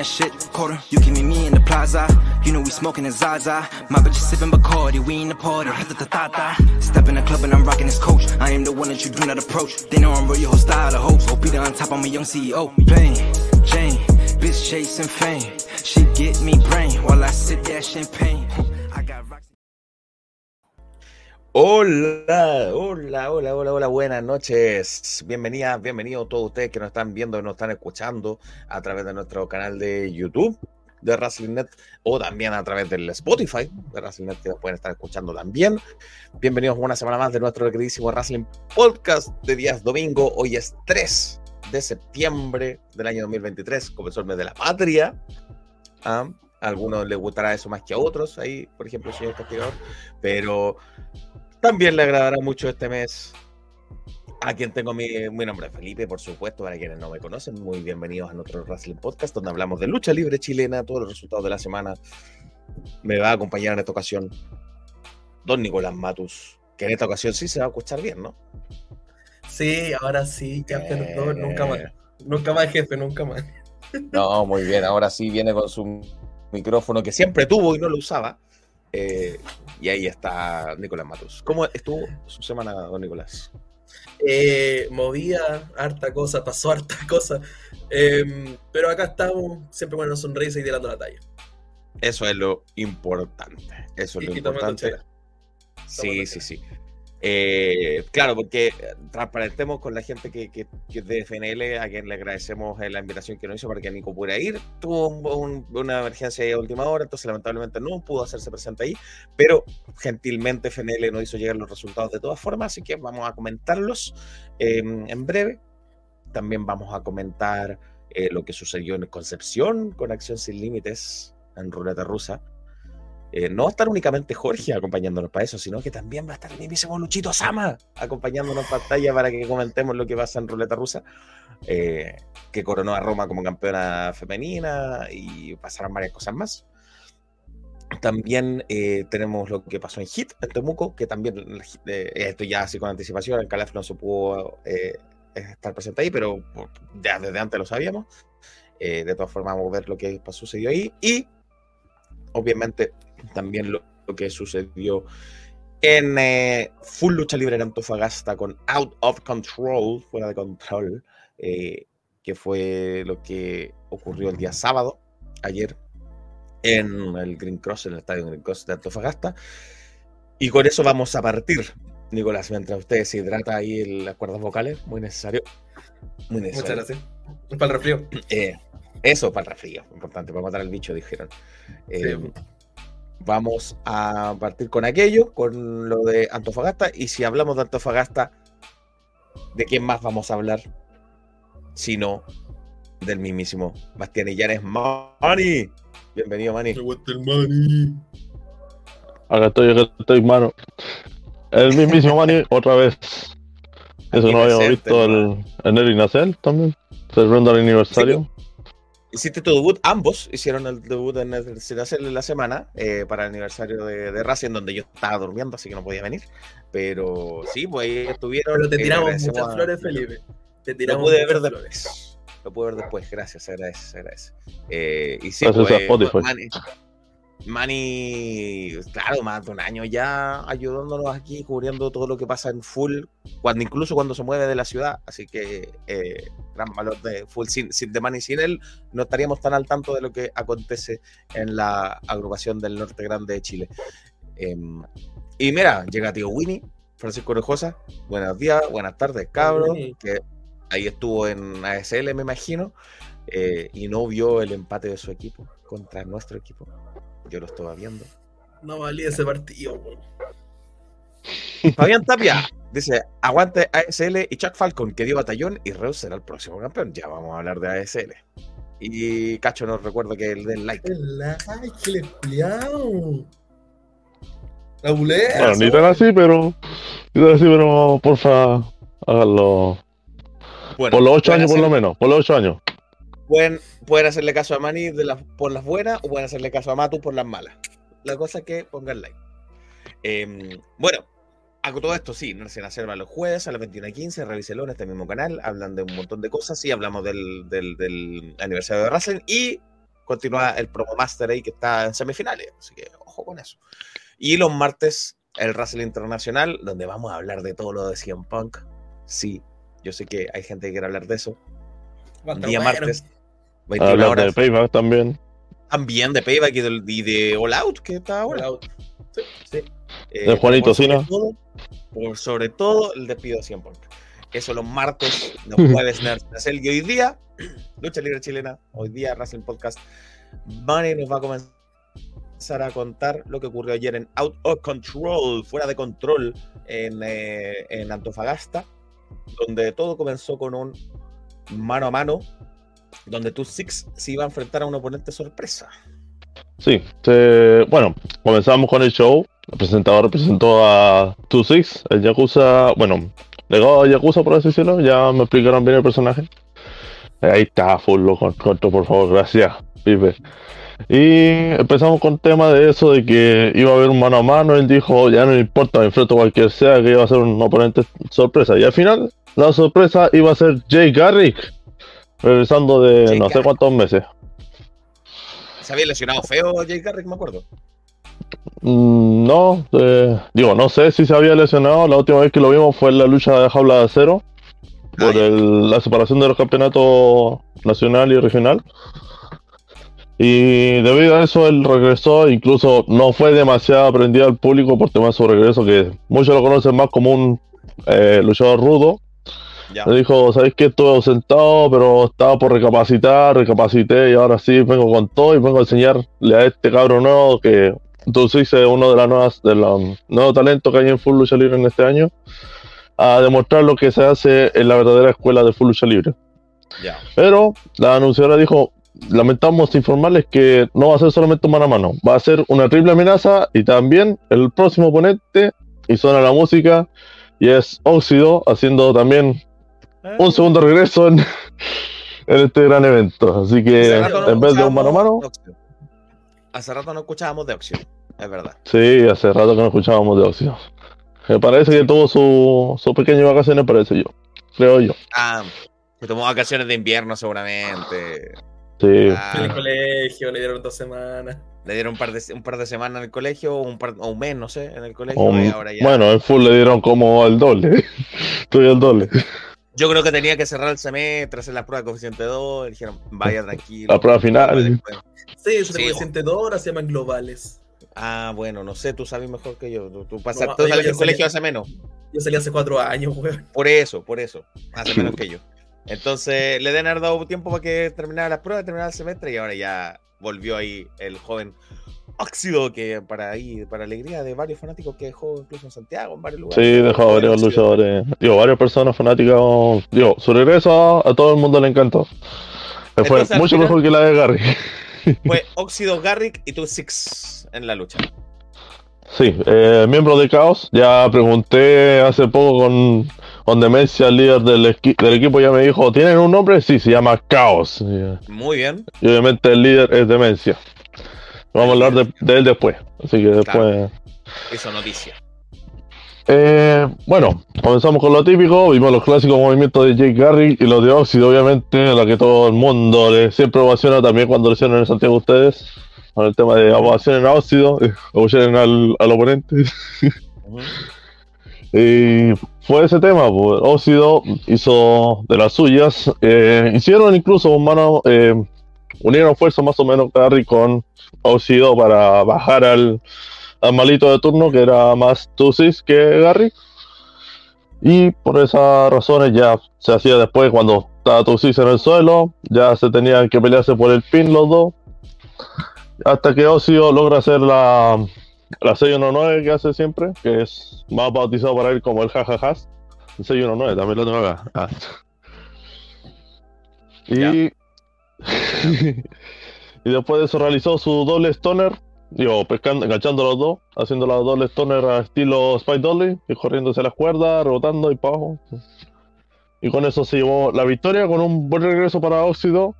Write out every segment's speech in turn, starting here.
that shit, quarter. You give me me in the plaza. You know we smoking a Zaza. My bitch is sipping Bacardi, we in the party. Step in the club and I'm rocking this coach. I am the one that you do not approach. They know I'm real, your whole style of hope. OP on top, I'm a young CEO. Plain Jane, bitch chasing fame. She get me brain while I sit there champagne. Hola, hola, hola, hola, hola, buenas noches. Bienvenidas, bienvenidos todos ustedes que nos están viendo, nos están escuchando a través de nuestro canal de YouTube de WrestlingNet o también a través del Spotify de WrestlingNet que nos pueden estar escuchando también. Bienvenidos una semana más de nuestro queridísimo Wrestling Podcast de días domingo. Hoy es 3 de septiembre del año 2023, comenzó el mes de la patria. ¿ah? A algunos les gustará eso más que a otros, ahí, por ejemplo, el señor castigador, pero también le agradará mucho este mes a quien tengo mi, mi nombre Felipe, por supuesto, para quienes no me conocen, muy bienvenidos a nuestro Wrestling Podcast, donde hablamos de lucha libre chilena, todos los resultados de la semana. Me va a acompañar en esta ocasión don Nicolás Matus, que en esta ocasión sí se va a escuchar bien, ¿no? Sí, ahora sí, ya Eh. perdón, nunca más. Nunca más, jefe, nunca más. No, muy bien, ahora sí viene con su micrófono que siempre tuvo y no lo usaba. Eh, y ahí está Nicolás Matus. ¿Cómo estuvo su semana, don Nicolás? Eh, movía harta cosa, pasó harta cosa. eh, pero acá estamos, siempre con una sonrisa y tirando la talla. Eso es lo importante. Eso es lo Y- importante. Sí, sí, sí. Eh, claro, porque eh, transparentemos con la gente que, de FNL, a quien le agradecemos eh, la invitación que nos hizo para que Nico pudiera ir. Tuvo un- un- una emergencia a última hora, entonces lamentablemente no pudo hacerse presente ahí, pero gentilmente FNL nos hizo llegar los resultados de todas formas, así que vamos a comentarlos eh, en breve. También vamos a comentar lo que sucedió en Concepción con Acción Sin Límites en Ruleta Rusa. Eh, no va estar únicamente Jorge acompañándonos para eso, sino que también va a estar el mismísimo Luchito Sama acompañándonos en pantalla para que comentemos lo que pasa en Ruleta Rusa, eh, que coronó a Roma como campeona femenina y pasaron varias cosas más. También eh, tenemos lo que pasó en Hit, en Temuco, que también, eh, esto ya así con anticipación, el Calaf no se pudo estar presente ahí, pero ya desde antes lo sabíamos. De todas formas, vamos a ver lo que sucedió ahí. Y obviamente también lo, lo que sucedió en eh, Full Lucha Libre en Antofagasta con Out of Control, fuera de control, eh, que fue lo que ocurrió el día sábado, ayer, en el Green Cross, en el estadio Green Cross de Antofagasta. Y con eso vamos a partir, Nicolás, mientras usted se hidrata ahí en las cuerdas vocales, muy necesario. Muy Muchas necesario. gracias. Es para el refrío. Eh, eso para el resfrío, importante, para matar al bicho, dijeron. Eh, Vamos a partir con aquello, con lo de Antofagasta. Y si hablamos de Antofagasta, ¿de quién más vamos a hablar? Si no, del mismísimo Bastián Illanes Mani. Bienvenido, Mani. money. Acá estoy, acá estoy, mano. El mismísimo Manny, otra vez. Eso no habíamos visto el, en el Inacel también. Celebrando el aniversario. Hiciste tu debut, ambos hicieron el debut en el en la semana eh, para el aniversario de, de Racing, donde yo estaba durmiendo, así que no podía venir. Pero sí, pues ahí estuvieron. Pero te eh, tiramos muchas a- flores, Felipe. Te Lo tiramos pude muchas ver flores. después. Lo pude ver después, gracias, se agradece, se agradece. Eh, y sí, Gracias a pues, Spotify. Manny, Manny, claro, más de un año ya ayudándonos aquí, cubriendo todo lo que pasa en full, cuando incluso cuando se mueve de la ciudad. Así que eh, gran valor de full. Sin, sin de Manny, sin él, no estaríamos tan al tanto de lo que acontece en la agrupación del Norte Grande de Chile. Em, y mira, llega tío Winnie, Francisco Orejosa. Buenos días, buenas tardes, cabros. Que ahí estuvo en ASL, me imagino, eh, y no vio el empate de su equipo contra nuestro equipo. Yo lo estaba viendo. No valía ese partido, weón. Fabián Tapia dice: Aguante ASL y Chuck Falcon, que dio batallón, y Reus será el próximo campeón. Ya vamos a hablar de ASL. Y Cacho nos recuerda que el del like. El like, le. La bulea. Bueno, ni tan así, pero. Ni tan así, pero porfa, háganlo. Bueno, Por los ocho años, por lo menos. Por los ocho años. Pueden, pueden hacerle caso a Manny de las, por las buenas o pueden hacerle caso a Matu por las malas. La cosa es que pongan like. Em, bueno, hago todo esto, sí, Narsen Acerba los jueves a las 21.15, revíselo en este mismo canal, hablan de un montón de cosas, sí, hablamos del, del, del aniversario de Racing y continúa el Promo Master ahí que está en semifinales, así que ojo con eso. Y los martes, el Wrestling Internacional, donde vamos a hablar de todo lo de CM Punk. Sí, yo sé que hay gente que quiere hablar de eso. Un día bueno. martes, 21 Hablar de. Payback también. También de Payback y de, y de All Out, que está ahora. Out. Sí. Eh, De Juanito por sobre Sina. todo- por sobre todo el despido de 100 Punk. Eso los martes, los jueves Nerds Nacel, y hoy día, Lucha Libre Chilena, hoy día Wrestling Podcast, Bunny nos va a comenzar a contar lo que ocurrió ayer en Out of Control, fuera de control, en, eh, en Antofagasta, donde todo comenzó con un mano a mano, donde Two Six se iba a enfrentar a un oponente sorpresa. Sí, se- bueno, comenzamos con el show. El presentador presentó a 2-6, el Yakuza, bueno, legado de Yakuza por así decirlo, ya me explicaron bien el personaje. Ahí está, full lo corto, por favor, gracias, Pipe. Y empezamos con tema de eso, de que iba a haber un mano a mano, él dijo, ya no importa, me enfrento cualquier sea, que iba a ser un oponente sorpresa. Y al final, la sorpresa iba a ser Jay Garrick, regresando de Jay no sé cuántos meses. Se había lesionado feo Jay Garrick, me acuerdo. Mm, No, eh, digo, no sé si se había lesionado. La última vez que lo vimos fue en la lucha de jaula de acero por Ah, ya. el- la separación de los campeonatos nacional y regional. Y debido a eso él regresó, incluso no fue demasiado aprendido al público por temas de su regreso, que muchos lo conocen más como un eh, luchador rudo. Ya. Le dijo, ¿sabéis que estuve ausentado, pero estaba por recapacitar, recapacité y ahora sí vengo con todo y vengo a enseñarle a este cabro nuevo que tú sí es uno de las nuevas, de los nuevos talentos que hay en Full Lucha Libre en este año, a demostrar lo que se hace en la verdadera escuela de Full Lucha Libre. Ya. Pero la anunciadora dijo, lamentamos informarles que no va a ser solamente un mano a mano, va a ser una triple amenaza y también el próximo oponente, y suena la música, y es Óxido haciendo también un segundo regreso en, en este gran evento. Así que en vez de un mano a mano, Oxio. Hace rato no escuchábamos de Oxio, es verdad. sí, hace rato que no escuchábamos de Óxido. Me parece que tuvo su, su pequeña vacaciones, parece yo. Creo yo. Ah, se tomó vacaciones de invierno seguramente. Sí. Ah, En el colegio le dieron dos semanas. le dieron un par, de, un par de semanas en el colegio, o un, par, o un mes, no sé, en el colegio. Y ahora ya. Bueno, en full le dieron como el doble. Estoy el doble. Yo creo que tenía que cerrar el semestre, hacer la prueba de coeficiente 2. y Dijeron, vaya tranquilo. La prueba final. Después. Sí, yo Sí, tengo coeficiente dos horas, se llaman globales. Ah, bueno, no sé, tú sabes mejor que yo. Tú, tú No, pasas, yo tú sales ya del colegio hace menos. Yo salí hace cuatro años, weón. Por eso, por eso. Hace menos que yo. Entonces, le deben haber dado tiempo para que terminara las pruebas, terminara el semestre y ahora ya volvió ahí el joven Óxido, que para ahí, para alegría de varios fanáticos que dejó incluso en Santiago, en varios lugares. Sí, dejó varios luchadores. Digo, varias personas fanáticas. Digo, su regreso a, todo el mundo le encantó. Fue Entonces, mucho final- mejor que la de Gary. Fue Óxido Garrick y tú Six en la lucha. Sí, eh, miembro de Caos. Ya pregunté hace poco con, con Demencia, el líder del, del equipo, ya me dijo, ¿tienen un nombre? Sí, se llama Caos. Muy bien. y obviamente el líder es Demencia. Vamos a hablar de, de él después. Así que después... Hizo noticia. Eh, bueno, comenzamos con lo típico, vimos los clásicos movimientos de Jake Garrick y los de Oxy, obviamente, a la que todo el mundo le siempre ovaciona también cuando lo hicieron en Santiago ustedes, con el tema de ovacionen a óxido, eh, ovacionen al, al oponente. Y fue ese tema, pues, Óxido hizo de las suyas, eh, hicieron incluso un mano, eh, unieron fuerzas más o menos Garrick con Óxido para bajar al, al malito de turno que era más Tusis que Garrick. Y por esas razones ya se hacía después cuando estaba Tusis en el suelo, ya se tenían que pelearse por el pin los dos. Hasta que Óxido logra hacer la, la 619 que hace siempre, que es más bautizado para él como el jajajas. El 619 también lo tengo acá. Ah. Y, y después de eso realizó su doble stoner, digo, pescando, enganchando los dos, haciendo la doble stoner a estilo Spike Dolly, y corriéndose las cuerdas, rebotando y para abajo. Y con eso se llevó la victoria con un buen regreso para Óxido.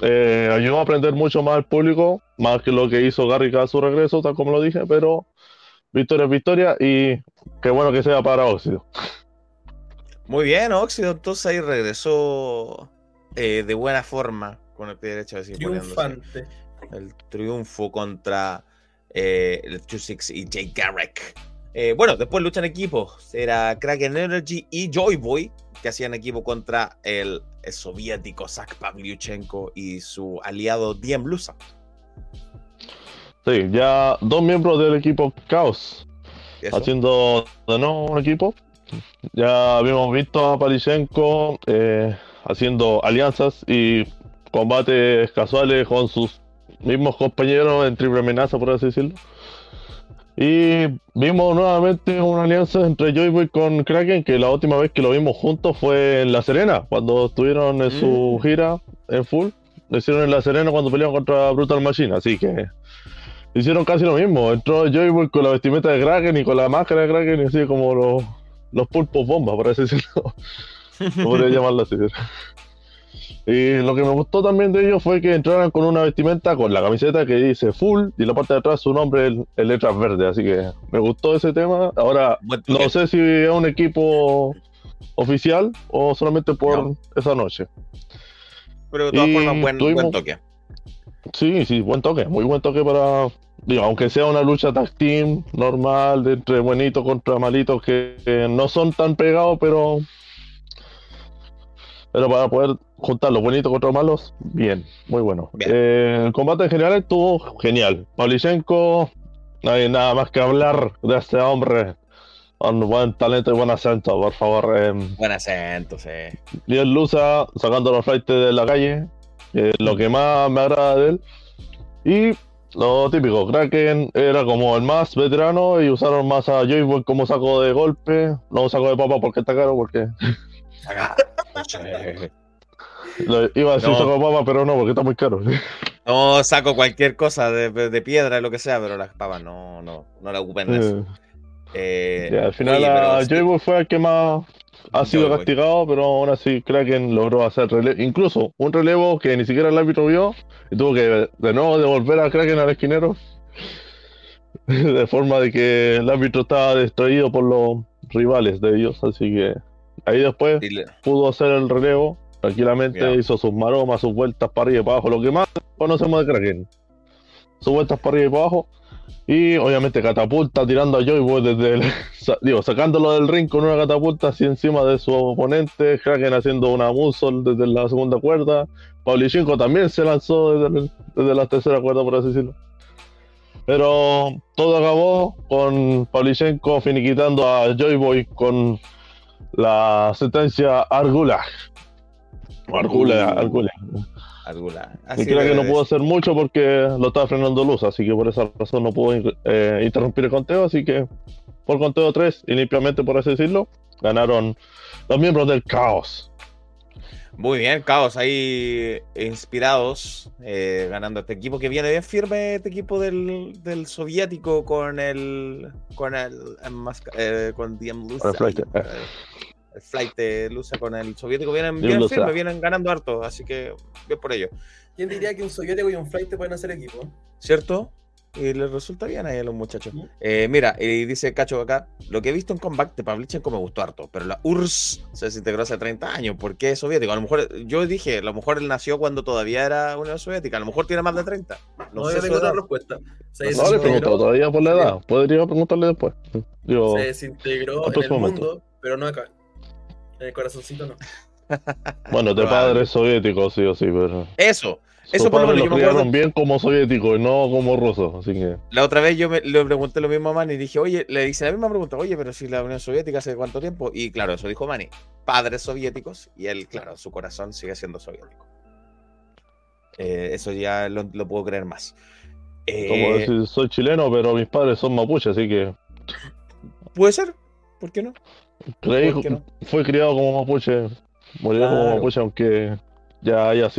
eh, ayudó a aprender mucho más al público, más que lo que hizo Garrick a su regreso, tal como lo dije, pero victoria es victoria y qué bueno que sea para Óxido. Muy bien, Óxido, entonces ahí regresó eh, de buena forma con el pie derecho. Así, Triunfante. El triunfo contra eh, el 2-6 y Jay Garrick. Eh, bueno, después luchan equipos. Era Kraken Energy y Joy Boy, que hacían equipo contra el, soviético Zach Pavlyuchenko y su aliado Diem Blusa. Sí, ya dos miembros del equipo Chaos haciendo de nuevo un equipo. Ya habíamos visto a Pavlyuchenko eh, haciendo alianzas y combates casuales con sus mismos compañeros en triple amenaza, por así decirlo. Y vimos nuevamente una alianza entre Joyboy con Kraken, que la última vez que lo vimos juntos fue en La Serena, cuando estuvieron en su mm. gira en full. Lo hicieron en La Serena cuando pelearon contra Brutal Machine, así que hicieron casi lo mismo. Entró Joyboy con la vestimenta de Kraken y con la máscara de Kraken, y así como los, los pulpos bombas, por así decirlo. Podría llamarlo así. Y lo que me gustó también de ellos fue que entraran con una vestimenta con la camiseta que dice full y la parte de atrás su nombre en, letras verdes. Así que me gustó ese tema. Ahora, no sé si es un equipo oficial o solamente por esa noche. Pero de todas formas, buen, buen toque. Sí, sí, buen toque. Muy buen toque para. Digo, aunque sea una lucha tag team normal, de entre buenitos contra malitos que no son tan pegados, pero pero para poder juntar los bonitos contra los malos, bien, muy bueno. Eh, el combate en general estuvo genial. Pavlichenko, no hay nada más que hablar de este hombre. Con buen talento y buen acento, por favor. Eh, buen acento, sí. Bien Lusa sacando los flights de la calle, lo que más me agrada de él. Y lo típico, Kraken era como el más veterano y usaron más a Joyboy como saco de golpe, no saco de papa porque está caro, porque iba a decir saco de papa, pero no, porque está muy caro. No saco cualquier cosa de, piedra, lo que sea, pero las papas no, no, no la ocupen eso. Eh, al final oye, fue el que más ha sido castigado, pero aún así Kraken logró hacer relevo, incluso un relevo que ni siquiera el árbitro vio y tuvo que de nuevo devolver a Kraken al esquinero de forma de que el árbitro estaba distraído por los rivales de ellos, así que Ahí después pudo hacer el relevo tranquilamente, hizo sus maromas, sus vueltas para arriba y para abajo, lo que más conocemos de Kraken. Sus vueltas para arriba y para abajo. Y obviamente catapulta tirando a Joy desde el, digo, sacándolo del ring con una catapulta así encima de su oponente, Kraken haciendo una musol desde la segunda cuerda, Pavlichenko también se lanzó desde, desde, la tercera cuerda, por así decirlo. Pero todo acabó con Pavlichenko finiquitando a Joyboy con la sentencia Argula. Argula, uh. Argula. Argula. Así creo que no pudo hacer mucho porque lo estaba frenando luz, así que por esa razón no pudo eh, interrumpir el conteo, así que por conteo 3 y limpiamente por así decirlo, ganaron los miembros del caos. Muy bien, Caos, ahí inspirados, eh, ganando este equipo que viene bien firme, este equipo del, del soviético con el con el, eh, con DM Lusa. El flight, eh. el flight de Lusa con el soviético vienen bien firme, vienen ganando harto, así que bien por ello. ¿Quién diría que un soviético y un flight pueden hacer equipo? ¿Cierto? Y les resulta bien ahí a los muchachos. Eh, mira, y dice Cacho acá, lo que he visto en Comeback de Pavlichenko me gustó harto, pero la URSS se desintegró hace 30 años, ¿por qué es soviético? A lo mejor, yo dije, a lo mejor él nació cuando todavía era Unión Soviética, a lo mejor tiene más de 30. No, sé tengo otra respuesta. no, le pregunto todavía por la edad, podría preguntarle después. se desintegró en el mundo, pero no acá. En el corazoncito no. bueno, de padre soviético, sí o sí, pero... Eso, eso por lo menos yo me acuerdo. bien como soviético y no como ruso, así que. La otra vez yo me, le pregunté lo mismo a Manny y dije, oye, le hice la misma pregunta, oye, pero si la Unión Soviética hace cuánto tiempo. Y claro, eso dijo Manny, padres soviéticos, y él, claro, su corazón sigue siendo soviético. Eh, eso ya lo, puedo creer más. como decir, eh, soy chileno, pero mis padres son mapuches, así que. Puede ser, ¿por qué no? Creí, fue criado como mapuche, murió como mapuche, aunque ya haya,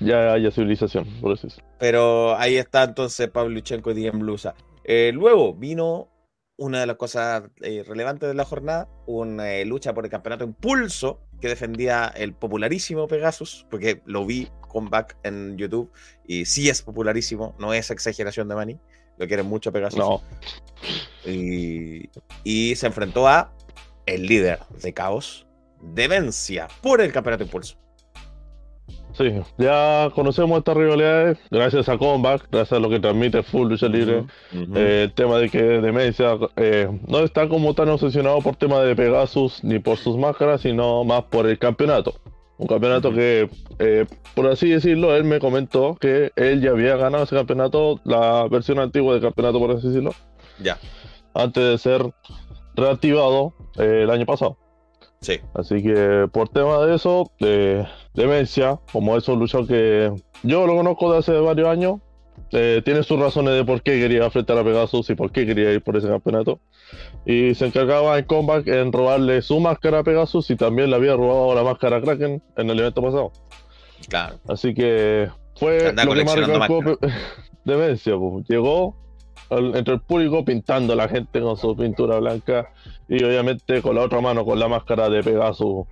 ya haya civilización, por eso. Pero ahí está entonces Pavlyuchenko y Diem Blusa. Eh, luego vino una de las cosas eh, relevantes de la jornada, una eh, lucha por el campeonato Impulso que defendía el popularísimo Pegasus, porque lo vi comeback en YouTube y sí es popularísimo, no es exageración de Manny, lo quieren mucho Pegasus. No. Y, y se enfrentó a el líder de Caos, Demencia, por el campeonato Impulso. Sí, ya conocemos estas rivalidades gracias a Comeback, gracias a lo que transmite Full Lucha Libre. Eh, el tema de que Demencia eh, no está como tan obsesionado por tema de Pegasus ni por sus máscaras, sino más por el campeonato. Un campeonato que, eh, por así decirlo, él me comentó que él ya había ganado ese campeonato, la versión antigua del campeonato, por así decirlo, Ya, antes de ser reactivado eh, el año pasado. sí. Así que por tema de eso, de demencia, como es un luchador que yo lo conozco de hace varios años, eh, tiene sus razones de por qué quería enfrentar a Pegasus y por qué quería ir por ese campeonato. Y se encargaba en Comeback en robarle su máscara a Pegasus y también le había robado la máscara a Kraken en el evento pasado. Claro. Así que fue lo que más recalcó demencia. pues. Llegó al- entre el público pintando a la gente con su pintura blanca y obviamente con la otra mano con la máscara de Pegasus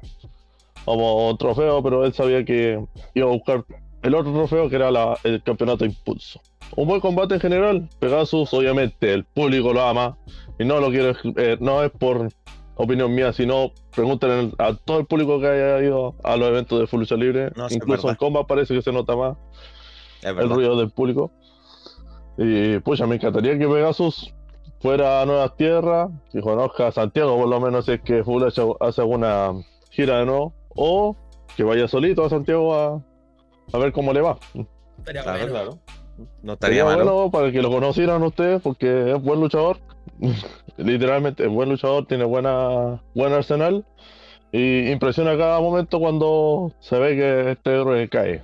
como trofeo, pero él sabía que iba a buscar el otro trofeo que era la- el campeonato Impulso. Un buen combate en general. Pegasus, obviamente, el público lo ama y no lo quiero, eh, no es por opinión mía, sino pregúntenle a todo el público que haya ido a los eventos de Full Lucha Libre. No, Incluso en combat parece que se nota más el ruido del público. Y pucha, me encantaría que Pegasus fuera a nuevas tierras, que conozca a Santiago por lo menos si es que Full hace alguna gira de nuevo, o que vaya solito a Santiago a, a ver cómo le va. Estaría Claro, bueno. claro. No estaría Sería malo. bueno para que lo conocieran ustedes porque es buen luchador. Literalmente es buen luchador, tiene buena buen arsenal y impresiona cada momento cuando se ve que este héroe cae.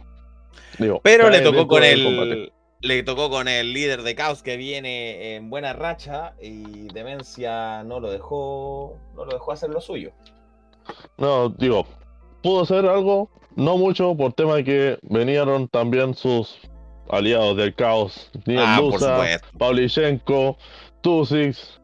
Digo, Pero le tocó con el. Le tocó con el líder de Caos que viene en buena racha y Demencia no lo dejó. No lo dejó hacer lo suyo. No, digo, pudo hacer algo, no mucho, por tema de que venían también sus aliados del caos, Niel Ah, Lusa. Pavlichenko, Tusix.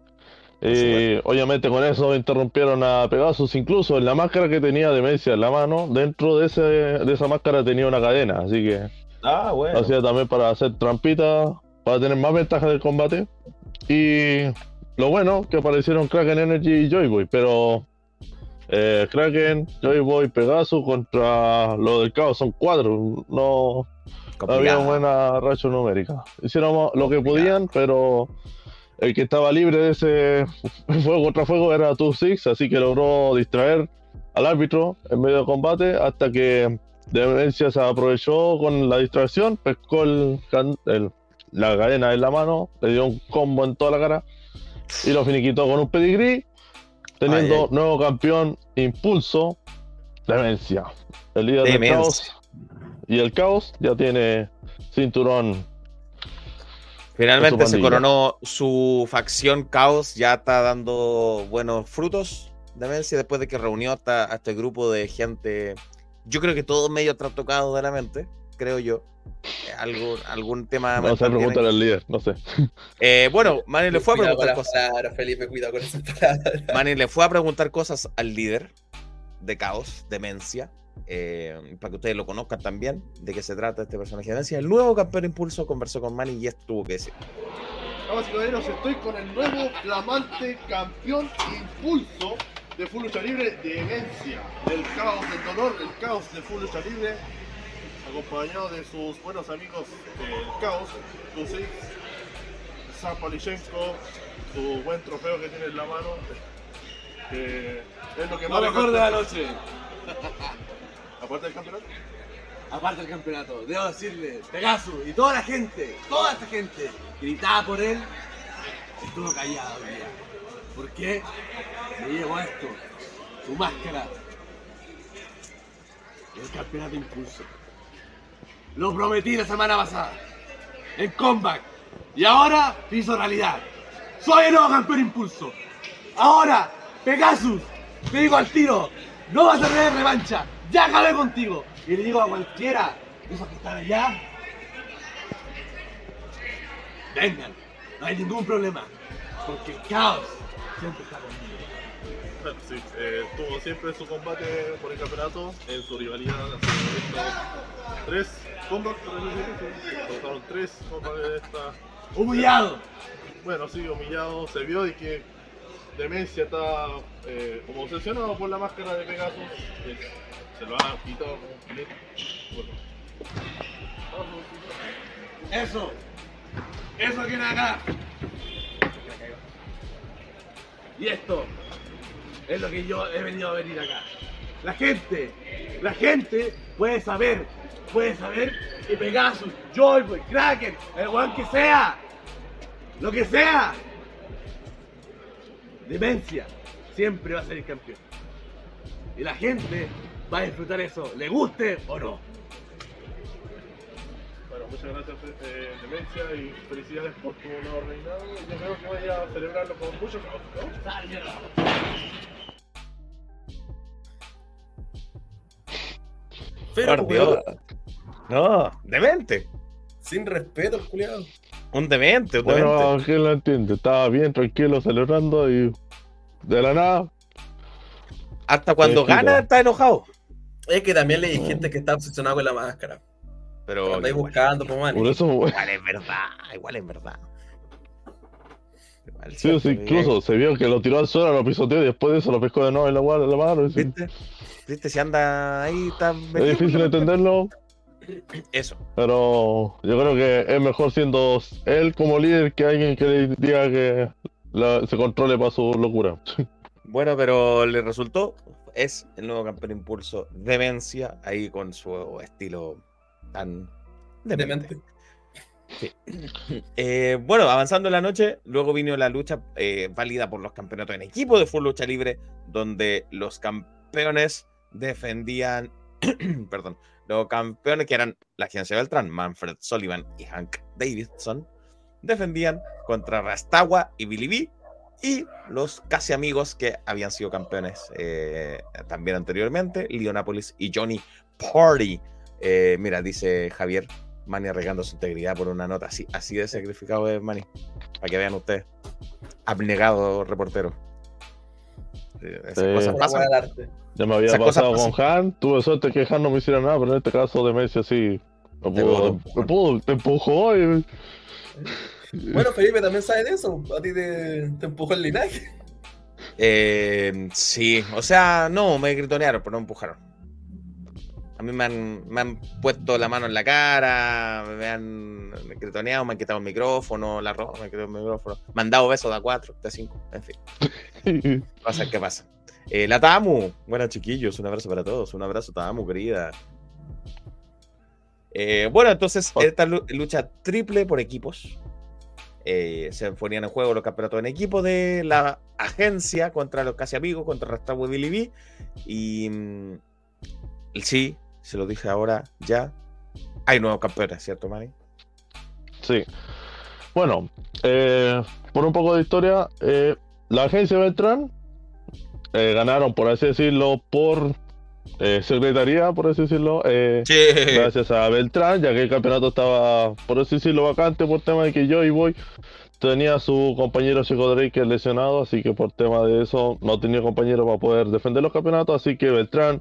Y obviamente con eso interrumpieron a Pegasus, incluso en la máscara que tenía Demencia en la mano, dentro de, ese, de esa máscara tenía una cadena, así que Ah, bueno. hacía también para hacer trampita, para tener más ventaja del combate. Y lo bueno, que aparecieron Kraken Energy y Joyboy, pero eh, Kraken, Joyboy, Pegasus contra lo del caos son cuatro, no, no había buena racha numérica. Hicieron lo que podían, pero el que estaba libre de ese fuego contra fuego era 2-6, así que logró distraer al árbitro en medio de combate hasta que Demencia se aprovechó con la distracción, pescó el, el- la cadena en la mano, le dio un combo en toda la cara y lo finiquitó con un pedigrí, teniendo Ay, ay. nuevo campeón Impulso, Demencia. El líder del Demencia. caos y el caos ya tiene cinturón. Finalmente se coronó su facción Caos, ya está dando buenos frutos. Demencia después de que reunió hasta, a este grupo de gente, yo creo que todos medio trastocados de la mente, creo yo. Eh, Algo, algún tema No tienen. pregúntale al líder, no sé. Eh, bueno, Manny le fue a preguntar cosas. palabras, Felipe, cuidado con esas palabras. Manny le fue a preguntar cosas al líder de Caos, Demencia, eh, para que ustedes lo conozcan también, de qué se trata este personaje de Demencia. El nuevo campeón Impulso conversó con Manny y esto tuvo que decir. Damas y caballeros, estoy con el nuevo flamante campeón impulso de Full Lucha Libre de Herencia, del caos del dolor, el caos de Full Lucha Libre, acompañado de sus buenos amigos del caos, Tusix, Sam Polichenko, su buen trofeo que tiene en la mano, que es lo que Lo más mejor de la noche, aparte del campeonato. aparte del campeonato, debo decirle, Pegasus y toda la gente, toda esta gente gritaba por él, estuvo callado hoy día. ¿Por qué? Me llevo esto, su máscara, el campeonato impulso. Lo prometí la semana pasada. En comeback. Y ahora hizo realidad. Soy el nuevo campeón impulso. Ahora, Pegasus, te digo al tiro, no vas a tener revancha. Ya acabé contigo. Y le digo a cualquiera de esos que están allá. Vengan, no hay ningún problema. Porque el caos siempre está conmigo. Bueno, sí, eh, tuvo siempre su combate por el campeonato en su rivalidad 3 son dos, son tres esta. Humillado. Bueno, sí, humillado. Se vio y que Demencia está eh, como obsesionado por la máscara de Pegasus. Pues, se lo ha quitado con bueno. Eso. Eso viene acá. Y esto es lo que yo he venido a venir acá. La gente, la gente puede saber puede saber que Pegasus, Joyboy, Kraken, el weón que sea, lo que sea, Demencia siempre va a ser el campeón. Y la gente va a disfrutar eso, le guste o no. Bueno, muchas gracias, eh, Demencia, y felicidades por tu nuevo reinado. Yo creo que voy a celebrarlo con muchos ¿no? Pero, weón, No, demente. sin respeto, el culiado. Un demente, un demente. Bueno, ¿quién lo entiende? Estaba bien tranquilo celebrando y de la nada. Hasta cuando gana está enojado. Es que también le hay gente que está obsesionada con la máscara. Pero igual, buscando, pues, man. Por eso, igual es verdad, igual es verdad. Igual sí, incluso se vio que lo tiró al suelo, lo pisoteó y después de eso lo pescó de nuevo en la en la mano. y sí. ¿Viste? ¿Viste? Si anda ahí tan Es difícil entenderlo, Eso. pero yo creo que es mejor siendo él como líder que alguien que le diga que la- se controle para su locura. Bueno, pero le resultó. Es el nuevo campeón impulso Demencia, ahí con su estilo tan demente. Demente. Eh, bueno, avanzando en la noche, luego vino la lucha eh, válida por los campeonatos en equipo de Full Lucha Libre, donde los campeones defendían, perdón, los campeones que eran la agencia Beltrán, Manfred Sullivan y Hank Davidson, defendían contra Rastawa y Billy B y los casi amigos que habían sido campeones eh, también anteriormente, Leonápolis y Johnny Party. Eh, mira, dice Javier, Manny arreglando su integridad por una nota. Así, así de sacrificado es Manny. Para que vean ustedes. Abnegado reportero. Eh, Esas Sí. cosas pasan. Ya me había Esas pasado con Han, tuve suerte que Han no me hiciera nada, pero en este caso de Messi sí. Me Te pudo, me pudo, te empujó y. Bueno, Felipe también sabe de eso. A ti te, te empujó el linaje. Eh, sí, o sea, no, me gritonearon, pero no empujaron. A mí me han, me han puesto la mano en la cara, me han gritoneado, me han quitado el micrófono, la ropa, me han quitado el micrófono, me han dado besos de A4, de 5, en fin. Pasa que pasa. Eh, la Tamu, buenas chiquillos, un abrazo para todos, un abrazo Tamu, querida. Eh, bueno, entonces, esta lu- lucha triple por equipos. Eh, se ponían en juego los campeonatos en equipo de la agencia contra los casi amigos, contra Rastawa y Billy B. Y mm, sí, se lo dije ahora ya. Hay nuevos campeones, ¿cierto, Manny? Sí. Bueno, eh, por un poco de historia, eh, la agencia Beltrán eh, ganaron, por así decirlo, por secretaría, por así decirlo, Sí. gracias a Beltrán, ya que el campeonato estaba, por así decirlo, vacante por tema de que yo y Boy tenía a su compañero Chico Drake lesionado, así que por tema de eso no tenía compañero para poder defender los campeonatos, así que Beltrán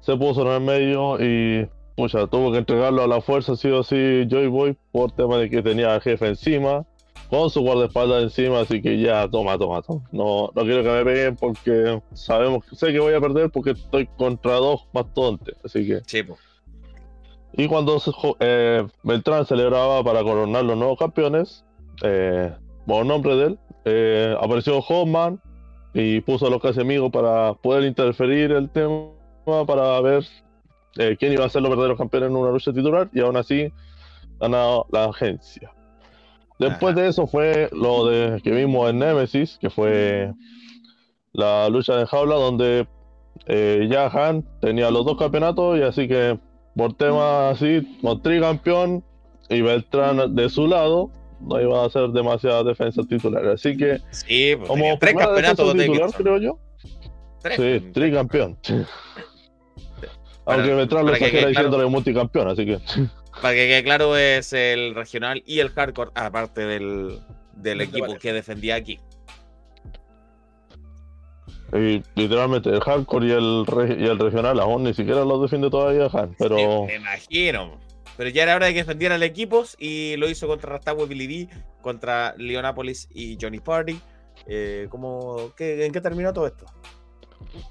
se puso en el medio y pucha, tuvo que entregarlo a la fuerza sí o sí Joy Boy por tema de que tenía al jefe encima, con su guardaespaldas encima, así que ya, toma, toma, toma. No, no quiero que me peguen porque sabemos, sé que voy a perder porque estoy contra dos mastodontes, así que... Sí, po. Y cuando eh, Beltrán celebraba para coronar los nuevos campeones, eh, por nombre de él, eh, apareció Hoffman y puso a los casi amigos para poder interferir el tema para ver eh, quién iba a ser los verdaderos campeones en una lucha titular y aún así ganó la agencia. Después Ajá. de eso fue lo de que vimos en Nemesis, que fue la lucha de jaula donde eh, ya Han tenía los dos campeonatos y así que por tema así, con tricampeón y Beltrán de su lado, no iba a hacer demasiadas defensas titulares. Así que, Sí, pues, como tres campeonatos titular, creo yo, Tres, sí, pues, tricampeón. Para- Aunque Beltrán lo exagera quede claro. diciéndole multicampeón, así que. Para que quede claro, es el regional y el hardcore, aparte del, del De equipo que defendía aquí. Y literalmente el hardcore y el, re- y el regional aún ni siquiera los defiende todavía Han, pero Sí, me imagino. Pero ya era hora de que defendieran equipos y lo hizo contra Rastagua y Billy B, contra Leonápolis y Johnny Party. Eh, ¿cómo, qué- ¿En qué terminó todo esto?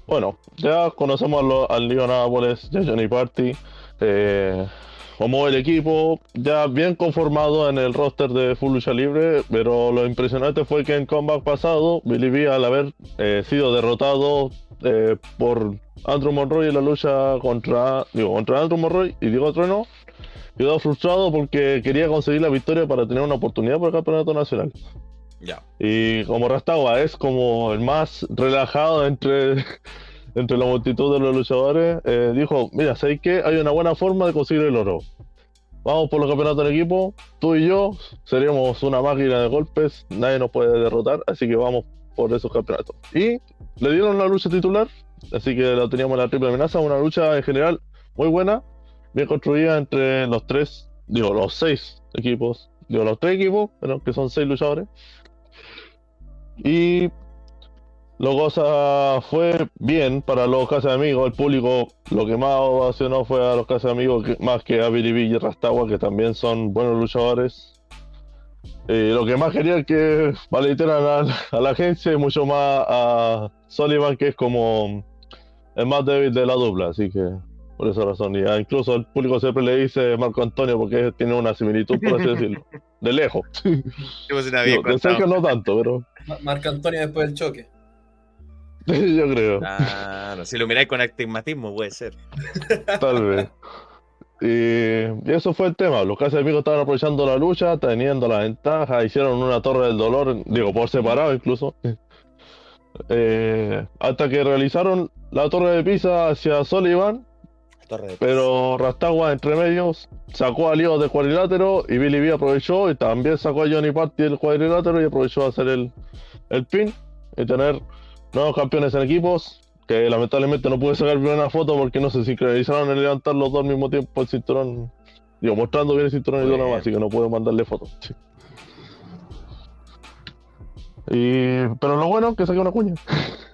Bueno, ya conocemos al Leon Nápoles, ya Johnny Party, eh, como el equipo ya bien conformado en el roster de Full Lucha Libre, pero lo impresionante fue que en comeback pasado, Billy B al haber eh, sido derrotado eh, por Andrew Monroy en la lucha contra, contra Andrew Monroy y Diego Trueno, quedó frustrado porque quería conseguir la victoria para tener una oportunidad por el campeonato nacional. Ya. Y como Rastagua es como el más relajado entre, entre la multitud de los luchadores, eh, dijo, mira, ¿sabes qué? Hay una buena forma de conseguir el oro. Vamos por los campeonatos en equipo, tú y yo seríamos una máquina de golpes, nadie nos puede derrotar, así que vamos por esos campeonatos. Y le dieron la lucha titular, así que la teníamos en la triple amenaza, una lucha en general muy buena, bien construida entre los tres, digo, los seis equipos, digo, los tres equipos, que son seis luchadores. Y la cosa fue bien para los casas de amigos. El público lo que más ovacionó fue a los casas de amigos, más que a Billy y Rastagua, que también son buenos luchadores. Eh, lo que más quería que valetearan a, a la agencia y mucho más a Sullivan, que es como el más débil de la dupla. Así que por esa razón. Y incluso el público siempre le dice Marco Antonio porque tiene una similitud, por así decirlo. De lejos. Yo Digo, de cerca no tanto, pero Ma- Marco Antonio después del choque. yo creo. Claro, si lo miráis con astigmatismo puede ser. Tal vez. Y, y eso fue el tema. Los casi amigos estaban aprovechando la lucha, teniendo la ventaja, hicieron una torre del dolor, digo, por separado incluso. Eh, hasta que realizaron la torre de pizza hacia Sullivan, Torre de pero Rastagua entre medios sacó a Lío del cuadrilátero y Billy B aprovechó y también sacó a Johnny Party del cuadrilátero y aprovechó a hacer el, el pin y tener nuevos campeones en equipos. Que lamentablemente no pude sacar bien una foto porque no se sincronizaron en levantar los dos al mismo tiempo el cinturón. Digo, mostrando bien el cinturón y todo lo demás, así que no puedo mandarle fotos. Sí. Y, pero lo bueno es que saqué una cuña.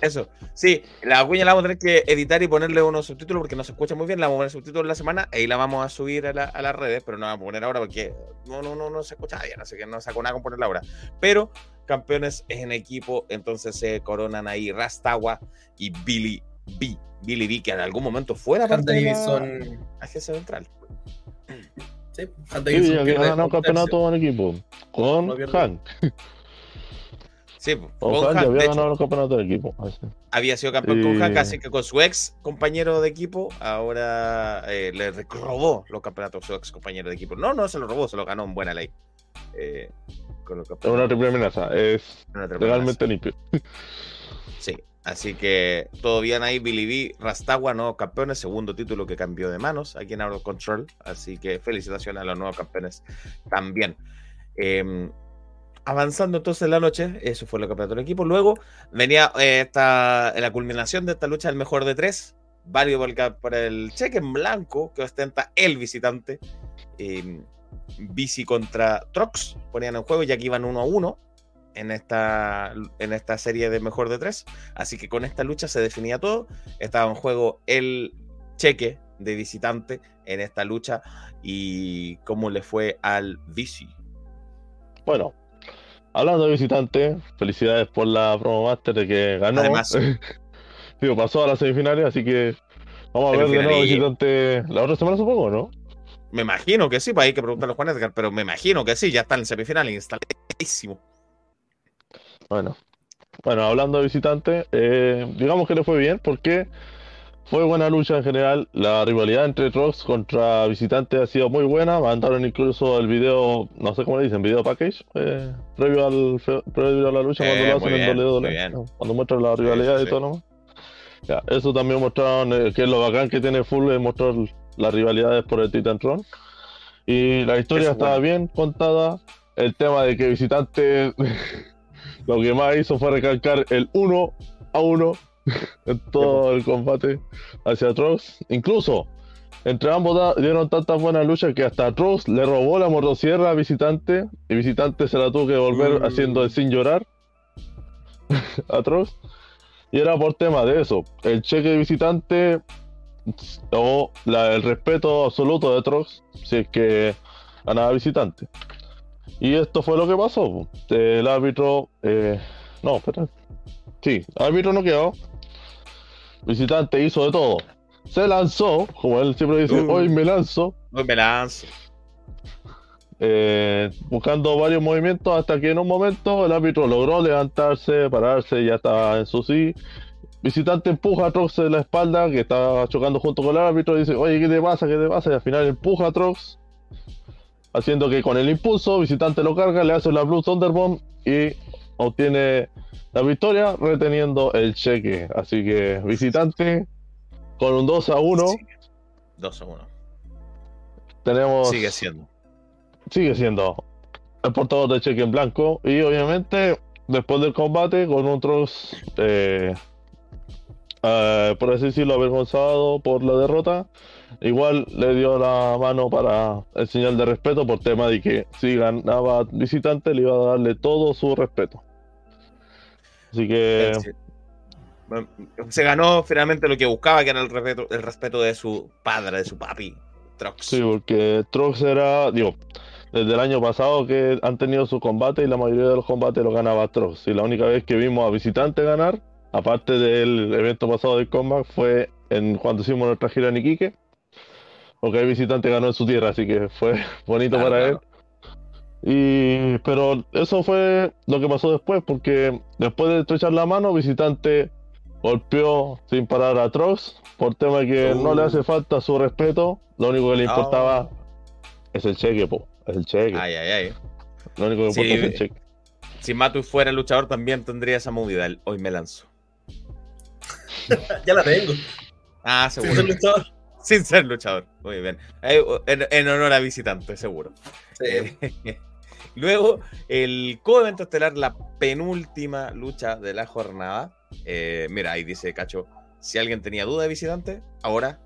Eso. Sí, la cuña la vamos a tener que editar y ponerle unos subtítulos porque no se escucha muy bien. La vamos a poner subtítulos la semana y la vamos a subir a, la- a las redes, pero no la vamos a poner ahora porque no, no, no, no se escucha bien, así que no saco nada con ponerla ahora. Pero campeones en equipo, entonces se coronan ahí Rastawa y Billy B. Billy B, que en algún momento fuera parte de la agencia central. Sí, ya que ganó campeonato en equipo. Con No pierde. Han. Sí, había de hecho, ganado el campeonato en equipo. así. había sido campeón con. Hank, así que con su ex compañero de equipo, ahora eh, le robó los campeonatos a su ex compañero de equipo. No, no se lo robó, se lo ganó en buena ley. Eh, con los Es una campeonatos. triple amenaza. Es Una triple legalmente limpio. Sí, así que bien ahí. Billy B, Rastagua, nuevos campeones, segundo título que cambió de manos aquí en Out of Control. Así que felicitaciones a los nuevos campeones también. Eh, avanzando entonces en la noche, eso fue lo que campeonato del equipo. Luego venía eh, esta, la culminación de esta lucha del mejor de tres, válido por el, por el cheque en blanco que ostenta el visitante. Eh, Bici contra Trox ponían en juego, ya que iban uno a uno en esta, en esta serie de mejor de tres. Así que con esta lucha se definía todo. Estaba en juego el cheque de visitante en esta lucha y cómo le fue al Bici. Bueno, hablando de visitante, felicidades por la promo master de que ganó. Además. Digo, pasó a las semifinales, así que vamos a ver de nuevo visitante la otra semana, supongo, ¿no? Me imagino que sí, pues hay que preguntarle a Juan Edgar, pero me imagino que sí, ya está en semifinal instaladísimo. Bueno, bueno, hablando de visitante, eh, digamos que le fue bien porque fue buena lucha en general. La rivalidad entre Trox contra visitante ha sido muy buena. Mandaron incluso el video, no sé cómo le dicen, video package, eh, previo, al, fe- previo a la lucha Eh, cuando lo muy hacen en WWE, muy cuando muestran la rivalidad sí, y sí. todo lo demás. Ya, eso también mostraron eh, que es lo bacán que tiene Full es mostrar las rivalidades por el Titantron. Y la historia Eso estaba bueno. bien contada. El tema de que visitante lo que más hizo fue recalcar el 1 a 1 en todo el combate hacia Trox. Incluso entre ambos dieron tantas buenas luchas que hasta Trox le robó la motosierra a visitante y visitante se la tuvo que devolver Mm. haciendo el sin llorar. a Trox. Y era por tema de eso. El cheque de visitante o la- el respeto absoluto de Trox si es que ganaba visitante. Y esto fue lo que pasó. El árbitro. eh, no, espera. Sí, árbitro no quedó. Visitante hizo de todo. Se lanzó, como él siempre dice, Uh. hoy me lanzo. Hoy me lanzo. eh, buscando varios movimientos hasta que en un momento el árbitro logró levantarse, pararse, ya estaba en su sí. Visitante empuja a Trox en la espalda, que estaba chocando junto con el árbitro, y dice, oye, ¿qué te pasa? ¿Qué te pasa? Y al final empuja a Trox, haciendo que con el impulso, visitante lo carga, le hace la Blue Thunderbomb y obtiene la victoria reteniendo el cheque. Así que visitante con un 2 a 1 Sí. 2 a 1. tenemos Sigue siendo. sigue siendo el portador de cheque en blanco y obviamente después del combate con otros eh, eh, por así decirlo avergonzado por la derrota igual le dio la mano para el señal de respeto por tema de que si ganaba visitante le iba a darle todo su respeto así que Sí. Se ganó finalmente lo que buscaba, que era el respeto, el respeto de su padre, de su papi, Trox. Sí, porque Trox era, digo, desde el año pasado que han tenido su combate y la mayoría de los combates los ganaba Trox. Y la única vez que vimos a visitante ganar, aparte del evento pasado del comeback, fue en cuando hicimos nuestra gira en Iquique. Porque el visitante ganó en su tierra, así que fue bonito Claro, para claro. él. Y, pero eso fue lo que pasó después, porque después de estrechar la mano, visitante golpeó sin parar a Trox por tema de que no le hace falta su respeto. Lo único que le Uh. Ah. importaba es el cheque, po. Es el cheque. Ay, ay, ay. Lo único que Sí, importa es el cheque. Si Matu fuera luchador, también tendría esa movida. el hoy me lanzo. Ya la tengo. Ah, Sin seguro. ser luchador. Sin ser luchador. Muy bien. Eh, En, en honor a visitante, seguro. Sí. Eh, Luego, el co-evento estelar, la penúltima lucha de la jornada. Eh, mira, ahí dice Cacho: si alguien tenía duda de visitante, ahora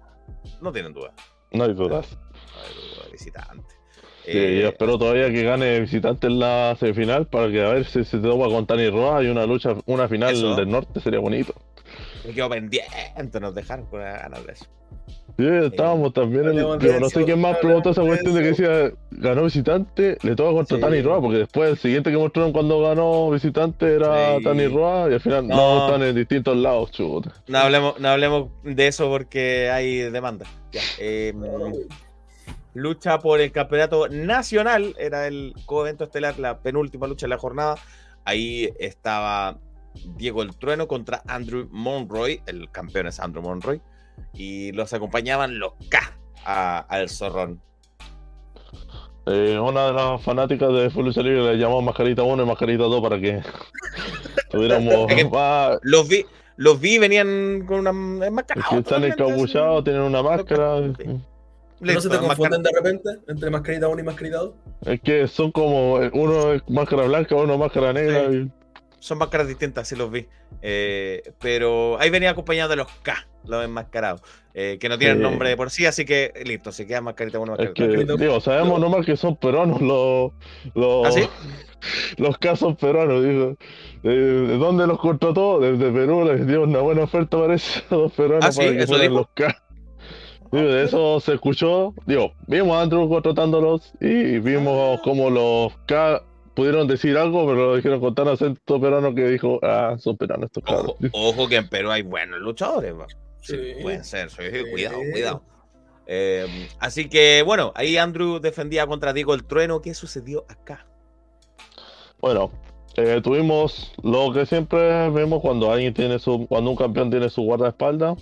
no tienen duda. No hay dudas. No hay duda de visitante. Sí, Eh, yo espero todavía que gane visitante en la semifinal para que a ver si se topa con Tani Roa y una lucha, una final Eso. del norte sería bonito. Me quedo pendiente, nos dejaron con ganas de eso. Sí, estábamos también en el, digo, no sé quién más preguntó esa cuestión de que decía ganó visitante, le toca contra Sí. Tani Roa, porque después el siguiente que mostraron cuando ganó visitante era Sí. Tani Roa y al final no. No. están en distintos lados, chuta. No hablemos, no hablemos de eso porque hay demanda. Ya, eh, lucha por el campeonato nacional, era el co-evento estelar, la penúltima lucha de la jornada. Ahí estaba Diego el Trueno contra Andrew Monroy, el campeón es Andrew Monroy, y los acompañaban los K al zorrón. Eh, una de las fanáticas de Full Libre le llamó Mascarita 1 y Mascarita 2 para que tuviéramos Es más. Los vi, los vi, venían con una Es enmascarada. que están encapuchados, tienen una máscara. Sí. ¿No se te confunden de repente entre mascarita 1 y mascarita 2? Es que son como eh, uno es máscara blanca, uno máscara negra. Sí. y- Son máscaras distintas, sí los vi. Eh, pero ahí venía acompañado de los K, los enmascarados. eh, que no tienen Sí. nombre de por sí, así que listo, se queda mascarita uno, Es mascarita que, dos. Mascarita- digo, sabemos nomás que son peruanos los, los, ¿Ah, sí? los casos peruanos, digo. Eh, ¿De dónde los contrató? Desde Perú les dio una buena oferta, parece, a los peruanos ¿Ah, sí? para que ¿Eso fueran dijo? los K. Digo, de eso se escuchó. Digo, vimos a Andrew contratándolos y vimos Ah. cómo los K pudieron decir algo, pero lo dijeron con tan acento peruano que dijo, ah, son peruanos estos cabros. Ojo, ojo que en Perú hay buenos luchadores. Sí, Sí. pueden ser, sí, cuidado, cuidado. Eh, así que bueno, ahí Andrew defendía contra Diego el Trueno. ¿Qué sucedió acá? Bueno, eh, tuvimos lo que siempre vemos cuando alguien tiene su, cuando un campeón tiene su guardaespaldas.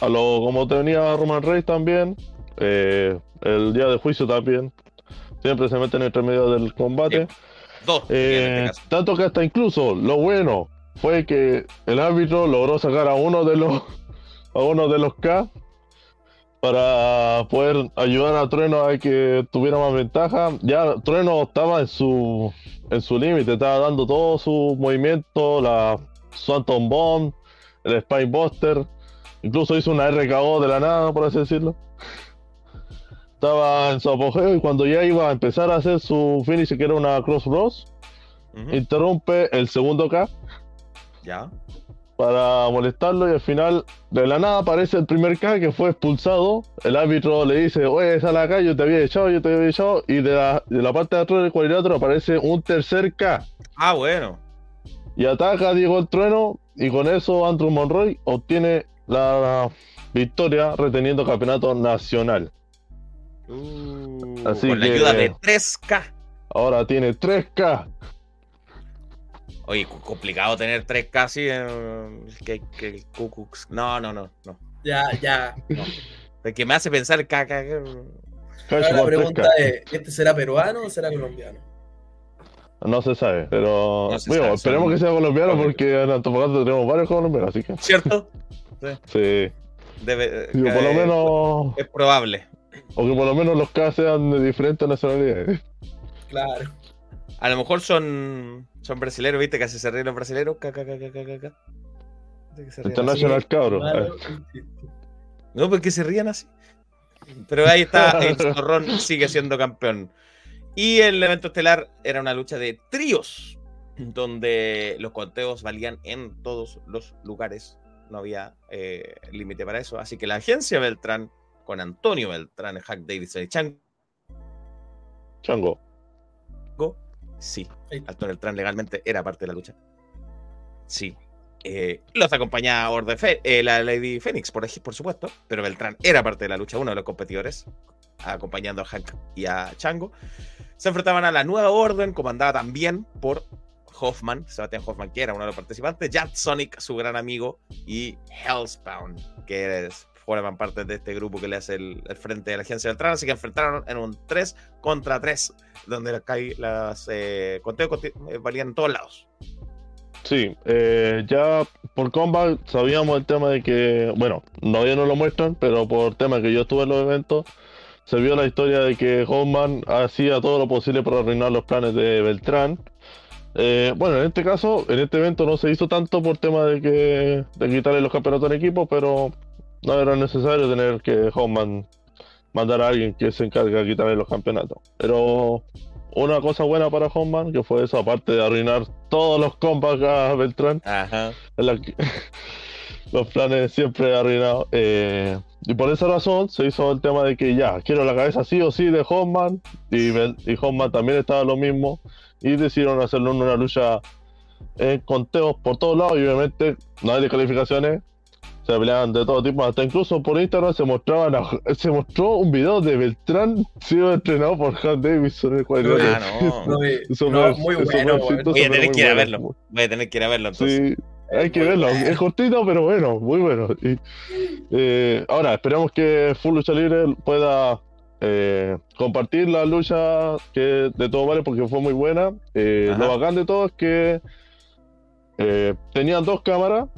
A lo como tenía Roman Reigns también, eh, el día de juicio también. Siempre se meten entre medio del combate. Dos, Eh, este tanto que hasta incluso lo bueno fue que el árbitro logró sacar a uno de los a uno de los K para poder ayudar a Trueno a que tuviera más ventaja. Ya Trueno estaba en su en su límite, estaba dando todo su movimiento, la Swanton Bomb, el Spine Buster, incluso hizo una RKO de la nada, por así decirlo. Estaba en su apogeo y cuando ya iba a empezar a hacer su finish, que era una Cross Bros, Ujú. interrumpe el segundo K Ya. para molestarlo y al final de la nada aparece el primer K que fue expulsado. El árbitro le dice, oye, sal acá, yo te había echado, yo te había echado. Y de la, de la parte de atrás del cuadrilátero aparece un tercer K. Ah, bueno. Y ataca a Diego el Trueno y con eso Andrew Monroy obtiene la victoria reteniendo campeonato nacional. Uh, Así con la ayuda de 3K. Ahora tiene 3K. Oye, complicado tener 3K así. eh, que, que No, no, no, no. Ya, ya. El que me hace pensar caca. Ahora la pregunta 3K. es, ¿este será peruano o será colombiano? No se sabe, pero No se bueno, sabe, esperemos son- que sea colombiano porque en Antofagasta tenemos varios colombianos, así que ¿Cierto? sí. Debe, Digo, por lo eh, menos, Es probable. O que por lo menos los K sean de diferentes nacionalidades. Claro. A lo mejor son, son brasileros, ¿viste? Que así se ríen los brasileros. Caca, caca, caca, caca. ¿De qué se ríen así? International cabro. Claro. No, porque se rían así. Pero ahí está, el Zorrón sigue siendo campeón. Y el evento estelar era una lucha de tríos, donde los conteos valían en todos los lugares. No había eh, límite para eso. Así que la agencia Beltrán, con Antonio Beltrán, Hack Davidson y Chango, Chango. sí. Antonio Beltrán legalmente era parte de la lucha. Sí. Eh, los acompañaba Orde Fe- eh, la Lady Phoenix, por, por supuesto, pero Beltrán era parte de la lucha, uno de los competidores, acompañando a Hank y a Chango. Se enfrentaban a la nueva orden, comandada también por Hoffman, Sebastián Hoffman, que era uno de los participantes, Jan Sonic, su gran amigo, y Hellspawn, que es, forman parte de este grupo que le hace el, frente de la agencia Beltrán, así que enfrentaron en un 3 contra 3, donde las, las eh, conteos eh, valían en todos lados. Sí, eh, ya por combat sabíamos el tema de que, bueno, todavía no lo muestran, pero por tema que yo estuve en los eventos, se vio la historia de que Hoffman hacía todo lo posible para arruinar los planes de Beltrán. Eh, bueno, en este caso, en este evento no se hizo tanto por tema de que de quitarle los campeonatos en equipo, pero no era necesario tener que Hoffman mandar a alguien que se encargue de quitarle los campeonatos. Pero una cosa buena para Hoffman, que fue eso, aparte de arruinar todos los combats a Beltrán, Ajá. en la que- los planes siempre arruinados. eh, y por esa razón se hizo el tema de que ya, quiero la cabeza sí o sí de Hoffman, y, y Hoffman también estaba lo mismo, y decidieron hacerlo en una lucha en conteos por todos lados, y obviamente no hay descalificaciones. Se peleaban de todo tipo, hasta incluso por Instagram se mostraban a- se mostró un video de Beltrán siendo entrenado por Hans Davidson en el cuadrilátero. Ah, no. Muy bueno, Voy a tener que ir a bueno. verlo. Voy a tener que ir a verlo entonces. Sí, hay que verlo. Es cortito, pero bueno, muy bueno. Y, eh, ahora, esperamos que Full Lucha Libre pueda eh, compartir la lucha que de todo vale porque fue muy buena. Eh, lo bacán de todo es que eh, tenían dos cámaras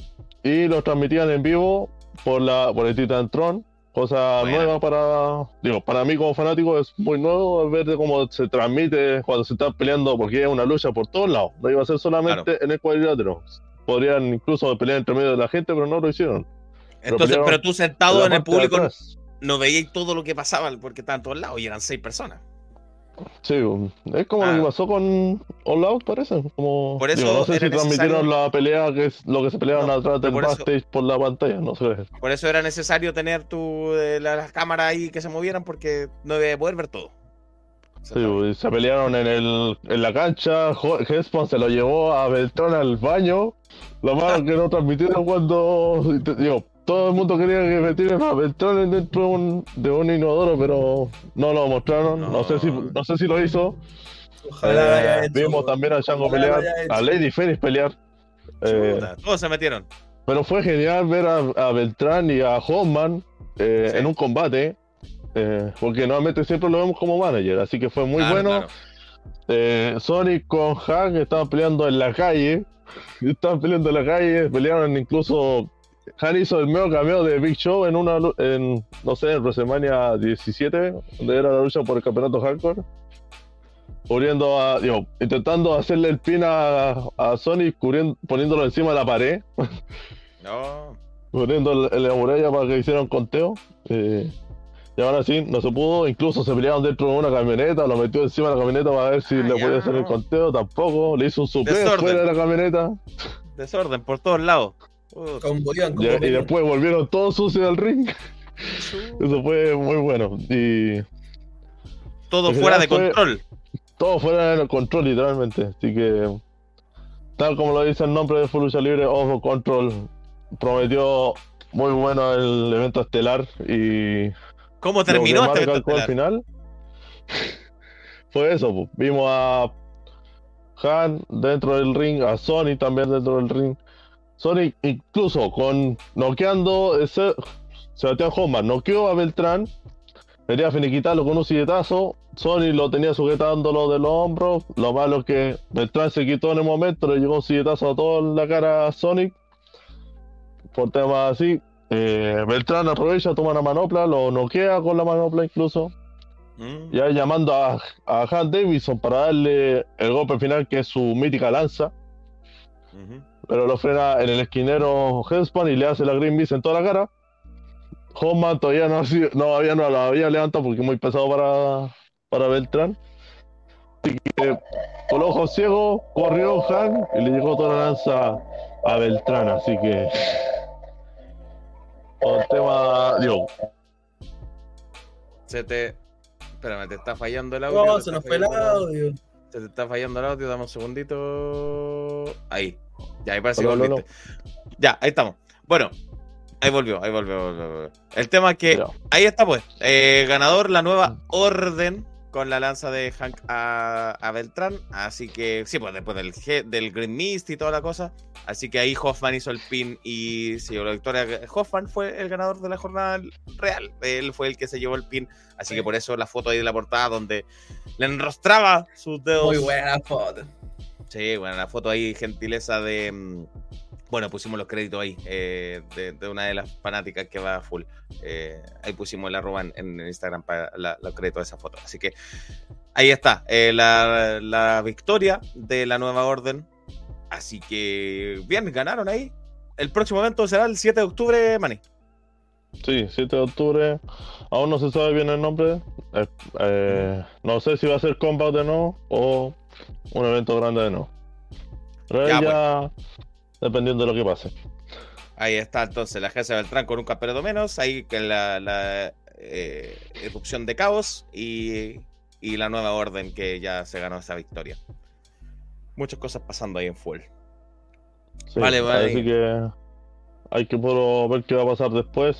y los transmitían en vivo por la por el Titantron. Cosa Buena. nueva para, digo, para mí como fanático es muy nuevo ver cómo se transmite cuando se está peleando, porque es una lucha por todos lados. No iba a ser solamente en el cuadrilátero. Podrían incluso pelear entre medio de la gente, pero no lo hicieron. Entonces, pelearon pero tú sentado en el público atrás. no veías todo lo que pasaba porque estaban todos lados y eran seis personas. Sí, es como Ah. lo que pasó con All Out, parece. Como, Por eso digo, no sé si transmitieron la pelea, que es lo que se pelearon No, atrás del por eso- backstage por la pantalla, no sé. Por eso era necesario tener tu, eh, la- las cámaras ahí que se movieran porque no iba a poder ver todo. Sí, se pelearon en, el, en la cancha, Hespan se lo llevó a Beltrán al baño. Lo malo que no transmitieron cuando. Digo, todo el mundo quería que metieran a Beltrán dentro de un, de un inodoro, pero no lo mostraron. No, No. sé, si, no sé si lo hizo. Ojalá haya Eh, hecho, vimos también a lo pelear, a Lady Phoenix pelear. Eh, todos se metieron. pero fue genial ver a, a Beltrán y a Hoffman eh, Sí. en un combate. eh, porque normalmente siempre lo vemos como manager, así que fue muy Claro, bueno. claro. Eh, Sonic con Hack estaban peleando en la calle. Estaban peleando en la calle, pelearon incluso. Han hizo el medio cameo de Big Show en una, en, no sé, en WrestleMania 17, donde era la lucha por el campeonato hardcore. Cubriendo a, digo, intentando hacerle el pin a, a Sonic, cubriendo, poniéndolo encima de la pared, No. poniendo en la muralla para que hicieran conteo. Eh, y ahora sí, no se pudo. Incluso se pelearon dentro de una camioneta, lo metió encima de la camioneta para ver si Ah, le podía hacer el conteo. Tampoco, le hizo un suplex fuera de la camioneta. desorden por todos lados. Ya, y después volvieron todos sucios al ring. Eso fue muy bueno. Y todo fuera de fue- control. todo fuera del control, literalmente. Así que, tal como lo dice el nombre de Full Lucha Libre, Ojo Control prometió muy bueno el evento estelar y ¿Cómo terminó este evento recalcó al estelar? final fue eso. Vimos a Han dentro del ring, a Sony también dentro del ring. Sony incluso con noqueando ese Sebastián Hoffman, noqueó a Beltrán, quería finiquitarlo con un silletazo, Sony lo tenía sujetándolo de los hombros, lo malo es que Beltrán se quitó en el momento, le llegó un silletazo a toda la cara a Sonic, por temas así, eh, Beltrán aprovecha, toma una manopla, lo noquea con la manopla incluso, Mm. ya llamando a, a Han Davidson para darle el golpe final que es su mítica lanza. Pero lo frena en el esquinero Hellspawn y le hace la Green Beast en toda la cara. Hoffman todavía no, ha sido- no, había, no la había levantado porque es muy pesado para, para Beltrán. Así que con los ojos ciegos corrió Han y le llegó toda la lanza a Beltrán. Así que. Con el tema. Digo, Se te. Espérame, te está fallando el audio. No, se nos fue el audio. Se te está fallando el audio, dame un segundito. Ahí. Ya, ahí parece que volviste. Ya, ahí estamos. Bueno, ahí volvió, ahí volvió. volvió, volvió. El tema es que. Ahí está, pues. Eh, ganador, la nueva orden con la lanza de Hank a, a Beltrán. Así que, sí, pues después del, del Green Mist y toda la cosa. Así que ahí Hoffman hizo el pin y se llevó la victoria. Hoffman fue el ganador de la jornada real. Él fue el que se llevó el pin. Así que por eso la foto ahí de la portada donde le enrostraba sus dedos. Muy buena foto. Sí, bueno, la foto ahí, gentileza de. Bueno, pusimos los créditos ahí, eh, de, de una de las fanáticas que va full. Eh, ahí pusimos el arroba en, en Instagram para la- los créditos de esa foto. Así que ahí está, eh, la, la victoria de la nueva orden. Así que, bien, ganaron ahí. El próximo evento será el 7 de octubre, Manny. Sí, 7 de octubre. Aún no se sabe bien el nombre. No sé si va a ser Combat de nuevo o un evento grande de nuevo. Pero Ya, ya, dependiendo de lo que pase. Ahí está entonces la agencia Beltrán con un campeonato menos. Ahí que la, la eh, erupción de caos y, y la nueva orden que ya se ganó esa victoria. Muchas cosas pasando ahí en full. Sí, Vale, vale. Así que hay que puro ver qué va a pasar después.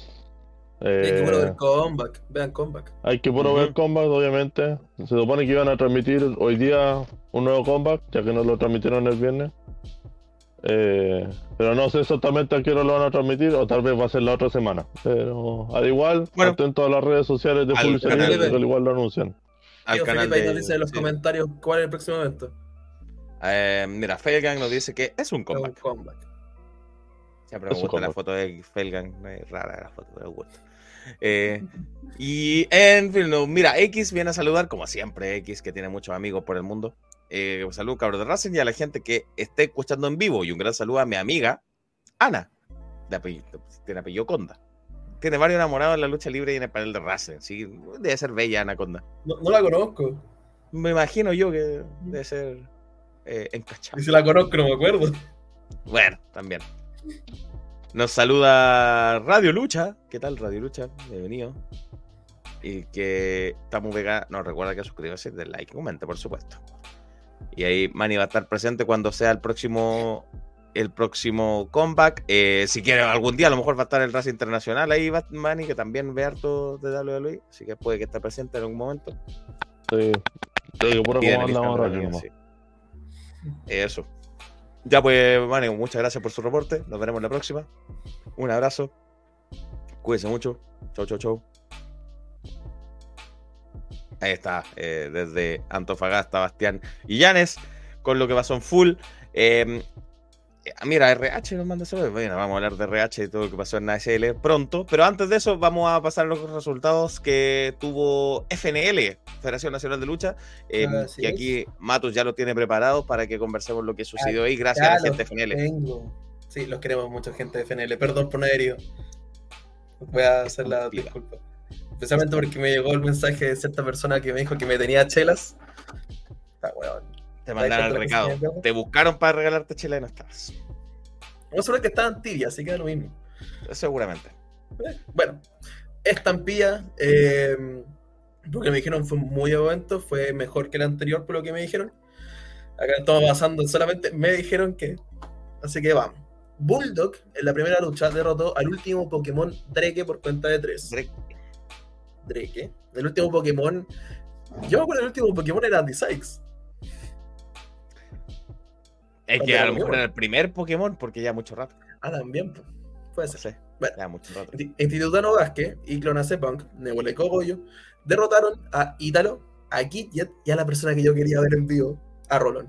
Hay que Eh, bueno ver comeback. Vean comeback. hay que puro ver Combat, obviamente. Se supone que iban a transmitir hoy día un nuevo Combat, ya que no lo transmitieron el viernes. Eh, pero no sé exactamente a qué hora lo van a transmitir, o tal vez va a ser la otra semana. Pero al igual, Bueno. atento a las redes sociales de que al igual lo anuncian. Al canal Felipe ahí de, nos dice en los sí. comentarios cuál es el próximo evento. Eh, mira, Felgang nos dice que es un Un comeback. comeback. Siempre me Es un gusta la foto de Felgang. Es rara la foto, pero me gusta. Eh, y en fin, no, mira, X viene a saludar, como siempre, X, que tiene muchos amigos por el mundo. Eh, un saludo, cabros de Racing, y a la gente que esté escuchando en vivo. Y un gran saludo a mi amiga, Ana, de apellido, tiene apellido Conda. Tiene varios enamorados en la lucha libre y en el panel de Racing. Sí, debe ser bella Ana Conda. No, no la conozco. Me imagino yo que debe ser eh, encachada. Y si la conozco, no me acuerdo. Bueno, también. Nos saluda Radio Lucha. ¿Qué tal, Radio Lucha? Bienvenido. Y que estamos vega. Nos recuerda que suscribirse, den like y comente, por supuesto. Y ahí Manny va a estar presente cuando sea el próximo el próximo comeback. Eh, si quiere algún día, a lo mejor va a estar el Race Internacional ahí, va Manny, que también ve harto de WWE. Así que puede que esté presente en algún momento. Sí, sí puro como. Eso. Ya pues, Mane, muchas gracias por su reporte. Nos veremos la próxima. Un abrazo. Cuídense mucho. Chau, chau, chau. Ahí está, eh, desde Antofagasta, Bastián y Llanes, con lo que pasó en full. Eh, eh, mira, RH nos manda saludos. Bueno, vamos a hablar de RH y todo lo que pasó en ASL pronto. Pero antes de eso, vamos a pasar a los resultados que tuvo FNL, Federación Nacional de Lucha. eh, Así y aquí Matos ya lo tiene preparado para que conversemos lo que sucedió ahí. Gracias a la gente de FNL. Tengo. Sí, los queremos mucho, gente de FNL. Perdón por no haber ido. Voy a hacer la disculpa. Especialmente porque me llegó el mensaje de cierta persona que me dijo que me tenía chelas. Está weón. Te mandaron el recado. Te buscaron para regalarte chela y no estabas. A ver que estaban tibias, así que da lo mismo. Seguramente. Eh, Bueno, estampilla, eh, lo que me dijeron fue muy evento, fue mejor que el anterior por lo que me dijeron. Acá estamos basando en solamente, me dijeron que. Así que vamos. Bulldog en la primera lucha derrotó al último Pokémon Drake por cuenta de 3. Drake. Drake. El último Pokémon. Yo me acuerdo el último Pokémon era Andy Sykes. Es que a lo mejor era el primer Pokémon, porque ya mucho rato. Ah, también. pues. Puede ser. sé. Bueno. Ya mucho rato. Institutano Vázquez y Clonazepunk, Nebula y Cogollo, derrotaron a Ítalo, a Kidjet y a la persona que yo quería ver en vivo, a Rolón.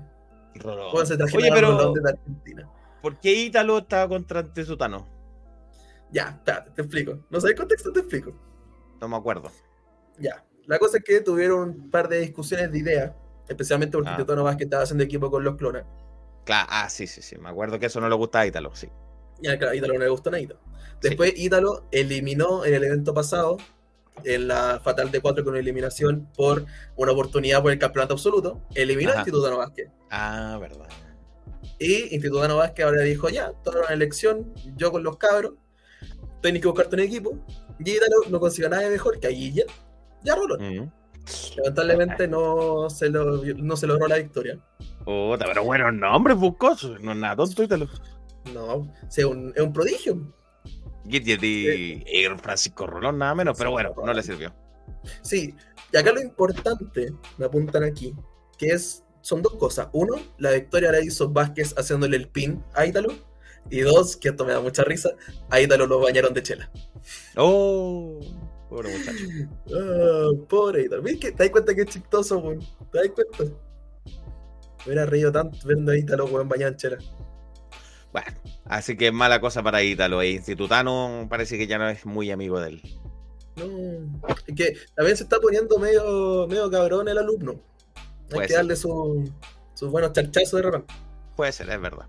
Rolón. Oye, pero Rolón de Argentina. ¿por qué Ítalo estaba contra Antesutano? Ya, espérate, te explico. No sabes contexto, te explico. No me acuerdo. Ya. La cosa es que tuvieron un par de discusiones de ideas, especialmente porque Ah. Vázquez estaba haciendo equipo con los clones. Claro, ah, sí, sí, sí. Me acuerdo que eso no le gustaba a Ítalo, sí. Y a claro, a Ítalo no le gustó nada. Después Ítalo eliminó en el evento pasado, en la Fatal de 4 con eliminación por una oportunidad por el campeonato absoluto, eliminó a Ajá. Institutano Vázquez. Ah, verdad. Y Institutano Vázquez ahora dijo, ya, toda una elección, yo con los cabros, tenés que buscarte un equipo. Y Ítalo no consiguió nada mejor que a Guille. Ya roló. Mm. Lamentablemente no se, lo- no se logró la victoria. Puta, pero bueno, nombres buscosos. No es nada tonto, Ítalo. No, es un, es un prodigio. Gidget y, y Francisco Rolón, nada menos, pero bueno, no le sirvió. Sí, y acá lo importante, me apuntan aquí, que es, son dos cosas. Uno, la victoria la hizo Vázquez haciéndole el pin a Ítalo. Y dos, que esto me da mucha risa, a Ítalo lo bañaron de chela. Oh, pobre muchacho. Ah, pobre Ítalo. ¿Ves que te das cuenta que es chistoso, weón? ¿Te das cuenta? Me hubiera reído tanto viendo a Ítalo, weón, bañado en chela. Bueno, así que mala cosa para Ítalo. E Institutano parece que ya no es muy amigo de él. No, es que también se está poniendo medio, medio cabrón el alumno. Hay Puede que ser. darle su- sus buenos charchazos de repente. Puede ser, es verdad.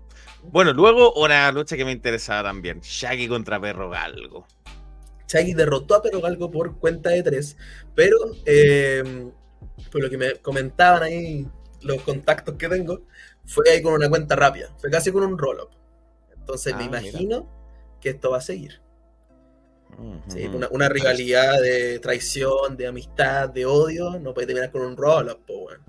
Bueno, luego una lucha que me interesaba también. Shaggy contra Perro Galgo. Shaggy derrotó a Perro Galgo por cuenta de tres, pero eh, por lo que me comentaban ahí los contactos que tengo, fue ahí con una cuenta rápida, fue casi con un roll-up. Entonces me Ah, mira. imagino que esto va a seguir. Sí, una, una rivalidad de traición, de amistad, de odio, no puede terminar con un roll-up, po, weón.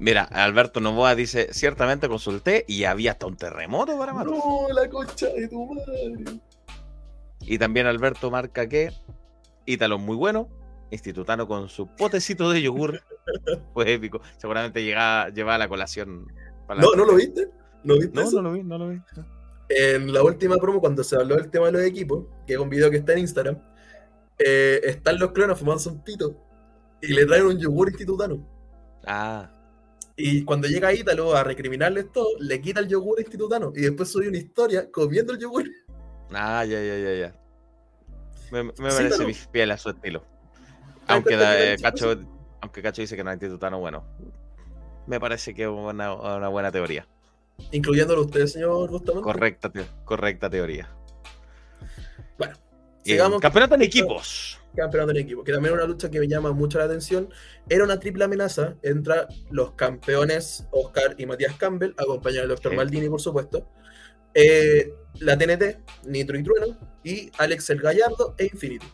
Mira, Alberto Novoa dice, ciertamente consulté y había hasta un terremoto para matar. No, la concha de tu madre. Y también Alberto marca que Ítalo muy bueno, Institutano con su potecito de yogur fue épico. Seguramente llegaba, llevaba la colación. para la- No, ¿no lo viste? ¿No viste No, eso? no lo vi, no lo vi. En la última promo, cuando se habló del tema de los equipos, que es un video que está en Instagram, eh, están los clones fumando un pito y le traen un yogur institutano. Ah, Y cuando llega Ítalo a recriminarles todo, le quita el yogur institutano y después sube una historia comiendo el yogur. ah, ya, ya, ya, ya. Me, me parece fiel a su estilo. Aunque, da- eh, Cacho, aunque Cacho dice que no es Institutano, bueno. Me parece que es una, una buena teoría. Incluyéndolo usted, señor Bustamante. Correcta, te- correcta teoría. Bueno, sigamos. campeonato en equipos. Campeonato en equipo, que también es una lucha que me llama mucho la atención. Era una triple amenaza entre los campeones Oscar y Matías Campbell, acompañado del Dr. Sí. Maldini, por supuesto. Eh, la TNT, Nitro y Trueno, y Alex el Gallardo e Infinity.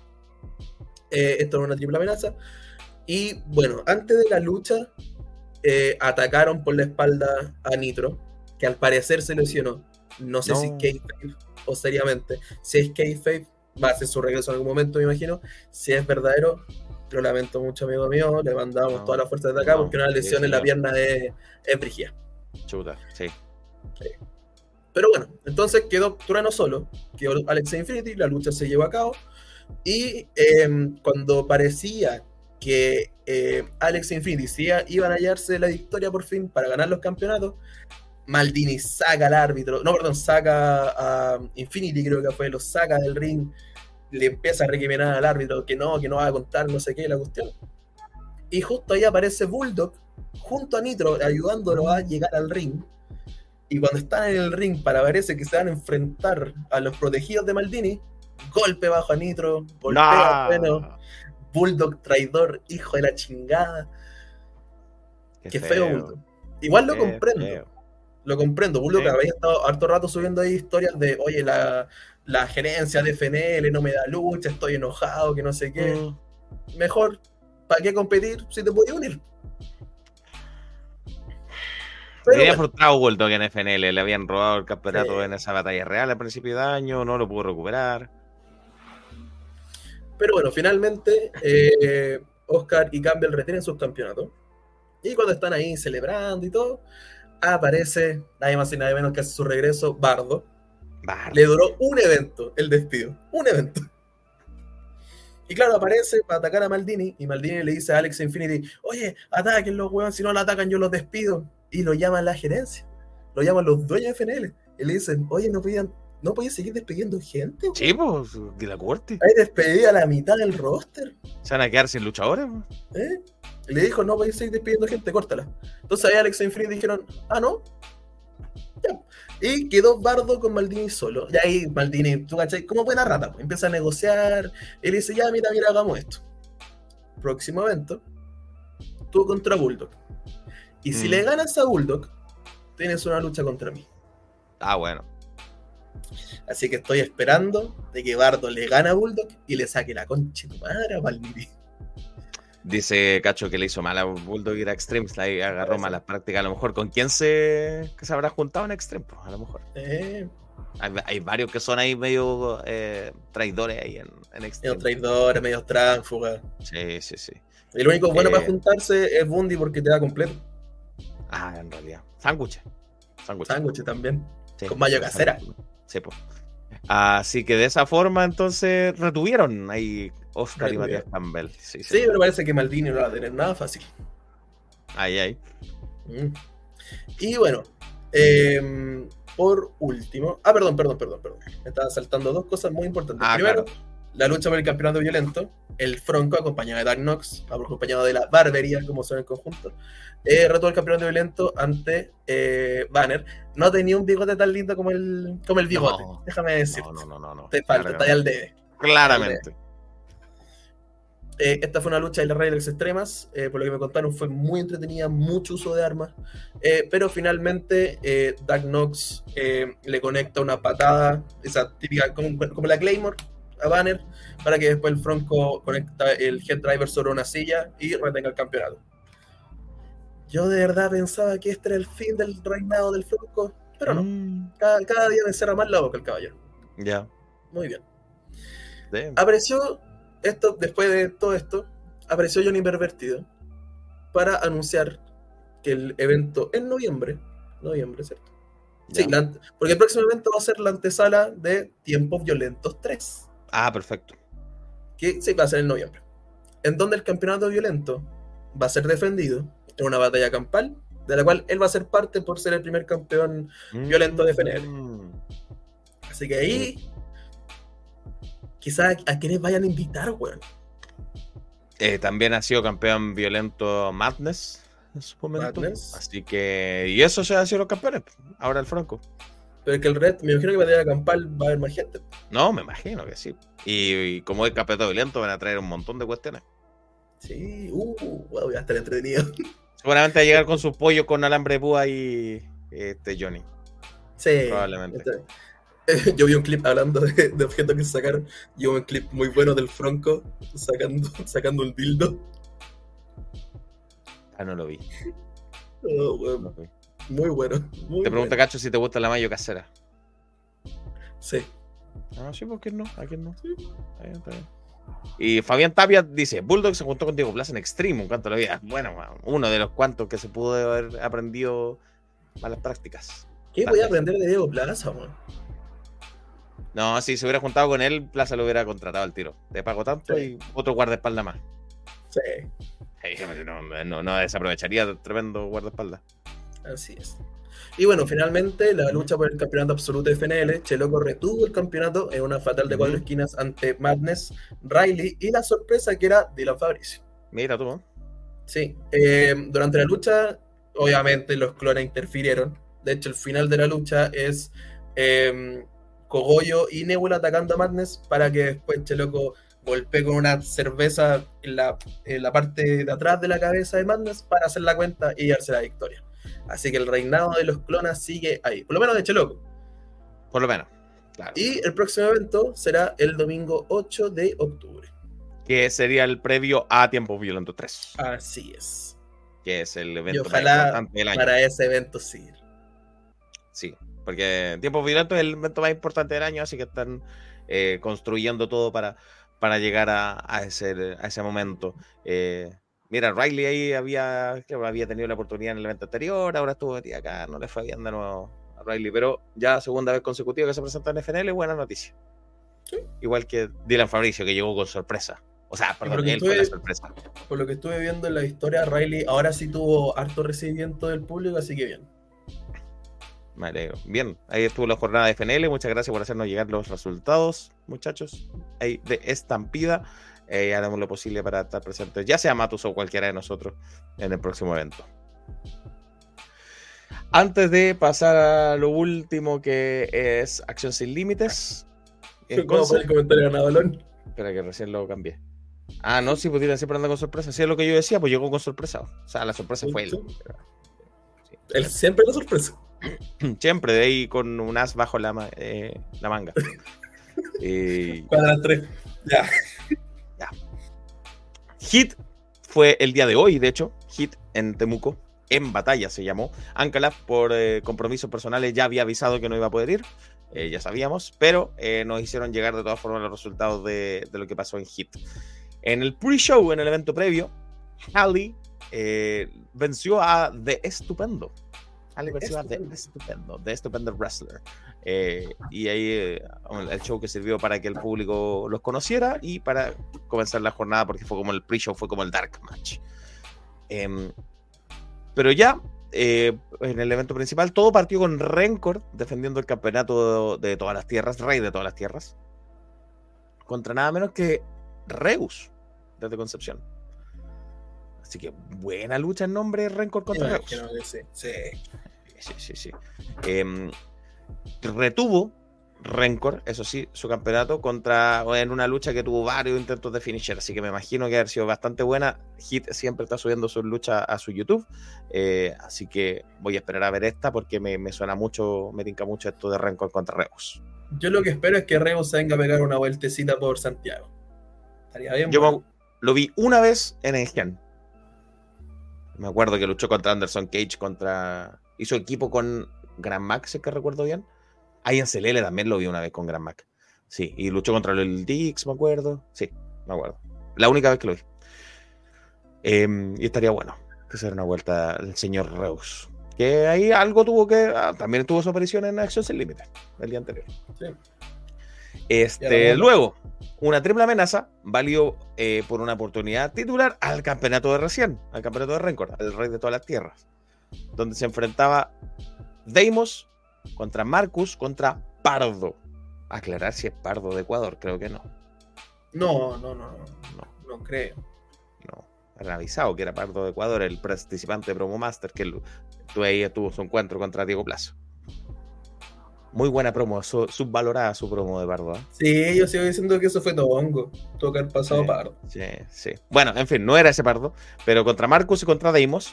Eh, esto era una triple amenaza. Y bueno, antes de la lucha, eh, atacaron por la espalda a Nitro, que al parecer se lesionó. No sé No. si kayfabe o seriamente. Si es kayfabe, va a hacer su regreso en algún momento, me imagino. Si es verdadero, lo lamento mucho, amigo mío. Le mandamos No, toda la fuerza desde acá no, porque una sí, lesión en la pierna es, es. Chuta, sí. Pero bueno, entonces quedó Trueno solo, quedó Alex Infinity, la lucha se llevó a cabo. Y eh, cuando parecía que eh, Alex Infinity iba- iban a hallarse la victoria por fin para ganar los campeonatos, Maldini saca al árbitro, no, perdón, saca a Infinity, creo que fue, lo saca del ring, le empieza a recriminar al árbitro que no, que no va a contar, no sé qué, la cuestión. Y justo ahí aparece Bulldog junto a Nitro, ayudándolo a llegar al ring. Y cuando están en el ring para parece que se van a enfrentar a los protegidos de Maldini, golpe bajo a Nitro, golpea a Trueno, Bulldog traidor, hijo de la chingada. Qué, feo, Bulldog. Igual lo comprendo. feo. Lo comprendo. Bulldog Sí. había estado harto rato subiendo ahí historias de, oye, la, la gerencia de FNL no me da lucha, estoy enojado, que no sé qué. Mm. Mejor, ¿para qué competir si te podías unir? Pero bueno, frustrado Bulldog en FNL, le habían robado el campeonato Sí. en esa batalla real al principio de año, no lo pudo recuperar. pero bueno, finalmente eh, Oscar y Campbell retienen sus campeonatos. Y cuando están ahí celebrando y todo, aparece nadie más y nadie menos que hace su regreso, Bardo. Bah, Le duró un evento el despido. Un evento. Y claro, aparece para atacar a Maldini. Y Maldini le dice a Alex Infinity: Oye, ataquen los huevos. Si no lo atacan, yo los despido. Y lo llaman la gerencia. Lo llaman los dueños de FNL. Y le dicen: Oye, no podían, no podían seguir despidiendo gente. Sí, pues, de la corte. Hay despedida a la mitad del roster. Se van a quedar sin luchadores. ¿eh? Le dijo: No podéis seguir despidiendo gente, córtala. Entonces ahí Alex Infinity dijeron: Ah, no. Ya. Y quedó Bardo con Maldini solo. Y ahí Maldini, tú cachai, como buena rata, pues, empieza a negociar. Él dice, ya, mira, mira, hagamos esto. Próximo evento, tú contra Bulldog. Y si Mm. le ganas a Bulldog, tienes una lucha contra mí. Ah, bueno. Así que estoy esperando de que Bardo le gane a Bulldog y le saque la concha de tu madre a Maldini. Dice Cacho que le hizo mal a Bulldog ir a Extremes, ahí agarró malas prácticas. A lo mejor con quién se, que se habrá juntado en Extreme, pues, a lo mejor. Eh, Hay, hay varios que son ahí medio eh, traidores ahí en, en medio Extreme. traidores, medio tránfugas. Sí, sí, sí. Y lo único bueno Eh. para juntarse es Bundy porque te da completo. Ah, en realidad. Sándwiches. Sándwiches. También. Sí, con mayo casera. Sí, pues. Así que de esa forma, entonces, retuvieron ahí Oscar y Matías. Campbell. Sí, Sí, sí. pero parece que Maldini no va a tener nada fácil. Ahí, ahí. Mm. Y bueno, em, por último. Ah, perdón, perdón, perdón, perdón. Me estaba saltando dos cosas muy importantes. Ah, Primero, claro. la lucha por el campeonato violento. El Fronco, acompañado de Dark Knox, acompañado de la Barbería, como son en conjunto. Eh, retuvo el campeonato violento ante eh, Banner. No tenía un bigote tan lindo como el, como el bigote, No. déjame decir. No, no, no, no. Te falta, está ahí al debe. Claramente. Eh, esta fue una lucha de las reglas extremas, eh, por lo que me contaron fue muy entretenida, mucho uso de armas, eh, pero finalmente eh, Dark Knox eh, le conecta una patada, esa típica, como, como la Claymore a Banner, para que después el Franco conecta el Head Driver sobre una silla y retenga el campeonato. Yo de verdad pensaba que este era el fin del reinado del Franco, pero no, Mm, cada, cada día me cierra más la boca el caballero. Ya. Muy bien. Apareció esto, después de todo esto, apareció Johnny Pervertido para anunciar que el evento en noviembre, noviembre, ¿cierto? Sí, Ya. la ante- porque el próximo evento va a ser la antesala de Tiempos Violentos 3, Ah, perfecto. que sí va a ser en noviembre, en donde el campeonato violento va a ser defendido en una batalla campal, de la cual él va a ser parte por ser el primer campeón. Violento de FNL. Mm. Así que ahí, quizás a quienes vayan a invitar, weón. Eh, también ha sido campeón violento Madness en su momento. Madness. Así que. Y eso se ha sido los campeones. Ahora el Franco. Pero es que el red, me imagino que batalla campal va a haber más gente. No, me imagino que sí. Y, y como es campeonato violento, van a traer un montón de cuestiones. Sí, uh, wow, ya estar entretenido. Seguramente va a llegar con sus pollos con alambre de púa y este Johnny. Sí. Probablemente. este- yo vi un clip hablando de, de objetos que se sacaron. Y hubo un clip muy bueno del Franco sacando, sacando un dildo. Ah, no lo vi. Oh, no weón, lo vi. muy bueno. Muy Te pregunta bueno. Cacho si te gusta la mayo casera. Sí. Ah, sí, ¿por qué no? ¿A quién no? Está bien, está bien. Y Fabián Tapia dice, Bulldog se juntó con Diego Plaza en Extreme, un canto de la vida. Bueno, uno de los cuantos que se pudo haber aprendido malas prácticas. ¿Qué voy a aprender de Diego Plaza, weón? No, si se hubiera juntado con él, Plaza lo hubiera contratado al tiro. Te pago tanto Sí. y otro guardaespaldas más. Sí, No, no, no desaprovecharía tremendo guardaespaldas. así es. Y bueno, finalmente la lucha por el campeonato absoluto de FNL, Cheloco retuvo el campeonato en una fatal de cuatro esquinas ante Madness, Riley y la sorpresa que era Dylan Fabricio. Mira tú. Sí, eh, durante la lucha, obviamente los clones interfirieron. De hecho, el final de la lucha es eh, Cogollo y Nebula atacando a Madness para que después Cheloco golpee con una cerveza en la, en la parte de atrás de la cabeza de Madness para hacer la cuenta y darse la victoria. Así que el reinado de los clonas sigue ahí, por lo menos de Cheloco. Por lo menos. Claro. Y el próximo evento será el domingo 8 de octubre. Que sería el previo a Tiempo Violento 3. Así es. Que es el Y evento más ojalá importante del año. para ese evento sí. Sí, porque Tiempo Violento es el evento más importante del año, así que están eh, construyendo todo para, para llegar a, a ese, a ese momento. Eh, mira, Riley ahí había, que había tenido la oportunidad en el evento anterior, ahora estuvo metido acá, no le fue bien de nuevo a Riley, pero ya segunda vez consecutiva que se presenta en FNL, buena noticia. Sí. Igual que Dylan Fabricio, que llegó con sorpresa. O sea, perdón, porque él fue la sorpresa. Por lo que estuve viendo en la historia, Riley ahora sí tuvo harto recibimiento del público, así que bien. Me alegro. Bien, ahí estuvo la jornada de FNL. Muchas gracias por hacernos llegar los resultados, muchachos. Ahí de estampida. Eh, haremos lo posible para estar presentes, ya sea Matus o cualquiera de nosotros, en el próximo evento. Antes de pasar a lo último que es Acción Sin Límites. en Fue el comentario ganadolón. Espera que recién lo cambié. Ah, no, sí, pues Dylan siempre anda con sorpresa. Si es lo que yo decía, pues llegó con sorpresa. O sea, la sorpresa fue él. Él siempre la sorpresa. Siempre de ahí con un as bajo la, ma- eh, la manga. Y Cuadra 3. Ya. Hit fue el día de hoy, de hecho. Hit en Temuco. En batalla se llamó. Ancala, por eh, compromisos personales, ya había avisado que no iba a poder ir. eh, ya sabíamos. Pero eh, nos hicieron llegar de todas formas los resultados de, de lo que pasó en Hit. En el pre-show, en el evento previo, Halle eh, venció a The Estupendo. Halle The venció a The Estupendo. The Estupendo Wrestler. Eh, y ahí eh, el show que sirvió para que el público los conociera y para comenzar la jornada, porque fue como el pre-show, fue como el dark match. Em, pero ya eh, en el evento principal, todo partió con Rencor defendiendo el campeonato de, todas las tierras, rey de todas las tierras, contra nada menos que Reus desde Concepción. Así que buena lucha en nombre Rencor contra sí. Sí. Sí, sí, sí. Em, retuvo Rencor, eso sí, su campeonato contra en una lucha que tuvo varios intentos de finisher, así que me imagino que ha sido bastante buena. Hit siempre está subiendo sus luchas a su YouTube, eh, así que voy a esperar a ver esta porque me, me suena mucho, me tinca mucho esto de Rencor contra Reus. Yo lo que espero es que Reus se venga a pegar una vueltecita por Santiago. Estaría bien. Yo bueno. lo vi una vez en Engen. Me acuerdo que luchó contra Anderson Cage, contra. Hizo equipo con Gran Mac, si es que recuerdo bien. Ahí en Celele también lo vi una vez con Gran Mac. Sí, y luchó contra el Dix, me acuerdo. Sí, me acuerdo. La única vez que lo vi. Em, y estaría bueno que se una vuelta el señor Reus. Que ahí algo tuvo que. ah, también tuvo su aparición en Acción Sin Límite el día anterior. Sí. Este, luego, una triple amenaza valió eh, por una oportunidad titular al campeonato de recién, al campeonato de Rencor, al rey de todas las tierras, donde se enfrentaba Deimos contra Marcus contra Pardo. Aclarar si es Pardo de Ecuador, creo que no. No, no, no, no. No, No creo. no. Avisado que era Pardo de Ecuador, el participante de Promo Master, que tuvo ahí tuvo su encuentro contra Diego Plazo. Muy buena promo, su- subvalorada su promo de Pardo. ¿eh? Sí, yo sigo diciendo que eso fue Tobongo. Haber pasado Sí. pardo. Sí, sí. Bueno, en fin, no era ese pardo, pero contra Marcus y contra Deimos.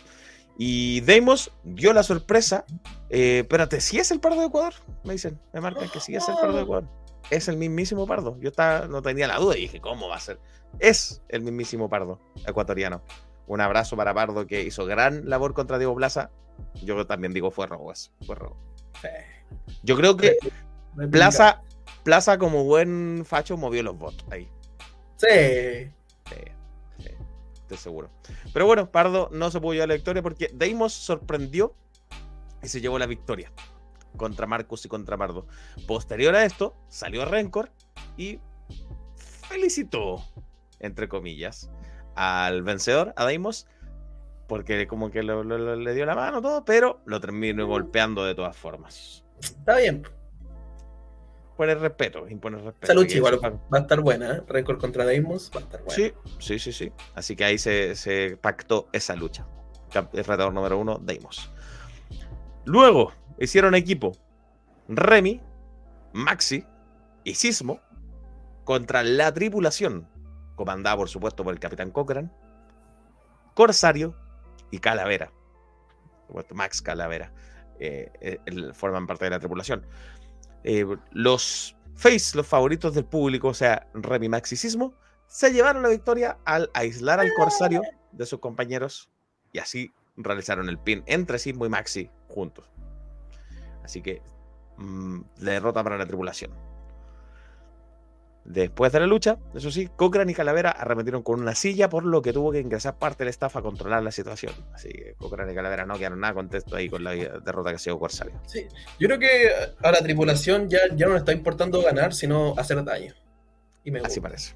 Y Deimos dio la sorpresa. Eh, espérate, ¿sí es el pardo de Ecuador? Me dicen, me marcan que sí es el pardo de Ecuador. Es el mismísimo pardo. Yo estaba, no tenía la duda y dije, ¿cómo va a ser? Es el mismísimo pardo ecuatoriano. Un abrazo para Pardo que hizo gran labor contra Diego Plaza. Yo también digo, fue robo eso, Fue robo. Sí. Yo creo que Plaza, Plaza como buen facho movió los votos ahí. Sí. Sí, sí, estoy seguro. Pero bueno, Pardo no se pudo llevar la victoria porque Deimos sorprendió y se llevó la victoria contra Marcus y contra Pardo. Posterior a esto, salió Rencor y felicitó, entre comillas, al vencedor, a Deimos, porque como que lo- lo- lo- le dio la mano todo, pero lo terminó golpeando de todas formas. Está bien. Poner respeto, imponer respeto. Esa lucha Y igual va a estar buena, ¿eh? Record contra Deimos va a estar buena. Sí, sí, sí, sí. Así que ahí se, se pactó esa lucha. El retador número uno, Deimos. Luego hicieron equipo Remy, Maxi y Sismo contra la tripulación, comandada por supuesto por el capitán Cochran, Corsario y Calavera. Max Calavera, eh, eh, forman parte de la tripulación. Eh, los Face, los favoritos del público, o sea, Remy Max y Sismo, se llevaron la victoria al aislar al corsario de sus compañeros y así realizaron el pin entre Sismo y Maxi juntos. Así que mm, derrota para la tripulación. Después de la lucha, eso sí, Cochrane y Calavera arremetieron con una silla, por lo que tuvo que ingresar parte del staff a controlar la situación. Así que Cochrane y Calavera no quedaron nada contentos ahí con la derrota que ha sido Corsario. Sí, yo creo que a la tripulación ya, ya no le está importando ganar, sino hacer daño. Y me Así parece.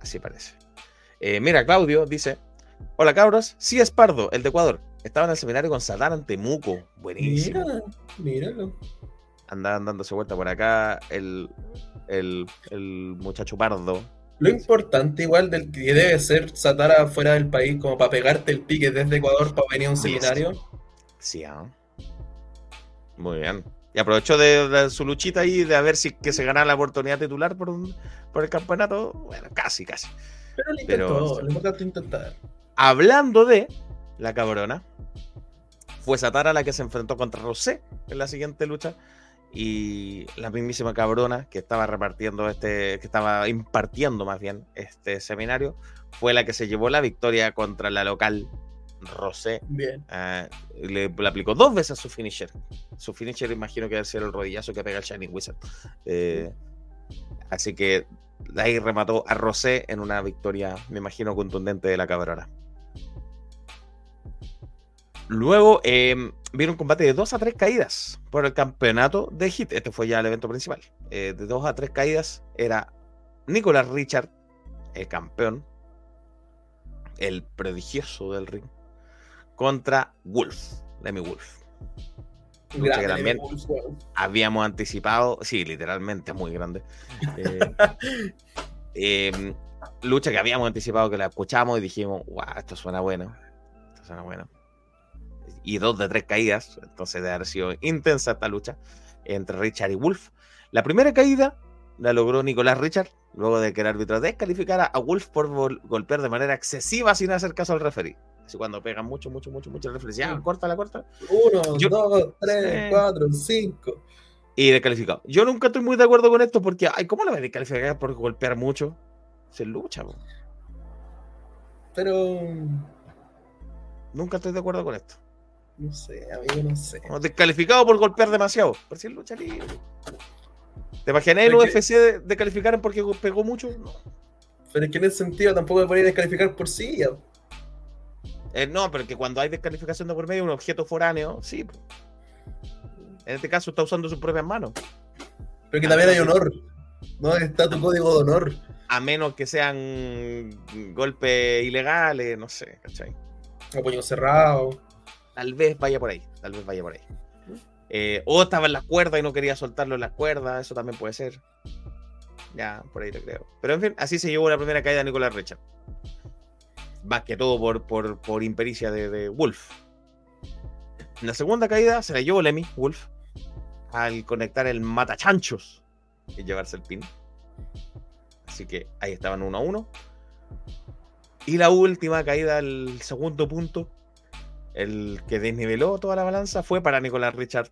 Así parece. Eh, mira, Claudio dice: Hola cabros, sí es Pardo, el de Ecuador. Estaba en el seminario con Satán Temuco. Buenísimo. Mira, míralo. Andaban dándose vuelta por acá el, el, el muchacho Pardo. Lo importante igual del que debe ser Satara fuera del país como para pegarte el pique desde Ecuador para venir a un seminario. Sí, ah. Muy bien. Y aprovechó de, de su luchita ahí de a ver si que se ganaba la oportunidad titular por, un- por el campeonato. Bueno, casi, casi. Pero lo Pero- lo importante intentar. Hablando de la cabrona, fue Satara la que se enfrentó contra Rosé en la siguiente lucha. Y la mismísima cabrona que estaba repartiendo este, que estaba impartiendo más bien este seminario, fue la que se llevó la victoria contra la local Rosé. Bien. Ah, le, le aplicó dos veces su finisher. Su finisher imagino que debe ser el rodillazo que pega el Shining Wizard. Eh, así que ahí remató a Rosé en una victoria, me imagino, contundente de la cabrona. Luego eh, vino un combate de 2 a 3 caídas por el campeonato de Hit. Este fue ya el evento principal. Eh, de 2 a 3 caídas era Nicolas Richard, el campeón, el prodigioso del ring, contra Wolf, Lemmy Wolf. Lucha que también- Wolf. Habíamos anticipado, sí, literalmente muy grande. Eh, eh, lucha que habíamos anticipado que la escuchamos y dijimos, wow, esto suena bueno. Esto suena bueno. Y dos de tres caídas, entonces debe haber sido intensa esta lucha entre Richard y Wolf. La primera caída la logró Nicolás Richard, luego de que el árbitro descalificara a Wolf por gol- golpear de manera excesiva sin hacer caso al referee. Así cuando pegan mucho, mucho, mucho, mucho el referee, ya, Sí. corta la corta. Uno, Yo- dos, tres, cuatro, cinco. Y descalificado. Yo nunca estoy muy de acuerdo con esto porque, ay, ¿cómo le va a descalificar por golpear mucho? Se lucha, po. Pero. Nunca estoy de acuerdo con esto. No sé, amigo, no sé. Descalificado por golpear demasiado. Por si es lucha libre. ¿Te imaginas el UFC de- descalificaran porque pegó mucho? No. Pero es que en ese sentido tampoco me podría descalificar por sí. ya. Eh, no, pero que cuando hay descalificación de por medio, un objeto foráneo, sí. En este caso está usando sus propias manos. Pero que también hay honor. No está tu código de honor. A menos que sean golpes ilegales, no sé, ¿cachai? A puño cerrado. Tal vez vaya por ahí, tal vez vaya por ahí. Eh, o estaba en las cuerdas y no quería soltarlo en las cuerdas, eso también puede ser. Ya, por ahí lo creo. Pero en fin, así se llevó la primera caída de Nicolás Richard. Más que todo por, por, por impericia de, de Wolf. En la segunda caída se la llevó Lemmy, Wolf, al conectar el matachanchos y llevarse el pin. Así que ahí estaban uno a uno. Y la última caída, el segundo punto, el que desniveló toda la balanza fue para Nicolás Richard,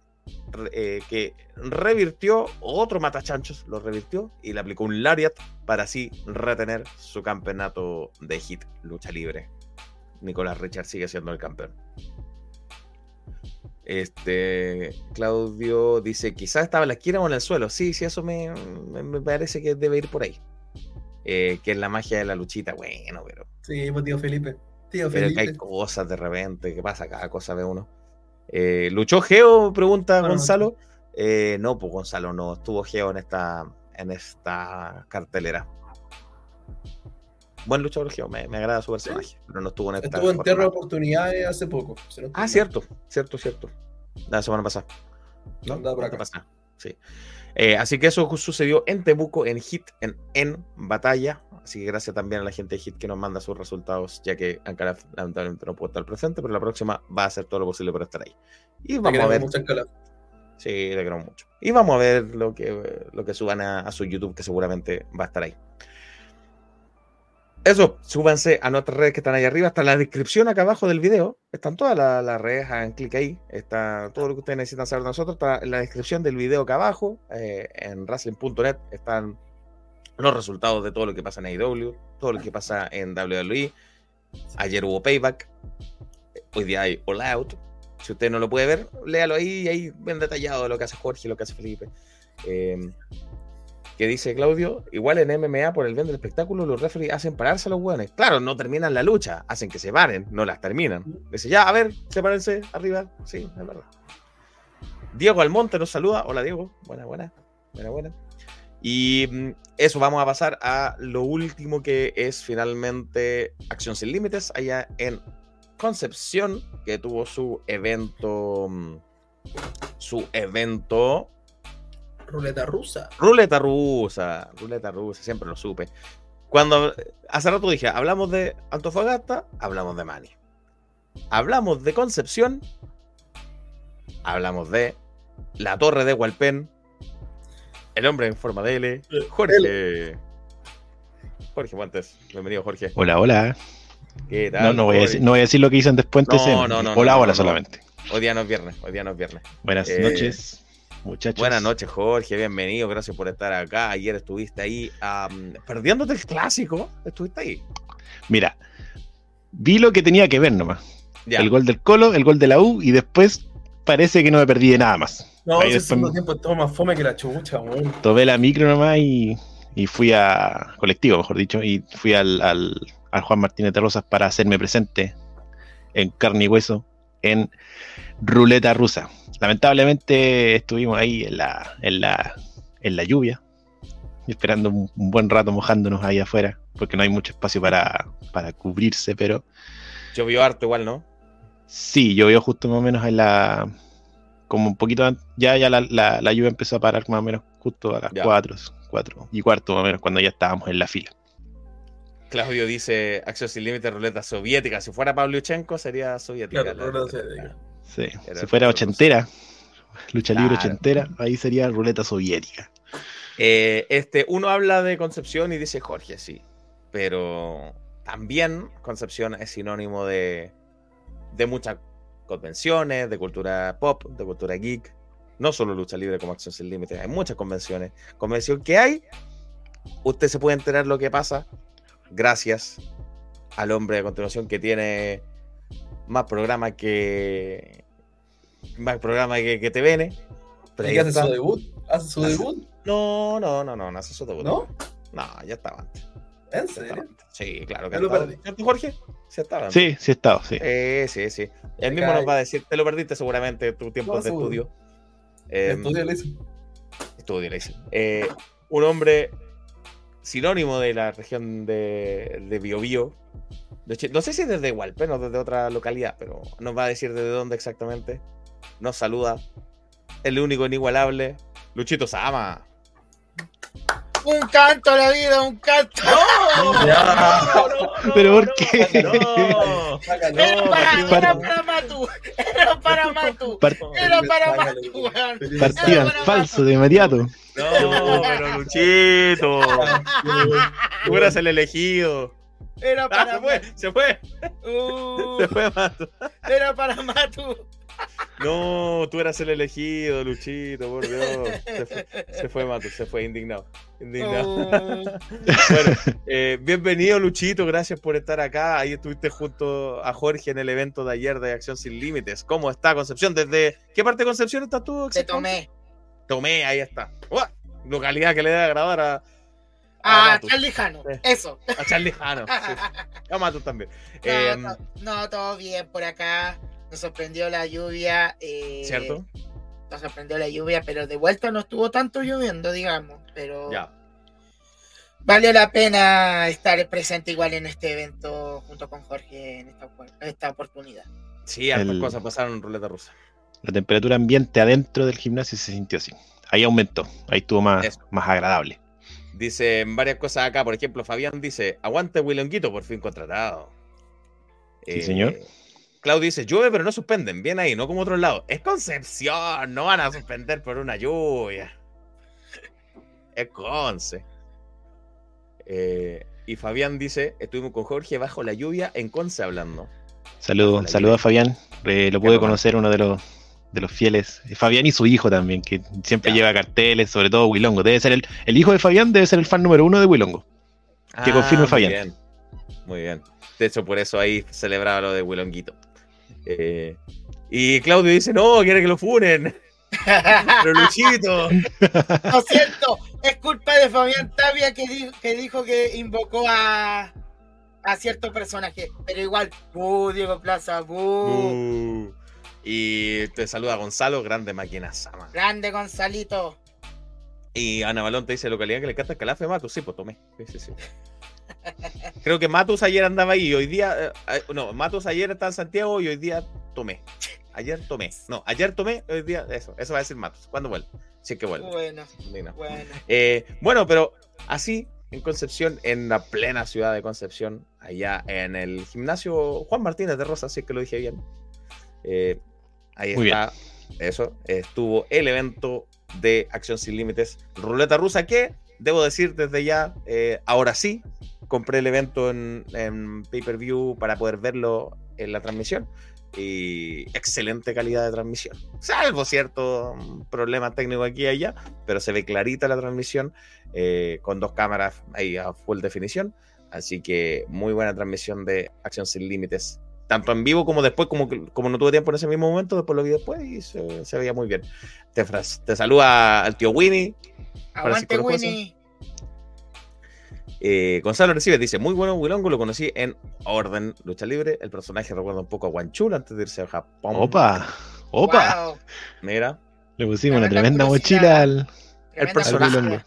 eh, que revirtió otro matachanchos, lo revirtió y le aplicó un lariat para así retener su campeonato de hit, lucha libre. Nicolás Richard sigue siendo el campeón. Este Claudio dice: Quizás estaba la esquina o en el suelo. Sí, sí, eso me parece que debe ir por ahí. Eh, que es la magia de la luchita. Bueno, pero Sí, pues tío Felipe. Tío pero que hay cosas de repente, que pasa? Cada cosa ve uno. Eh, ¿Luchó Geo? Pregunta Gonzalo. Eh, no, pues Gonzalo no, estuvo Geo en esta, en esta cartelera. Buen luchador Geo, me, me agrada su personaje, pero no estuvo en esta. Estuvo en jornada. Oportunidades hace poco. Ah, cierto, cierto, cierto. La semana pasada. ¿No? Por acá. pasada, Sí. Eh, así que eso sucedió en Temuco, en Hit, en, en Batalla. Así que gracias también a la gente de Hit que nos manda sus resultados, ya que Ankara lamentablemente no puede estar presente, pero la próxima va a hacer todo lo posible para estar ahí. Y vamos a ver. mucho. Sí, le queremos mucho. Y vamos a ver lo que, lo que suban a, a su YouTube, que seguramente va a estar ahí. Eso, súbanse a nuestras redes que están ahí arriba, está en la descripción acá abajo del video. Están todas la- las redes, hagan clic ahí. Está todo lo que ustedes necesitan saber de nosotros. Está en la descripción del video acá abajo. eh, en wrestling.net están los resultados de todo lo que pasa en AEW, todo lo que pasa en WWE. Ayer hubo Payback. Hoy día hay All Out. Si usted no lo puede ver, léalo ahí y ahí bien detallado lo que hace Jorge, lo que hace Felipe. Eh, que dice Claudio, igual en MMA por el bien del espectáculo los referees hacen pararse a los hueones. Claro, no terminan la lucha, hacen que se paren, no las terminan. Dice, ya, a ver, sepárense arriba. Sí, es verdad. Diego Almonte nos saluda. Hola Diego, buena, buena, buena, buena. Y mm, eso, vamos a pasar a lo último que es finalmente Acción Sin Límites, allá en Concepción, que tuvo su evento, mm, su evento Ruleta rusa. Ruleta rusa, ruleta rusa, siempre lo supe. Cuando hace rato dije, hablamos de Antofagasta, hablamos de Mani. Hablamos de Concepción, hablamos de la Torre de Hualpén, el hombre en forma de L, Jorge. Jorge Fuentes, bienvenido Jorge. Hola, hola. ¿Qué tal? No, no voy, a decir, no voy a decir lo que dicen después No, TCM. no, no, no, Hola, no, hola no. solamente. Hoy día no es viernes, hoy día no es viernes. Buenas Eh, noches, muchachos. Buenas noches, Jorge. Bienvenido. Gracias por estar acá. Ayer estuviste ahí am, perdiéndote el clásico. Estuviste ahí. Mira, vi lo que tenía que ver nomás. Ya. El gol del Colo, el gol de la U y después parece que no me perdí de nada más. No, ese después segundo tiempo estuvo más fome que la chucha, weón. tomé la micro nomás y, y fui a colectivo, mejor dicho, y fui al, al, al Juan Martínez de Rosas para hacerme presente en carne y hueso en ruleta rusa. Lamentablemente estuvimos ahí en la, en la, en la lluvia, esperando un, un buen rato mojándonos ahí afuera, porque no hay mucho espacio para, para cubrirse, pero Llovió harto igual, ¿no? Sí, llovió justo más o menos en la... Como un poquito antes, ya, ya la, la- la lluvia empezó a parar más o menos justo a las Ya. 4, 4 y cuarto más o menos, cuando ya estábamos en la fila. Claudio dice Acción sin límite, ruleta soviética. Si fuera Pavlyuchenko sería soviética. Claro, la ruleta ruleta. soviética. Sí, Era si fuera ochentera, lucha libre Claro. ochentera, ahí sería ruleta soviética. Eh, este, uno habla de Concepción y dice Jorge, sí. Pero también Concepción es sinónimo de, de muchas convenciones, de cultura pop, de cultura geek. No solo lucha libre como Acción Sin Límites, hay muchas convenciones. Convención que hay, usted se puede enterar lo que pasa gracias al hombre de continuación que tiene más programa que más programa que, que TVN. Pero ¿Y ahí qué hace su debut? ¿Hace su Hace- debut? No, no, no, no, no hace su debut. ¿No? No, ya estaba antes. ¿En ya estaba serio? Sí, claro que lo estaba. perdí. ¿Cierto, Jorge? Sí, estaba. Sí, sí he estado, sí. Sí, sí, sí. Él mismo nos va a decir, te lo perdiste seguramente tu tiempo No, de seguro. estudio. Eh, Estudio le hice. estudio, le dice. Eh, un hombre sinónimo de la región de, de Biobío. No sé si desde Hualpén o desde otra localidad, pero nos va a decir desde dónde exactamente. Nos saluda. El único inigualable, Luchito Sama. Un canto a la vida, un canto. Ya. Pero ¿por qué? No. Era para, era para Matu. Era para Matu. Era para Matu, partían falso de inmediato. No, pero Luchito. Tú eras el elegido. Era Ah, para se fue, se fue, Uh, se fue, Mato. Era para Matu. No, tú eras el elegido, Luchito, por Dios. Se fue, se fue Mato, se fue indignado. indignado. Uh, Bueno, eh, bienvenido, Luchito, gracias por estar acá. Ahí estuviste junto a Jorge en el evento de ayer de Acción Sin Límites. ¿Cómo está Concepción? ¿Desde qué parte de Concepción estás tú? te tomé. Tomé, ahí está. Uah, Localidad que le debe agradar a, a Ah, Matu. Charlie Jano. Sí. Eso. A Charlie Jano. sí. A Matu también. No, Eh, no, no, todo bien por acá. Nos sorprendió la lluvia. eh, ¿Cierto? Nos sorprendió la lluvia, pero de vuelta no estuvo tanto lloviendo, digamos. Pero Ya. valió la pena estar presente igual en este evento junto con Jorge en esta, esta oportunidad. Sí, El- cosas pasaron en ruleta rusa. La temperatura ambiente adentro del gimnasio se sintió así. Ahí aumentó, ahí estuvo más, Eso. más agradable. Dicen varias cosas acá. Por ejemplo, Fabián dice: Aguante Wilonguito, por fin contratado. Eh, Sí, señor. Claudio dice: Llueve, pero no suspenden. Bien ahí, no como otros lados. Es Concepción, no van a suspender por una lluvia. Es Conce. Eh, y Fabián dice, estuvimos con Jorge bajo la lluvia en Conce hablando. Saludos Hola, saludo a Fabián. Eh, lo pude conocer uno de los, de los fieles. Eh, Fabián y su hijo también, que siempre Ya. lleva carteles, sobre todo Wilongo. Debe ser el, el hijo de Fabián, debe ser el fan número uno de Wilongo. Que confirme muy Fabián. bien. Muy bien. De hecho, por eso ahí celebraba lo de Wilonguito. Eh, y Claudio dice, no, quiere que lo funen. Pero Luchito. Lo siento, es culpa de Fabián Tapia que dijo que, dijo que invocó a, a cierto personaje. Pero igual, ¡bu! Diego Plaza, ¡bu! Uh, y te saluda Gonzalo, grande máquina Sama. Grande Gonzalito. Y Ana Balón te dice localidad que le encanta el calafe Matus. Sí, pues tomé. Sí, sí, sí. Creo que Matus ayer andaba ahí y hoy día. eh, eh, no, Matus ayer estaba en Santiago y hoy día tomé. Ayer tomé. No, ayer tomé, hoy día. Eso, eso va a decir Matus. ¿Cuándo vuelve? Sí que vuelve. Bueno, no. bueno. Eh, bueno, pero así en Concepción, en la plena ciudad de Concepción, allá en el gimnasio Juan Martínez de Rosa, si es que lo dije bien. Eh, ahí Muy está. Eso, estuvo el evento de Acción Sin Límites, Ruleta Rusa, que debo decir desde ya, eh, ahora sí, compré el evento en, en pay-per-view para poder verlo en la transmisión. Y excelente calidad de transmisión. Salvo cierto mm, problema técnico aquí y allá, pero se ve clarita la transmisión eh, con dos cámaras ahí a full definición. Así que muy buena transmisión de Acción Sin Límites. Tanto en vivo como después, como, como no tuve tiempo en ese mismo momento, después lo vi después y se, se veía muy bien. Te, te saluda al tío Winnie. Aguante, Winnie. Eh, Gonzalo Recibe dice, muy bueno Wilongo, lo conocí en Orden Lucha Libre. El personaje recuerda un poco a Guanchul antes de irse a Japón. Opa, opa. Wow, Mira. Le pusimos una Tremenda mochila al. tremenda personaje. curiosidad.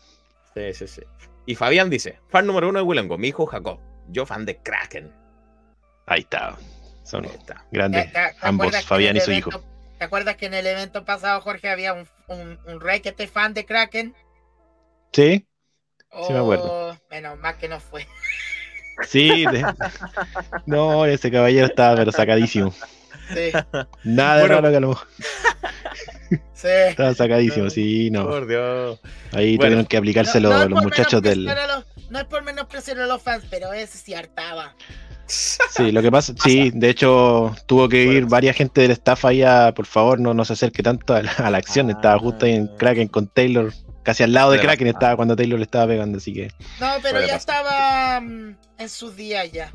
Sí, sí, sí. Y Fabián dice, fan número uno de Wilongo, mi hijo Jacob. Yo fan de Kraken. Ahí está. Son Ahí está. grandes. ¿Te- te- te ambos, Fabián y su hijo. ¿Te acuerdas que en el evento pasado, Jorge, había un, un, un rey que este fan de Kraken? Sí, Oh, Sí, me acuerdo. Menos mal que no fue. sí. de- No, ese caballero estaba pero sacadísimo. Sí, Nada de Bueno. raro que a lo mejor sí. estaba sacadísimo, sí, no. Por Dios. Ahí Bueno. tuvieron que No- no los, muchachos del. los- no es por menospreciar a los fans, pero ese sí hartaba. Sí, lo que pasa, sí, de hecho tuvo que ir varias gente del staff ahí a, por favor, no, no se acerque tanto a la, a la acción. Estaba justo ahí en Ah. Kraken con Taylor, casi al lado de Kraken estaba cuando Taylor le estaba pegando, así que No, pero ya estaba mm, en sus días ya.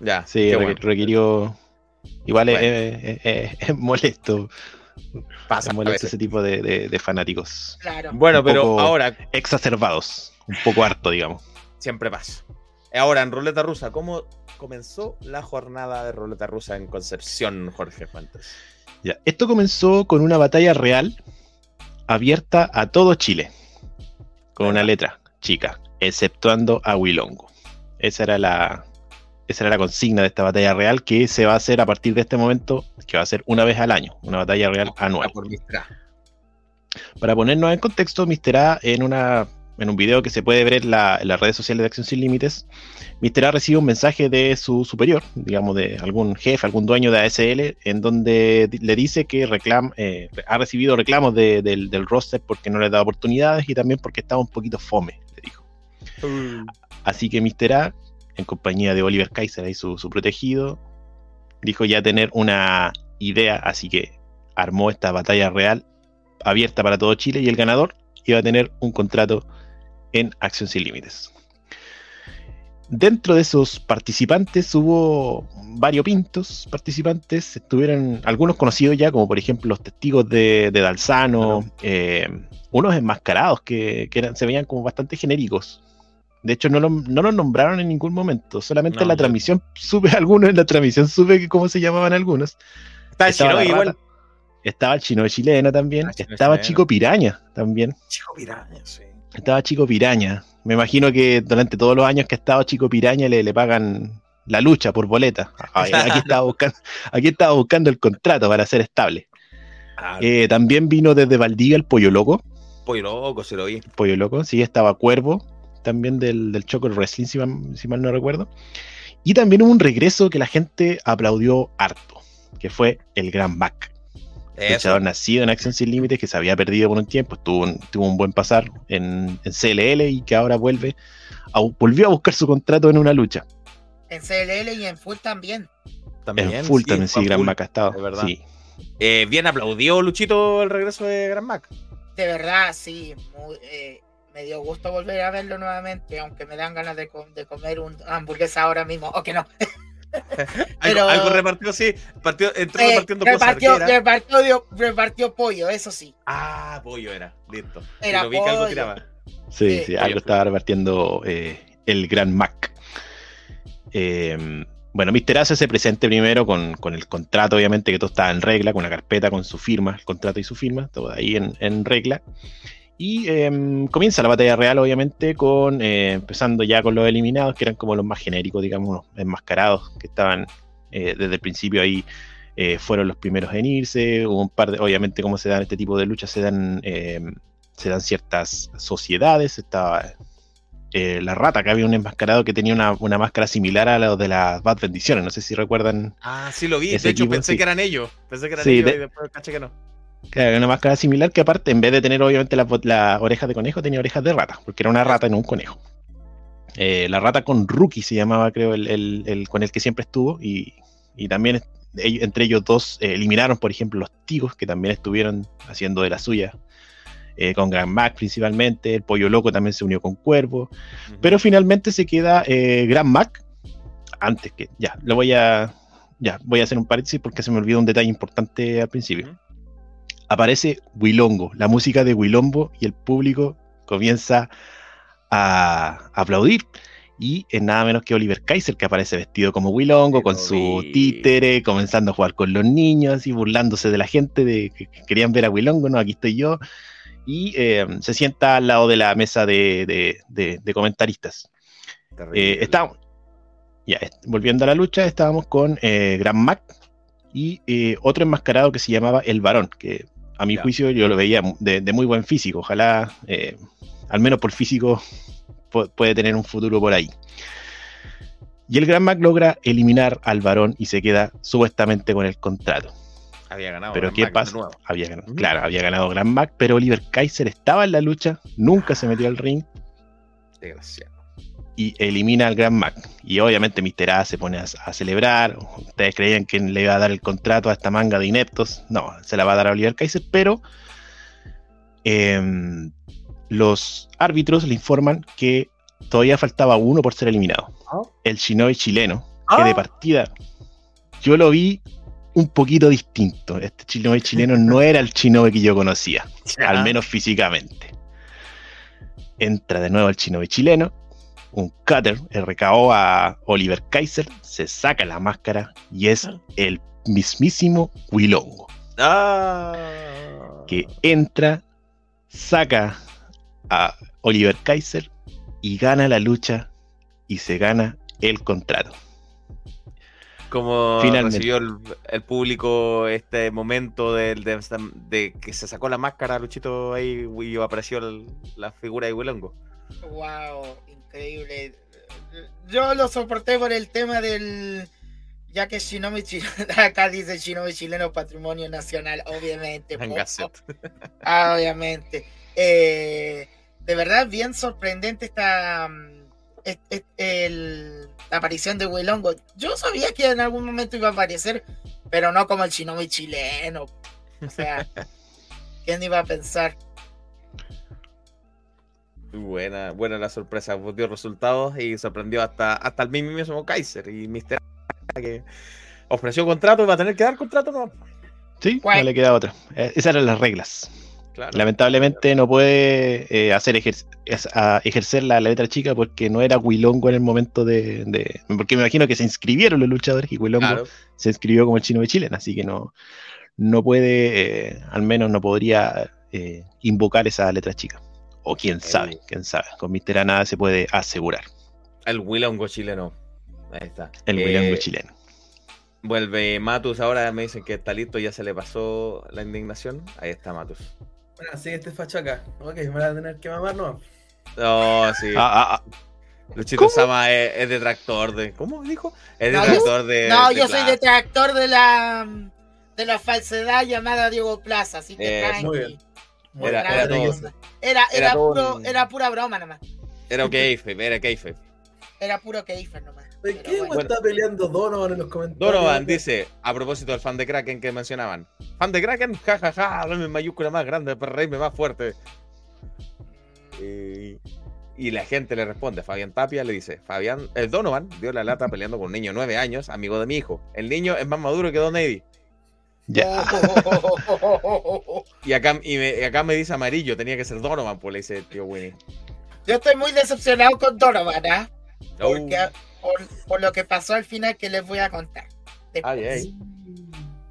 Ya, sí, bueno. requirió. Igual es- Bueno. es, es- es molesto, Pasa es a molesto ese tipo de, de- de fanáticos Claro. Bueno, un pero ahora exacerbados, un poco harto, digamos. siempre pasa. Ahora, en Ruleta Rusa, ¿cómo comenzó la jornada de Ruleta Rusa en Concepción, Jorge Fuentes? Ya, Esto comenzó con una batalla real abierta a todo Chile, con una letra chica, exceptuando a Wilongo. Esa era la, esa era la consigna de esta batalla real que se va a hacer a partir de este momento, que va a ser una vez al año, una batalla real anual. Por. Para ponernos en contexto, Mr. A en, una, en un video que se puede ver en, la- en las redes sociales de Acción Sin Límites, Mr. A recibe un mensaje de su superior, digamos de algún jefe, algún dueño de ASL, en donde le dice que reclam, eh, ha recibido reclamos de- del, del roster porque no le da oportunidades y también porque estaba un poquito fome, le dijo. Así que Mr. A, en compañía de Oliver Kaiser, su, su protegido, dijo ya tener una idea, así que armó esta batalla real abierta para todo Chile y el ganador iba a tener un contrato en Acción Sin Límites. Dentro de esos participantes hubo varios pintos participantes, estuvieron algunos conocidos ya, como por ejemplo los testigos de, de Dalzano, eh, unos enmascarados que, que eran, se veían como bastante genéricos. De hecho, no, lo- no los nombraron en ningún momento, solamente No, en la transmisión supe algunos, en la transmisión supe que cómo se llamaban algunos. El Estaba Shinobi la igual. Estaba el chino chileno también. Ah, Chino estaba chileno. Chico Piraña también. Chico Piraña, sí. Estaba Chico Piraña. Me imagino que durante todos los años que ha estado Chico Piraña le, le pagan la lucha por boleta. Ay, Aquí estaba buscando, aquí estaba buscando el contrato para ser estable. Ah, Eh, también vino desde Valdivia el Pollo Loco. Pollo loco, se lo vi. Pollo Loco, sí, estaba Cuervo, también del, del Choco Wrestling, si mal, si mal no recuerdo. Y también hubo un regreso que la gente aplaudió harto, que fue el Gran Mac. Eso. luchador nacido en Acción Sin Límites que se había perdido por un tiempo, tuvo un, tuvo un buen pasar en, en CLL y que ahora vuelve au- volvió a buscar su contrato en una lucha. En CLL y en Full también. También. en full también, sí, Gran full. Mac ha estado. de verdad. Sí. Eh, bien aplaudió Luchito el regreso de Gran Mac. De verdad, sí. muy, eh, me dio gusto volver a verlo nuevamente, aunque me dan ganas de comer un hamburguesa ahora mismo. O que no. Algo, Pero- algo repartió, sí. Partió, entró Eh, repartiendo cosas. repartió, repartió, dio- repartió pollo, eso sí. Ah, pollo era. Listo. Era Sí, lo vi que algo pollo. tiraba. Sí, Sí. sí, algo estaba repartiendo eh, el Gran Mac. Eh, bueno, Mr. A se presente primero con, con el contrato, obviamente, que todo estaba en regla, con una carpeta con su firma, el contrato y su firma, todo ahí en, en regla. Y eh, comienza la batalla real, obviamente, con eh, empezando ya con los eliminados, que eran como los más genéricos, digamos, enmascarados, que estaban eh, desde el principio ahí, eh, fueron los primeros en irse. Hubo un par de, obviamente, como se dan este tipo de luchas, se dan, eh, se dan ciertas sociedades. Estaba eh, la rata, que había un enmascarado que tenía una, una máscara similar a la de las Bad Bendiciones. No sé si recuerdan. Ah, sí lo vi. De hecho, equipo, pensé sí. que eran ellos. Pensé que eran Sí, ellos de- y después caché que no. Era una máscara similar que aparte, en vez de tener obviamente las las orejas de conejo, tenía orejas de rata, porque era una rata en un conejo. Eh, la rata con Rookie se llamaba, creo, el, el- el con el que siempre estuvo, y, y también entre ellos dos eh, eliminaron, por ejemplo, los Tigos, que también estuvieron haciendo de la suya, eh, con Gran Mac principalmente, el Pollo Loco también se unió con Cuervo, pero finalmente se queda eh, Gran Mac, antes que, ya, lo voy a, ya, voy a hacer un paréntesis porque se me olvidó un detalle importante al principio. Aparece Wilongo, la música de Wilombo, y el público comienza a aplaudir. Y es nada menos que Oliver Kaiser, que aparece vestido como Wilongo, con su títere, comenzando a jugar con los niños y burlándose de la gente de que, que querían ver a Wilongo, no, aquí estoy yo. Y eh, se sienta al lado de la mesa de, de- de- de comentaristas. Eh, estábamos, ya, volviendo a la lucha, estábamos con eh, Gran Mac y eh, otro enmascarado que se llamaba El Varón, que a mi Ya. juicio yo lo veía de, de muy buen físico. Ojalá, eh, al menos por físico, pu- puede tener un futuro por ahí. Y el Gran Mac logra eliminar al Varón y se queda supuestamente con el contrato. Había ganado. Pero ¿qué Mac pasa? Había ganado, claro, había ganado Gran Mac, pero Oliver Kaiser estaba en la lucha, nunca se metió al ring Desgraciado. Y elimina al Gran Mac. Y obviamente Mr. A se pone a, a celebrar. Ustedes creían que le iba a dar el contrato a esta manga de ineptos. No, se la va a dar a Oliver Kaiser, pero em, los árbitros le informan que todavía faltaba uno por ser eliminado. Ah. El Shinobi chileno, que Ah. de partida yo lo vi un poquito distinto. Este Shinobi chileno no era el Shinobi que yo conocía al menos físicamente. Entra de nuevo el chinobi chileno, un cutter, RKO a Oliver Kaiser, se saca la máscara y es el mismísimo Wilongo, Ah. que entra, saca a Oliver Kaiser y gana la lucha y se gana el contrato. Como Finalmente. recibió el, el público este momento de, de que se sacó la máscara, Luchito, ahí y apareció el- la figura de Wilongo. Wow, increíble. Yo lo soporté por el tema del. Ya que Shinobi chileno, acá dice Shinobi chileno patrimonio nacional, obviamente. Ah, obviamente. Eh, de verdad, bien sorprendente esta mm, es- es- el- la aparición de Wilongo. Yo sabía que en algún momento iba a aparecer, pero no como el Shinobi chileno. O sea, ¿quién iba a pensar? Buena, buena la sorpresa, pues, dio resultados y sorprendió hasta, hasta el mismo Kaiser y Mr. que ofreció contrato y va a tener que dar contrato, no. Sí, no le queda otra. Eh, Esas eran las reglas. Claro. Lamentablemente no puede eh, hacer ejer- es- a- ejercer la letra chica porque no era Wilongo en el momento de, de- Porque me imagino que se inscribieron los luchadores y Wilongo Claro. se inscribió como el chino de Chile, así que no, no puede, eh, al menos no podría eh, invocar esa letra chica. O quién sabe, quién sabe. Con Mister A nada se puede asegurar. El Wilongo chileno. Ahí está. El Eh, Wilongo chileno. Vuelve Matus, ahora me dicen que está listo, ya se le pasó la indignación. Ahí está Matus. Bueno, sigue este facho acá. Ok, me van a tener que mamar, ¿no? No, sí. Ah, ah, ah, Luchito Sama es, es detractor de. ¿Cómo dijo? Es No, detractor de. No, de yo soy detractor de la de la falsedad llamada Diego Plaza, así que Eh, muy bien. Era- era todo. Era, Era era, todo puro, un- era pura broma nomás. Era kayfabe, era kayfabe. Era puro keifer nomás. ¿De qué bueno. está peleando Donovan en los comentarios? Donovan dice, a propósito del fan de Kraken que mencionaban. Fan de Kraken, jajaja, ja, ja, dame mayúscula más grande para reírme más fuerte. Y, y la gente le responde, Fabián Tapia le dice, Fabián, el Donovan dio la lata peleando con un niño de 9 años, amigo de mi hijo. El niño es más maduro que Don Eddie. Ya. Y acá, y me, y acá me dice amarillo, tenía que ser Donovan, pues le dice el tío Winnie. Yo estoy muy decepcionado con Donovan, ¿ah? Oh, Porque, por, por lo que pasó al final que les voy a contar. Después. ay, ay.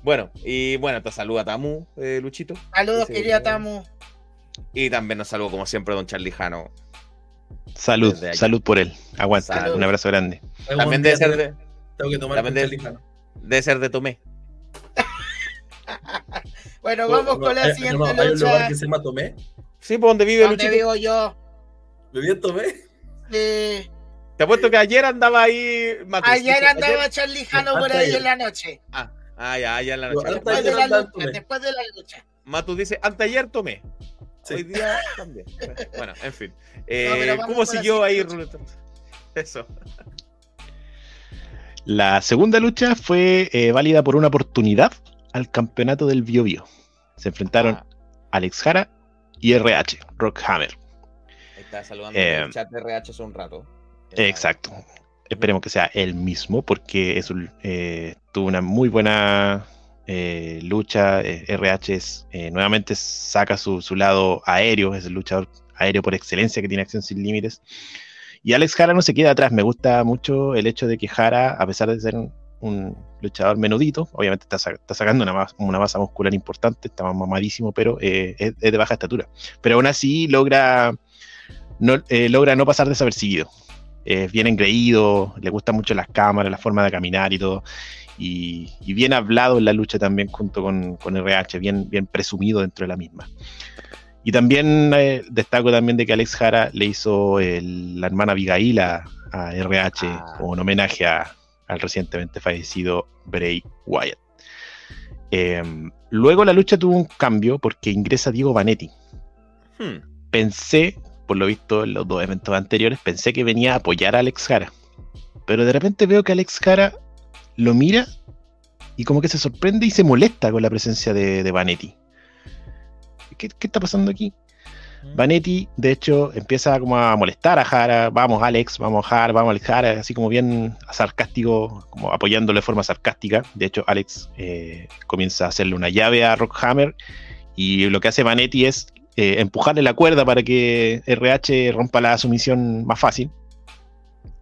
Bueno, y bueno, te saluda Tamu, eh, Luchito. Saludos, Sí, querida. Tamu. Y también nos saluda como siempre Don Charlie Jano. Salud, salud por él. Aguanta, Salud. un abrazo grande. También debe ser de, Tengo que tomar también con de- Charlie Jano. debe ser de Tomé. Bueno, No, vamos no, con la eh, siguiente no, Hay un lugar lucha. que se llama Tomé. Sí, por donde vive Luchito. vivo yo. ¿Viví en Tomé? Eh, Te apuesto que ayer andaba ahí Matus. ayer andaba Charlie Jano por ahí Ayer. en la noche. Ah, ah, ya, ayer en la No, noche. antes Después ayer de la lucha. Después de la lucha. Matus dice, anteayer tomé. Sí. Hoy día también. Bueno, en fin. Eh, No, ¿Cómo siguió ahí siguiente Ruleta? Eso. La segunda lucha fue eh, válida por una oportunidad al campeonato del Bio Bio. Se enfrentaron Ah, Alex Jara y RH, Rockhammer. ahí está saludando Eh, en el chat de RH hace un rato. Exacto. Esperemos que sea el mismo porque es un, eh, tuvo una muy buena eh, lucha. eh, RH es, eh, nuevamente saca su, su lado aéreo, es el luchador aéreo por excelencia que tiene acción sin límites. Y Alex Jara no se queda atrás. Me gusta mucho el hecho de que Jara, a pesar de ser un, un luchador menudito, obviamente está, sa- está sacando una, mas- una masa muscular importante, está mamadísimo, pero eh, es, es de baja estatura. Pero aún así logra no, eh, logra no pasar desapercibido es bien engreído, le gustan mucho las cámaras, la forma de caminar y todo. Y, y bien hablado en la lucha también junto con, con RH, bien, bien presumido dentro de la misma. Y también eh, destaco también de que Alex Jara le hizo el- la hermana Abigail a, a RH Ah. como un homenaje a- al recientemente fallecido Bray Wyatt. Eh, luego la lucha tuvo un cambio porque ingresa Diego Vanetti Hmm. pensé, por lo visto en los dos eventos anteriores, pensé que venía a apoyar a Alex Jara. Pero de repente veo que Alex Jara lo mira y como que se sorprende y se molesta con la presencia de, de Vanetti. ¿Qué, qué está pasando aquí? Vanetti, de hecho, empieza como a molestar a Jara. Vamos, Alex, vamos, Jara, vamos, Alex Jara, así como bien sarcástico, como apoyándolo de forma sarcástica. De hecho, Alex eh, comienza a hacerle una llave a Rockhammer y lo que hace Vanetti es eh, empujarle la cuerda para que RH rompa la sumisión más fácil.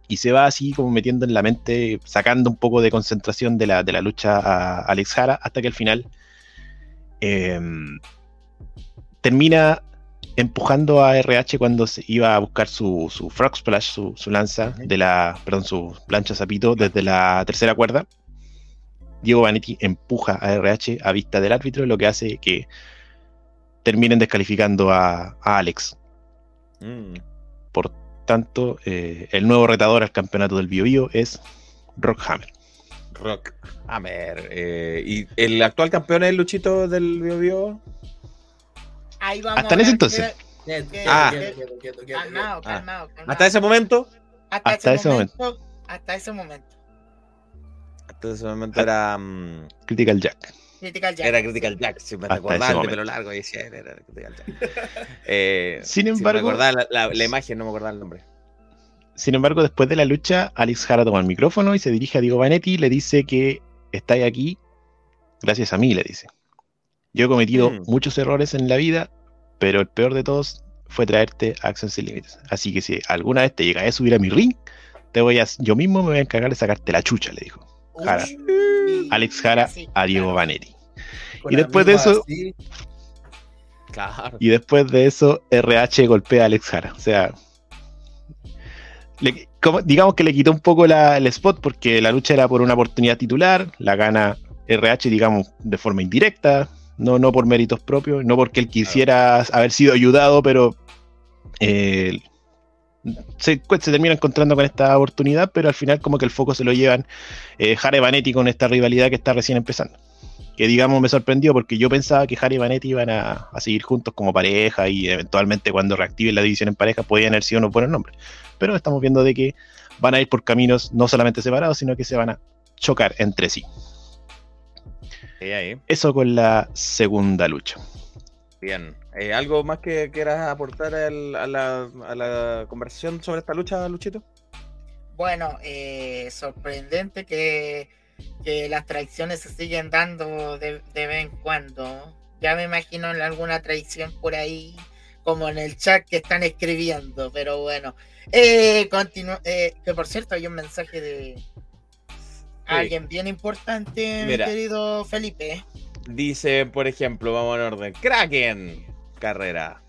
Y se va así como metiendo en la mente, sacando un poco de concentración de la, de la lucha a Alex Jara, hasta que al final eh, termina empujando a RH cuando se iba a buscar su, su frog splash, su, su lanza, de la, perdón, su plancha zapito desde la tercera cuerda. Diego Vanetti empuja a RH a vista del árbitro, lo que hace que terminen descalificando a, a Alex. Mm. Por tanto, eh, el nuevo retador al campeonato del Bio Bio es Rockhammer. Rock Hammer. eh, ¿Y el actual campeón es el Luchito del Bio Bio? Ahí vamos. Hasta en ese entonces. Ah. Hasta ese momento. Hasta, hasta ese ese momento. Hasta ese momento. Hasta ese momento era. mm, Critical Jack. Critical Jack. Era Critical Jack, si me recordaba el pelo largo decía, era, era Critical Jack. Eh, Sin si me embargo- acordaba la, la- la imagen, no me acordaba el nombre. Sin embargo, después de la lucha, Alex Jara toma el micrófono y se dirige a Diego Vanetti y le dice que estáis aquí gracias a mí, le dice. Yo he cometido Mm. muchos errores en la vida, pero el peor de todos fue traerte a Acción Sin Límites. Así que si alguna vez te llegas a subir a mi ring, te voy a, yo mismo me voy a encargar de sacarte la chucha, le dijo. Jara. Uy, Alex Jara sí, a Diego claro. Vanetti. Y después de eso- así. Y después de eso, RH golpea a Alex Jara. O sea, le- como- digamos que le quitó un poco la- el spot porque la lucha era por una oportunidad titular, la gana RH, digamos, de forma indirecta, no, no por méritos propios, no porque él quisiera haber sido ayudado, pero eh, se, se termina encontrando con esta oportunidad, pero al final como que el foco se lo llevan eh, Jara y Vanetti con esta rivalidad que está recién empezando. que digamos me sorprendió porque yo pensaba que Harry y Vanetti iban a, a seguir juntos como pareja y eventualmente cuando reactiven la división en pareja podían haber sido unos buenos nombres. Pero estamos viendo de que van a ir por caminos no solamente separados, sino que se van a chocar entre sí. Sí, ahí. Eso con la segunda lucha. Bien. Eh, ¿Algo más que quieras aportar a, la, a la conversación sobre esta lucha, Luchito? Bueno, eh, sorprendente que, que las traiciones se siguen dando de, de vez en cuando. Ya me imagino en alguna traición por ahí, como en el chat que están escribiendo, pero bueno. Eh, eh, que por cierto hay un mensaje de alguien bien importante, Mira. mi querido Felipe. Dice, por ejemplo, vamos en orden. Kraken, carrera.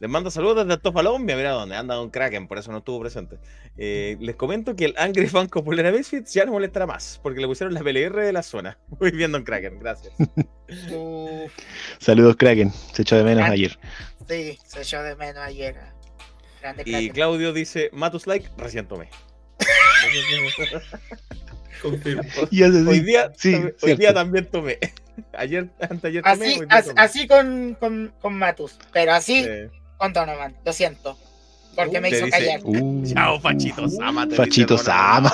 Les mando saludos desde Tofalombia, mira dónde anda un Kraken, por eso no estuvo presente. Eh, les comento que el Angry Fan Populera Misfits ya no molestará más, porque le pusieron la PLR de la zona. Muy bien, Don Kraken, gracias. Saludos, Kraken. Se echó de menos Ah. ayer. sí, se echó de menos ayer. Grande Y. Claudio dice, Matus Like, recién tomé. Confirmo. Y hace Hoy día, sí, hoy cierto. día también tomé. Ayer, anteayer tomé. Así, as- tomé. así con, con, con Matus, pero así Eh, con Donovan, lo siento. Porque Uh, me hizo dice- callar. Uh, Chao, Fachito Sama. Fachito. Sama.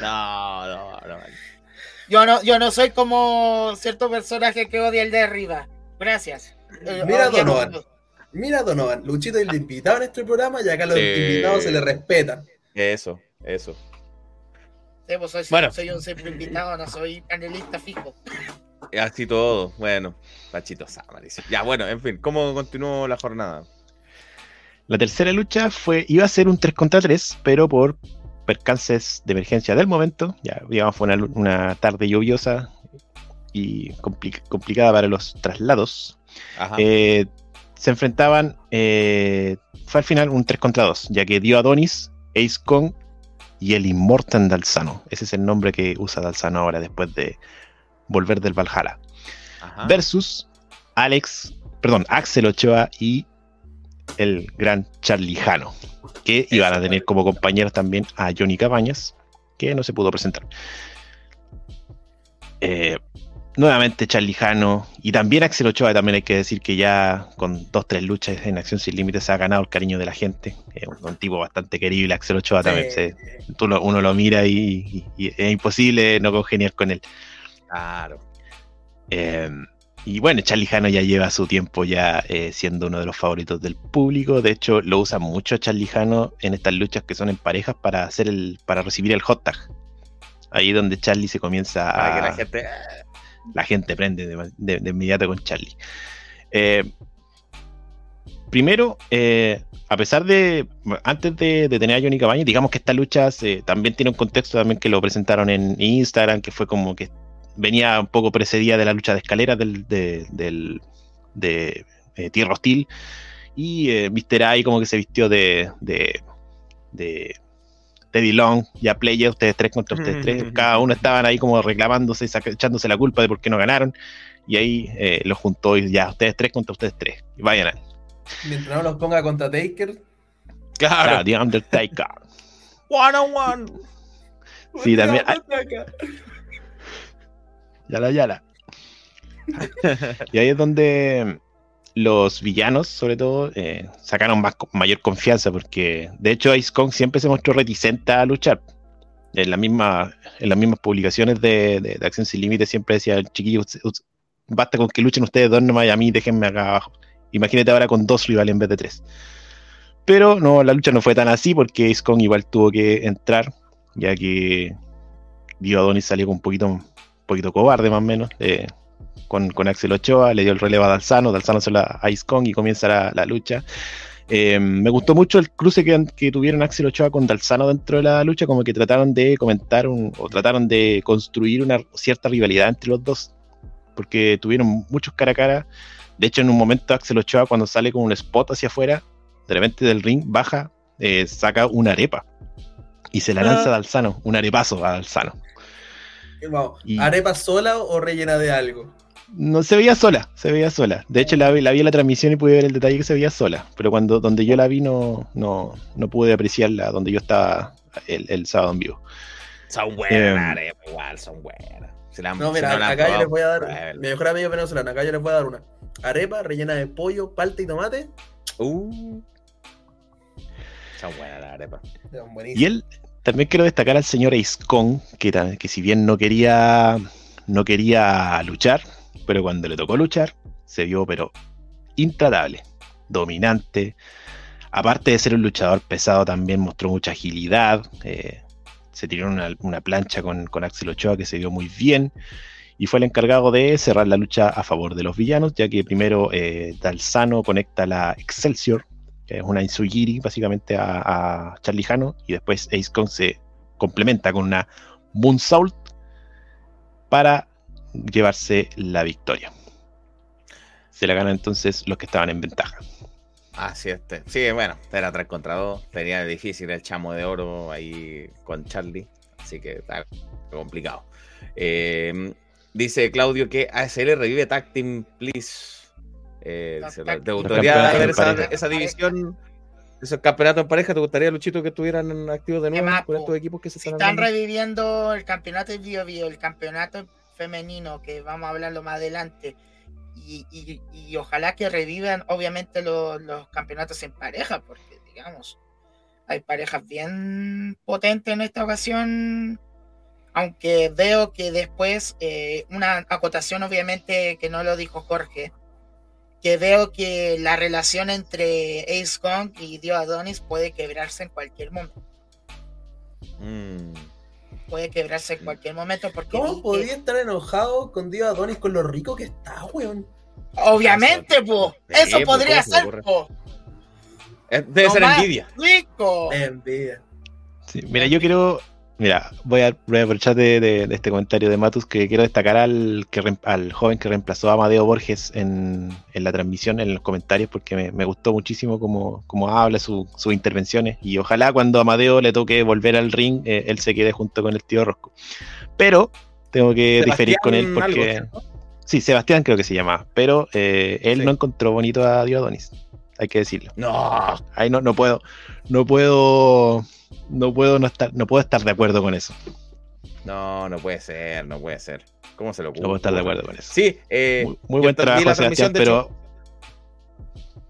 No, no, no. Yo no, yo no soy como cierto personaje que odia el de arriba. Gracias. Eh, Mira, Donovan. Mira, Donovan, Luchito es el invitado en este programa y acá los Sí. invitados se le respetan. Eso, eso. Sí, pues soy, Bueno. soy un simple invitado, no soy panelista fijo. Así todo. Bueno, Fachito Sama dice. Ya, bueno, en fin, ¿cómo continuó la jornada? La tercera lucha fue, iba a ser un 3 contra 3, pero por percances de emergencia del momento, ya digamos fue una, tarde lluviosa y compli- complicada para los traslados, Ajá. eh, se enfrentaban, eh, fue al final un 3 contra 2, ya que dio Adonis, Ace Kong y el Immortan Dalsano. Ese es el nombre que usa Dalsano ahora después de volver del Valhalla. Ajá. Versus Alex, perdón, Axel Ochoa y el gran Charlie Jano, que iban a tener como compañeros también a Johnny Cabañas, que no se pudo presentar. Eh, nuevamente Charlie Jano y también Axel Ochoa, también hay que decir que ya con dos, tres luchas en Acción Sin Límites se ha ganado el cariño de la gente. Es un, un tipo bastante querible, Axel Ochoa también. Sí. se- tú lo- uno lo mira y, y- y es imposible no congeniar con él. Claro. Eh, y bueno, Charlie Jano ya lleva su tiempo ya eh, siendo uno de los favoritos del público. De hecho, lo usa mucho Charlie Jano en estas luchas que son en parejas para hacer el, para recibir el hot tag. Ahí donde Charlie se comienza Para a. que la gente. La gente prende de, de- inmediato con Charlie. Eh, primero, eh, a pesar de, antes de, tener a Johnny Cabañas, digamos que esta lucha también tiene un contexto también que lo presentaron en Instagram, que fue como que venía un poco precedida de la lucha de escaleras del, de, del- de, eh, Tierra Hostil, y eh, Mr. ahí como que se vistió de, de Teddy Long, ya playa, ustedes tres contra ustedes tres, cada uno estaban ahí como reclamándose, echándose la culpa de por qué no ganaron, y ahí eh, los juntó y ya, ustedes tres contra ustedes tres, y vayan a Mientras no los ponga contra Taker. Claro. Ah, The Undertaker. One on one. Sí, también. Ah. Yala, yala. y ahí es donde los villanos, sobre todo, eh, sacaron más, mayor confianza, porque de hecho Ice Kong siempre se mostró reticente a luchar. En, las mismas publicaciones de, Acción Sin Límites siempre decía, chiquillos, basta con que luchen ustedes dos nomás y a mí déjenme acá abajo. Imagínate ahora con dos rivales en vez de tres. Pero no, la lucha no fue tan así porque Ace Kong igual tuvo que entrar, ya que Dio Adonis salió con un poquito, un poquito cobarde más o menos, eh, con, con Axel Ochoa, le dio el relevo a Dalsano, Dalsano se la a Ice Kong y comienza la, la lucha. Eh, me gustó mucho el cruce que, que tuvieron Axel Ochoa con Dalsano dentro de la lucha, como que trataron de comentar un- o trataron de construir una cierta rivalidad entre los dos, porque tuvieron muchos cara a cara. De hecho, en un momento Axel Ochoa, cuando sale con un spot hacia afuera, de repente del ring, baja, eh, saca una arepa y se la lanza a Dalsano, un arepazo a Dalsano. Vamos, Y- ¿Arepa sola o rellena de algo? No se veía sola, se veía sola. De hecho, la, vi- la vi en la transmisión y pude ver el detalle que se veía sola. Pero cuando donde yo la vi no, no, no pude apreciarla donde yo estaba el, el sábado en vivo. Son buenas, arepa, igual, son buenas. Se la han- No, si mira, no acá yo les voy a dar. Mi mejor amigo venezolano, acá yo les voy a dar una. Arepa rellena de pollo, palta y tomate. Uh. Son buenas las arepas. Son Y él, también quiero destacar al señor Ace Kong, que, que si bien no quería, no quería luchar, pero cuando le tocó luchar, se vio pero intratable, dominante. Aparte de ser un luchador pesado, también mostró mucha agilidad. eh, se tiró una, plancha con, Axel Ochoa que se vio muy bien. Y fue el encargado de cerrar la lucha a favor de los villanos, ya que primero eh, Dalsano conecta la Excelsior, que es una Inzugiri básicamente a, a Charlie Hano, y después Ace Kong se complementa con una Moonsault para llevarse la victoria. Se la ganan entonces los que estaban en ventaja. Así este. Sí, bueno, era 3 contra 2. Tenía difícil el chamo de oro ahí con Charlie. Así que está complicado. Eh, dice Claudio que ASL revive Tag Team, please. Eh, dice, ¿Te gustaría ver esa, división? Esos campeonatos en pareja, ¿te gustaría, Luchito, que estuvieran activos de nuevo más, con estos equipos que se Si están reviviendo el campeonato de Bio Bio, el campeonato femenino, que vamos a hablarlo más adelante, y, ojalá que revivan, obviamente, los campeonatos en pareja, porque, digamos, hay parejas bien potentes en esta ocasión, aunque veo que después, eh, una acotación, obviamente, que no lo dijo Jorge, que veo que la relación entre Ace Kong y Dio Adonis puede quebrarse en cualquier momento Mm. Puede quebrarse en cualquier momento porque ¿Cómo podía estar enojado con Dios Adonis con lo rico que está, weón? obviamente po eso po, podría ¿cómo se le ser po Debe ser envidia. rico Envidia. Sí, mira, yo quiero. Mira, voy a, voy a aprovechar de, de- de este comentario de Matus que quiero destacar al, que al joven que reemplazó a Amadeo Borges en, en la transmisión, en los comentarios, porque me, me gustó muchísimo cómo, cómo habla, su- sus intervenciones. Y ojalá cuando a Amadeo le toque volver al ring, eh, él se quede junto con el tío Rosco. Pero tengo que diferir con él porque. algo. Sí, Sebastián creo que se llama, pero eh, él Sí. no encontró bonito a Diodonis, hay que decirlo. No, Ahí no, no puedo, no puedo, no puedo no estar, no puedo estar de acuerdo con eso. no, no puede ser, no puede ser. ¿Cómo se lo No puedo estar de acuerdo con eso. Sí, eh, muy, buen trabajo, la Sebastián, pero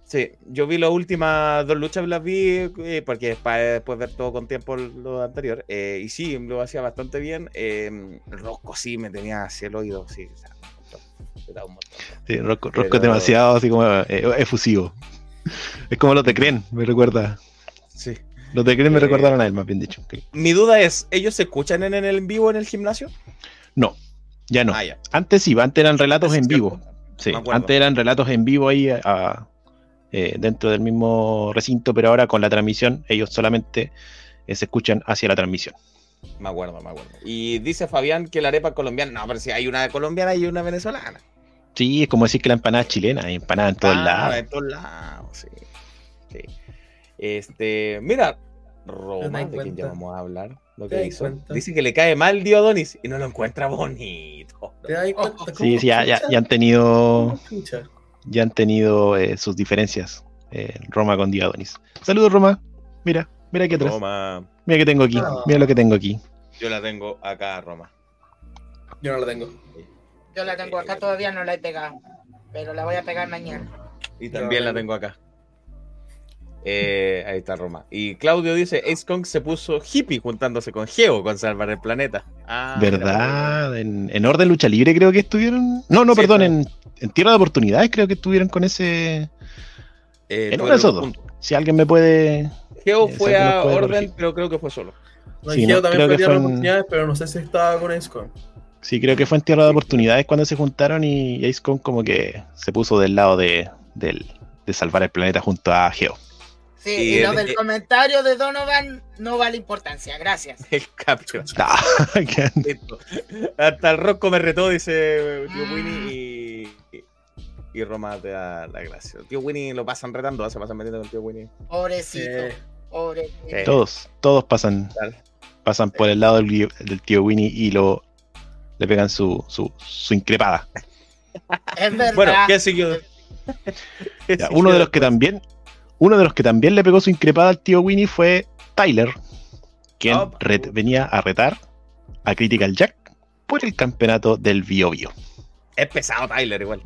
Sí, yo vi las últimas dos luchas, las vi eh, porque para después ver todo con tiempo lo anterior. eh, y sí, lo hacía bastante bien. eh, Rosco sí me tenía hacia el oído, sí. o sea, un montón, sí, Rosco, pero- Rosco es demasiado así como efusivo. Es como los de Cren, me recuerda. Sí. Los de Cren me Eh, recordaron a él, más bien dicho. Mi duda es, ¿ellos se escuchan en, en el en vivo en el gimnasio? No, ya no. Ah, ya. Antes sí, antes eran relatos en cierto. vivo. Sí, antes eran relatos en vivo ahí a- eh, dentro del mismo recinto, pero ahora con la transmisión ellos solamente eh, se escuchan hacia la transmisión. Me acuerdo, me acuerdo. Y dice Fabián que la arepa es colombiana. No, pero si hay una colombiana y una venezolana. Sí, es como decir que la empanada es chilena, hay empanada en todos Ah, lados. En todos lados, sí. Sí. Este, mira, Roma, de quien ya vamos a hablar, lo que hizo. cuenta. Dice que le cae mal Diodonis y no lo encuentra bonito. ¿Te das cuenta? Sí, ¿Cómo sí, ya, ya- ya han tenido, ya han tenido eh, sus diferencias. eh, Roma con Diadonis. Saludos, Roma. Mira, mira aquí atrás. Roma, Mira que tengo aquí. Ah. Mira lo que tengo aquí. yo la tengo acá, Roma. Yo no la tengo. yo la tengo acá todavía no la he pegado pero la voy a pegar mañana Y también Yo la tengo acá. Eh, ahí está Roma. Y Claudio dice, Ace Kong se puso hippie juntándose con Geo con salvar el planeta. Ah, ¿Verdad? En, en Orden Lucha Libre creo que estuvieron. No, no, Sí, perdón, en, en Tierra de Oportunidades creo que estuvieron con ese. Eh, En uno de esos dos. Si alguien me puede. Geo Eh, fue a Orden, corregir. pero creo que fue solo. No, Sí, y no, Geo también fue tierra de oportunidades, pero no sé si estaba con Escon. Sí, creo que fue en Tierra de Oportunidades cuando se juntaron y Ace Kong como que se puso del lado de, del- de salvar el planeta junto a Geo. Sí Y y lo el- del eh, comentario de Donovan no vale importancia gracias El campeón. Ah. Hasta el Rosco me retó, dice Tío Winnie, y, y Roma te da la gracia. Tío Winnie lo pasan retando, ¿eh? se pasan metiendo con Tío Winnie. pobrecito Eh, pobrecito todos, todos pasan, Dale. pasan por el lado del, tío Winnie y lo le pegan su, su, su increpada. es verdad Bueno, ¿qué siguió? ¿Qué Ya, siguió uno de los que también, uno de los que también le pegó su increpada al tío Winnie fue Tyler, quien Ah, ret- venía a retar a Critical Jack por el campeonato del Bio Bio. Es pesado Tyler igual.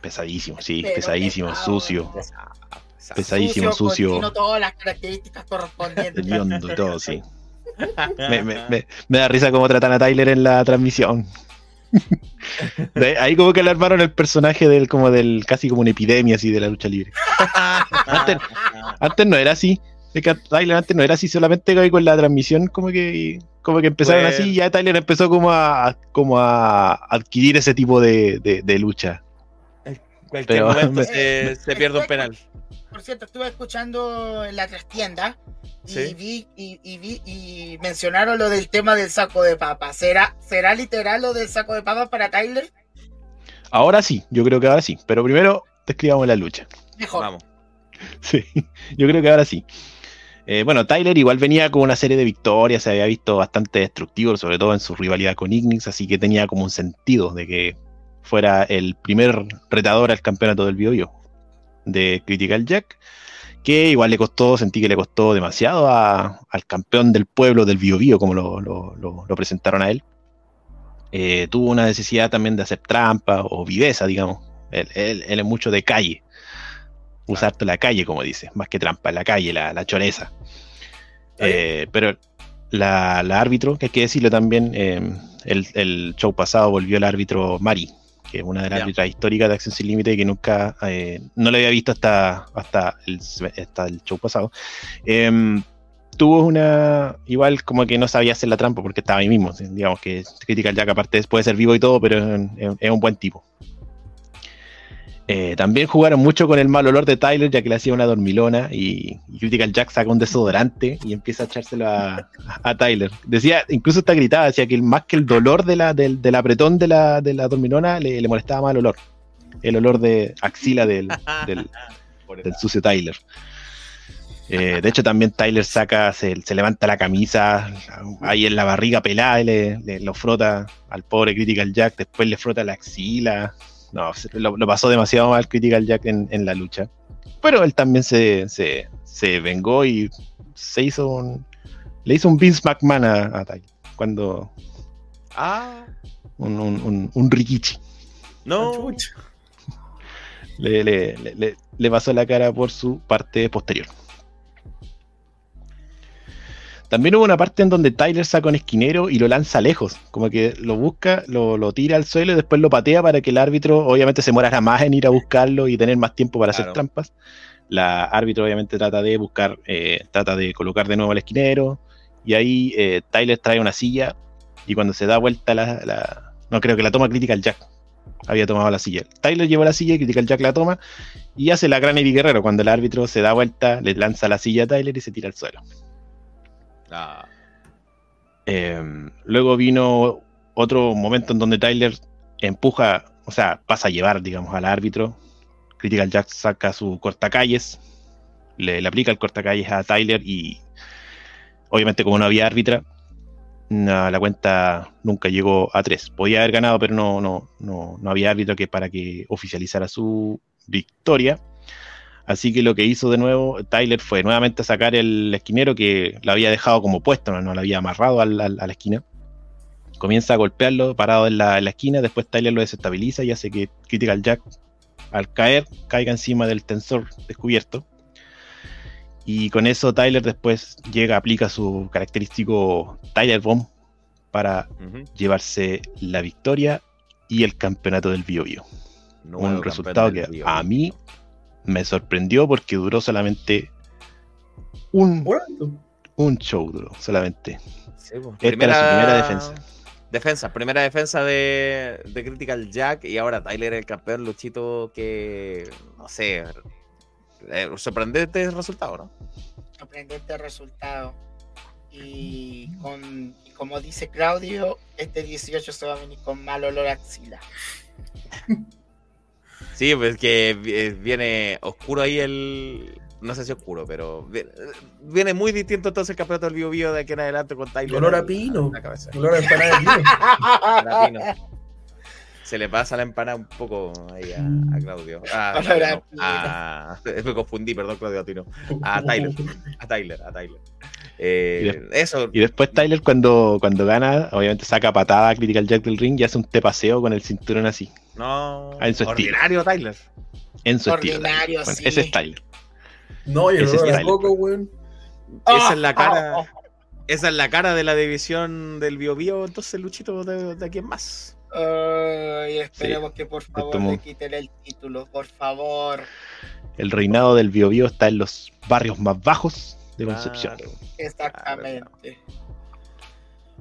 Pesadísimo, sí, Pero pesadísimo, pesado, sucio. Pesado, pesado. Pesadísimo, sucio. cochino, todas las características correspondientes. y todo, sí. Me, me- me- me da risa cómo tratan a Tyler en la transmisión. De- ahí como que le armaron el personaje del como del casi como una epidemia así de la lucha libre. Antes, antes no era así. Tyler antes no era así, solamente con la transmisión como que como que empezaron así y ya Tyler empezó como a como a adquirir ese tipo de, de- de lucha. Cualquier Pero- momento me- se, se pierde un penal. Por cierto, estuve escuchando en la trastienda y Sí. vi y, y vi y mencionaron lo del tema del saco de papa. ¿Será, será literal lo del saco de papa para Tyler? Ahora sí, yo creo que ahora sí, pero primero describamos la lucha. Mejor. Vamos. Sí, yo creo que ahora sí. Eh, bueno, Tyler igual venía con una serie de victorias, se había visto bastante destructivo, sobre todo en su rivalidad con Ignix, así que tenía como un sentido de que fuera el primer retador al campeonato del Bio de Critical Jack, que igual le costó, sentí que le costó demasiado a- al campeón del pueblo del Bio como lo, lo- lo- lo presentaron a él. Eh, tuvo una necesidad también de hacer trampa o viveza, digamos. Él, él- él es mucho de calle usarte la calle, como dice, más que trampa, la calle, la, la choreza. Eh, pero la, la árbitro, que hay que decirlo también, eh, el, el show pasado volvió el árbitro Mari, que es una de las árbitras históricas de Acción Sin Límite que nunca, eh, no la había visto hasta, hasta, el, hasta el show pasado. Em, tuvo una, igual como que no sabía hacer la trampa porque estaba ahí mismo, digamos que Critical Jack aparte puede ser vivo y todo, pero es un buen tipo. Eh, también jugaron mucho con el mal olor de Tyler, ya que le hacía una dormilona y, y Critical Jack saca un desodorante y empieza a echárselo a, a Tyler. Decía, incluso está gritaba, decía que el- más que el dolor de la, del, del apretón de la, de la dormilona le, le molestaba más el olor. El olor de axila del, del, del sucio Tyler. Eh, de hecho, también Tyler saca, se, se levanta la camisa ahí en la barriga pelada y le, le- lo frota al pobre Critical Jack, después le frota la axila. No, lo, lo pasó demasiado mal Critical Jack en, en la lucha. Pero él también se, se, se vengó y se hizo un. Le hizo un Vince McMahon a, a Tyler. Cuando. Ah, Un, un, un, un rikichi. no. Le, le, le- le- le pasó la cara por su parte posterior. También hubo una parte en donde Tyler saca un esquinero y lo lanza lejos, como que lo busca, lo, lo tira al suelo y después lo patea para que el árbitro obviamente se muera más en ir a buscarlo y tener más tiempo para hacer trampas. La árbitro obviamente trata de buscar, eh, trata de colocar de nuevo al esquinero y ahí eh, Tyler trae una silla y cuando se da vuelta la, la- no creo que la toma Critical Jack, había tomado la silla. Tyler llevó la silla y Critical Jack la toma y hace la gran Eddie Guerrero. Cuando el árbitro se da vuelta, le lanza la silla a Tyler y se tira al suelo. Ah, Eh, luego vino otro momento en donde Tyler empuja, o sea, pasa a llevar, digamos, al árbitro. Critical Jack saca su cortacalles, le, aplica el cortacalles a Tyler y obviamente como no había árbitra, la cuenta nunca llegó a tres. Podía haber ganado, pero no, no, no, no había árbitro que para que oficializara su victoria. Así que lo que hizo de nuevo Tyler fue nuevamente sacar el esquinero que lo había dejado como puesto, no, no lo había amarrado al- al- a la esquina. Comienza a golpearlo parado en la, en la esquina, después Tyler lo desestabiliza y hace que Critical Jack al caer caiga encima del tensor descubierto. Y con eso Tyler después llega, aplica su característico Tyler Bomb para llevarse la victoria y el campeonato del Bio Bio un resultado que Bio. a mí me sorprendió porque duró solamente un, un show, duró solamente. Sí, pues. Esta era su primera defensa. Defensa, primera defensa de, de Critical Jack y ahora Tyler el campeón Luchito que, no sé, eh, sorprendente resultado, ¿no? sorprendente resultado. Y, con, y como dice Claudio, este 18 se va a venir con mal olor a axila. Sí, pues que vi- viene oscuro ahí el... No sé si oscuro, pero vi- viene muy distinto entonces el campeonato del Bio Bio de aquí en adelante con Tyler. Olor a pino. olor a empanada de pino. A. Se le pasa la empanada un poco ahí a, a Claudio. Ah, a no, a- me confundí, perdón, Claudio Tino. A Tyler. A Tyler, a Tyler. Eh, Y de- eso, Y después Tyler cuando, cuando gana, obviamente saca patada a Critical Jack del ring y hace un te paseo con el cinturón así. no. Ah, en su estilo. ordinario, Tyler. En su estilo. Ordinario, Bueno, sí. Ese es Tyler. No, yo Ese no es tampoco, weón. Esa es la Ah, cara. ah, ah. Esa es la cara de la división del Bio Bio, entonces Luchito de, de quién más. Ay, esperemos que por favor le quiten el título, por favor. El reinado del Bio Bio está en los barrios más bajos de Concepción. Claro. Exactamente.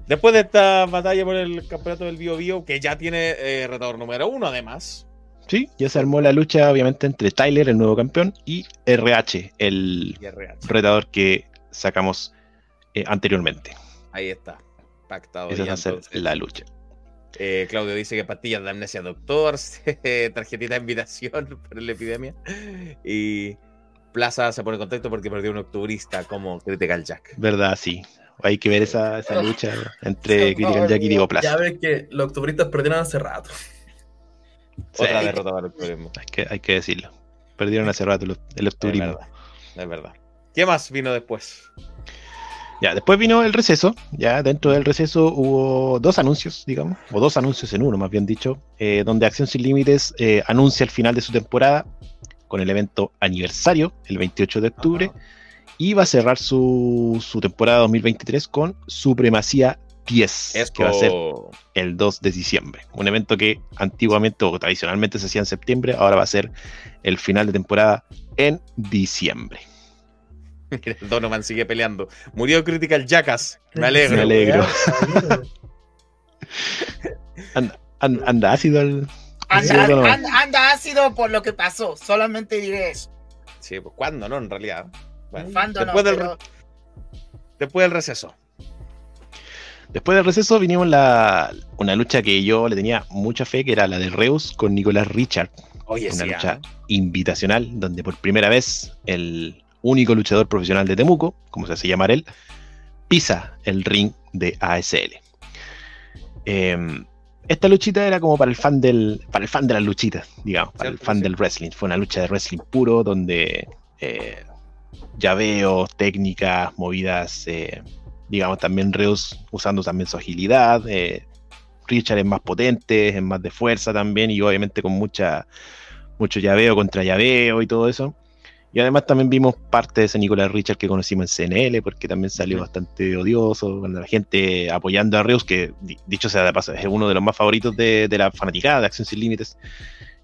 Después de esta batalla por el campeonato del Bio Bio, que ya tiene eh, retador número uno, además. Sí, ya se armó la lucha, obviamente, entre Tyler, el nuevo campeón, y RH, el y RH. retador que sacamos eh, anteriormente. Ahí está. Pactado. Esa va a ser la lucha. Eh, Claudio dice que pastillas de amnesia doctor, tarjetita de invitación por la epidemia. Y Plaza se pone contento porque perdió un octubrista como Critical Jack. ¿Verdad? Sí. Hay que ver esa, esa lucha entre Critical Jack y Diego Ya Plaza. ves que los octubristas perdieron hace rato. Sí, Otra derrota para el que, hay que decirlo. Perdieron hace rato el, el Es octubrismo. verdad. Es verdad. ¿Qué más vino después? Ya, después vino el receso. Ya dentro del receso hubo dos anuncios, digamos, o dos anuncios en uno, más bien dicho, eh, donde Acción Sin Límites eh, anuncia el final de su temporada con el evento aniversario, el 28 de octubre, y va a cerrar su, su temporada 2023 con Supremacía 10, Es que va a ser el 2 de diciembre. Un evento que antiguamente o tradicionalmente se hacía en septiembre, ahora va a ser el final de temporada en diciembre. Mira, Donovan sigue peleando. Murió Critical Jackass. Me alegro. Me alegro. Anda, anda, anda ácido el. Anda, ácido Donovan. anda, anda ácido por lo que pasó, solamente diré eso. Sí, pues ¿cuándo no? En realidad. Bueno, Fando no, después, del, pero- después del receso. Después del receso vinimos la, una lucha que yo le tenía mucha fe, que era la de Reus con Nicolás Richard. Oye, una sí, lucha ah. invitacional, donde por primera vez el único luchador profesional de Temuco, como se hace llamar él, pisa el ring de ASL. Em, esta luchita era como para el fan del, para el fan de las luchitas, digamos, para el fan del wrestling. Fue una lucha de wrestling puro, donde eh, llaveos, técnicas, movidas, eh, digamos, también Reus usando también su agilidad. eh, Richard es más potente, es más de fuerza también, y obviamente con mucha mucho llaveo contra llaveo y todo eso. Y además también vimos parte de ese Nicolás Richard que conocimos en CNL, porque también salió bastante odioso, cuando la gente apoyando a Reus, que di- dicho sea de paso, es uno de los más favoritos de, de la fanaticada de Acción Sin Límites.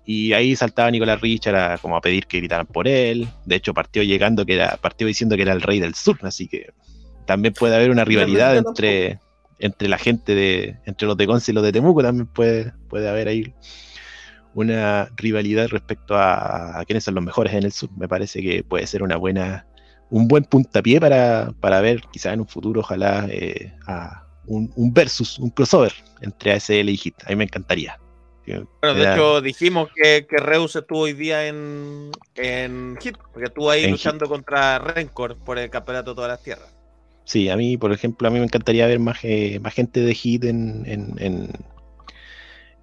Y ahí saltaba Nicolás Richard a, como a pedir que gritaran por él. De hecho, partió llegando que era, partió diciendo que era el rey del sur, así que también puede haber una rivalidad entre, entre la gente de, entre los de Conce y los de Temuco, también puede, puede haber ahí una rivalidad respecto a, a quiénes son los mejores en el sur. Me parece que puede ser una buena, un buen puntapié para, para ver quizás en un futuro, ojalá, eh, a un, un versus, un crossover entre ASL y HIT. A mí me encantaría. Bueno, de hecho, dijimos que, que Reus estuvo hoy día en, en Hit, porque estuvo ahí luchando contra Rencor por el campeonato de todas las tierras. Sí, a mí, por ejemplo, a mí me encantaría ver más, eh, más gente de HIT en, en, en,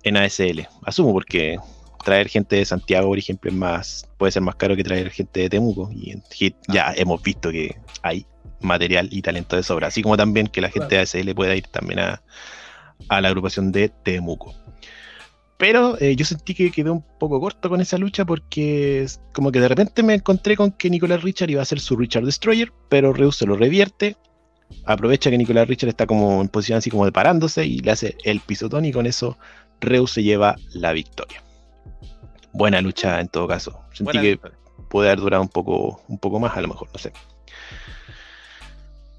en ASL. Asumo, porque traer gente de Santiago, por ejemplo, es más, puede ser más caro que traer gente de Temuco. Y en HIT ya hemos visto que hay material y talento de sobra. Así como también que la gente de ASL pueda ir también a, a la agrupación de Temuco. Pero eh, yo sentí que quedé un poco corto con esa lucha porque es como que de repente me encontré con que Nicolás Richard iba a ser su Richard Destroyer, pero Reus se lo revierte. Aprovecha que Nicolás Richard está como en posición así como de parándose y le hace el pisotón y con eso Reus se lleva la victoria. Buena lucha en todo caso. Sentí Buena que puede haber durado un poco, un poco más, a lo mejor, no sé.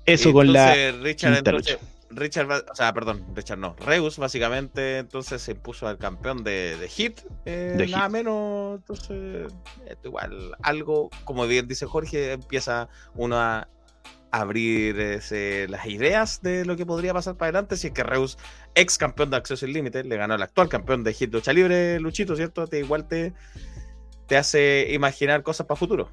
Eso con la. Richard, entonces, Richard, o sea, perdón, Richard no. Reus básicamente entonces se impuso al campeón de, de Hit. eh, De nada Hit. menos, entonces, igual, algo, como bien dice Jorge, empieza uno a abrir las ideas de lo que podría pasar para adelante si es que Reus, ex campeón de Acceso Sin Límite, le ganó al actual campeón de Hit Lucha Libre, Luchito, ¿cierto? Te, igual te, te hace imaginar cosas para futuro.